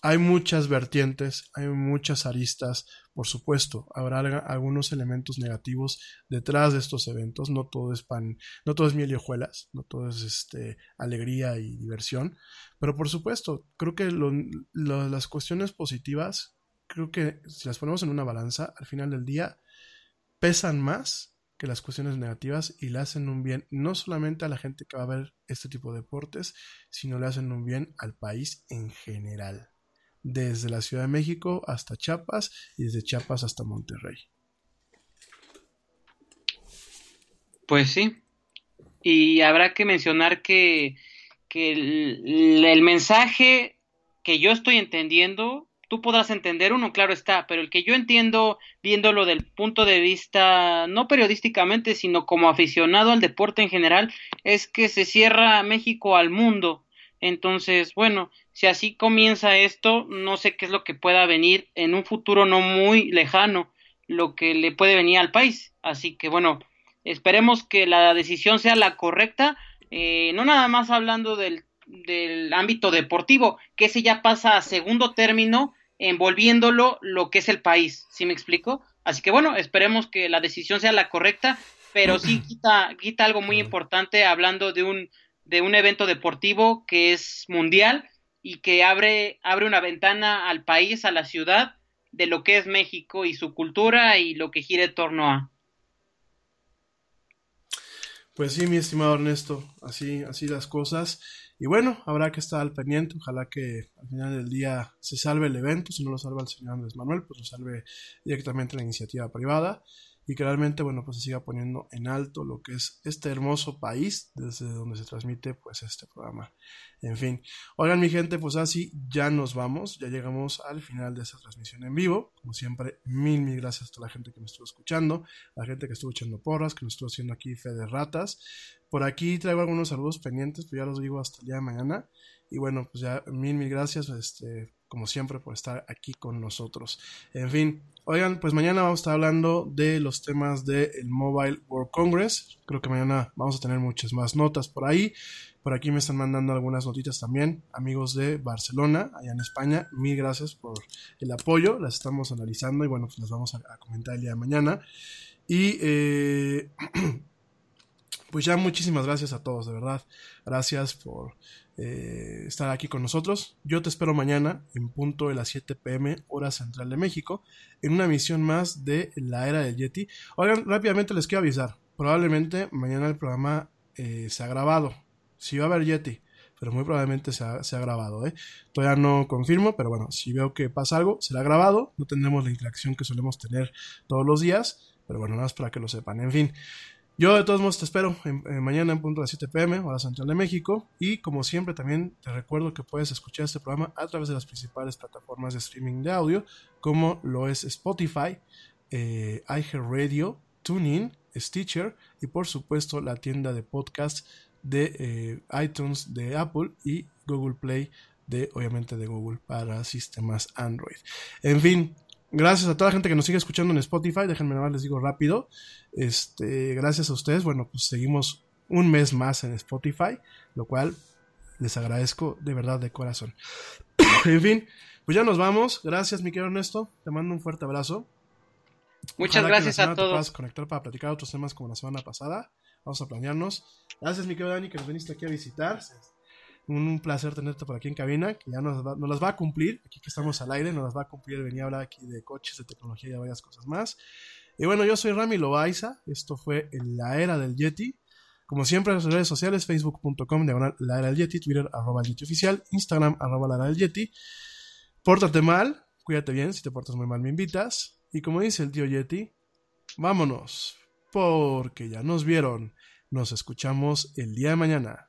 hay muchas vertientes, hay muchas aristas, por supuesto, habrá algunos elementos negativos detrás de estos eventos, no todo es pan, no todo es miel y hojuelas, no todo es este, alegría y diversión, pero por supuesto, creo que las cuestiones positivas, creo que si las ponemos en una balanza, al final del día pesan más que las cuestiones negativas y le hacen un bien no solamente a la gente que va a ver este tipo de deportes, sino le hacen un bien al país en general desde la Ciudad de México hasta Chiapas y desde Chiapas hasta Monterrey. Pues sí. Y habrá que mencionar que, el, el, mensaje que yo estoy entendiendo, tú podrás entender uno, claro está, pero el que yo entiendo viéndolo del punto de vista, no periodísticamente, sino como aficionado al deporte en general, es que se cierra México al mundo. Entonces, bueno, si así comienza esto, no sé qué es lo que pueda venir en un futuro no muy lejano, lo que le puede venir al país. Así que bueno, esperemos que la decisión sea la correcta, eh, no nada más hablando del, del ámbito deportivo, que ese ya pasa a segundo término, envolviéndolo lo que es el país, ¿sí me explico? Así que bueno, esperemos que la decisión sea la correcta, pero sí quita, quita algo muy importante hablando de un, de un evento deportivo que es mundial y que abre, abre una ventana al país, a la ciudad, de lo que es México y su cultura y lo que gira en torno a. Pues sí, mi estimado Ernesto, así, así las cosas. Y bueno, habrá que estar al pendiente. Ojalá que al final del día se salve el evento. Si no lo salva el señor Andrés Manuel, pues lo salve directamente la iniciativa privada y que realmente, bueno, pues se siga poniendo en alto lo que es este hermoso país desde donde se transmite pues este programa. En fin, oigan mi gente, pues así ya nos vamos, ya llegamos al final de esta transmisión en vivo. Como siempre, mil, mil gracias a toda la gente que me estuvo escuchando, a la gente que estuvo echando porras, que nos estuvo haciendo aquí fe de ratas. Por aquí traigo algunos saludos pendientes, pero ya los digo hasta el día de mañana. Y bueno, pues ya mil, mil gracias, este, como siempre, por estar aquí con nosotros. En fin, oigan, pues mañana vamos a estar hablando de los temas del Mobile World Congress. Creo que mañana vamos a tener muchas más notas por ahí. Por aquí me están mandando algunas notitas también, amigos de Barcelona, allá en España. Mil gracias por el apoyo, las estamos analizando y bueno, pues las vamos a, a comentar el día de mañana. Y eh, pues ya muchísimas gracias a todos, de verdad. Gracias por eh, estar aquí con nosotros. Yo te espero mañana en punto de las 7 pm hora central de México en una emisión más de la era del Yeti. Oigan, rápidamente les quiero avisar. Probablemente mañana el programa eh, se ha grabado. Si va a haber Yeti, pero muy probablemente se ha, se ha grabado. ¿eh? Todavía no confirmo, pero bueno, si veo que pasa algo, será grabado. No tendremos la interacción que solemos tener todos los días, pero bueno, nada más para que lo sepan. En fin. Yo de todos modos te espero mañana en punto de las 7 pm, hora central de México. Y como siempre también te recuerdo que puedes escuchar este programa a través de las principales plataformas de streaming de audio, como lo es Spotify, eh, iHeartRadio, TuneIn, Stitcher y por supuesto la tienda de podcast de eh, iTunes de Apple y Google Play de obviamente de Google para sistemas Android. En fin, Gracias a toda la gente que nos sigue escuchando en Spotify. Déjenme nada más les digo rápido. Este, gracias a ustedes. Bueno, pues seguimos un mes más en Spotify, lo cual les agradezco de verdad de corazón. en fin, pues ya nos vamos. Gracias, mi querido Ernesto. Te mando un fuerte abrazo. Muchas Ojalá que gracias la a semana te todos. puedas conectar para platicar otros temas como la semana pasada. Vamos a planearnos. Gracias, mi querido Dani, que nos viniste aquí a visitar. Un, placer tenerte por aquí en cabina, que ya nos, va- nos las va a cumplir. Aquí que estamos al aire, nos las va a cumplir. Venía a hablar aquí de coches, de tecnología y de varias cosas más. Y bueno, yo soy Rami Loaiza. Esto fue en la era del Yeti. Como siempre, en las redes sociales, facebook.com, diagonal la era del Yeti, Twitter, arroba el Yeti oficial, Instagram, arroba la era del Yeti. Pórtate mal, cuídate bien, si te portas muy mal me invitas. Y como dice el tío Yeti, vámonos, porque ya nos vieron. Nos escuchamos el día de mañana.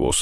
Airbus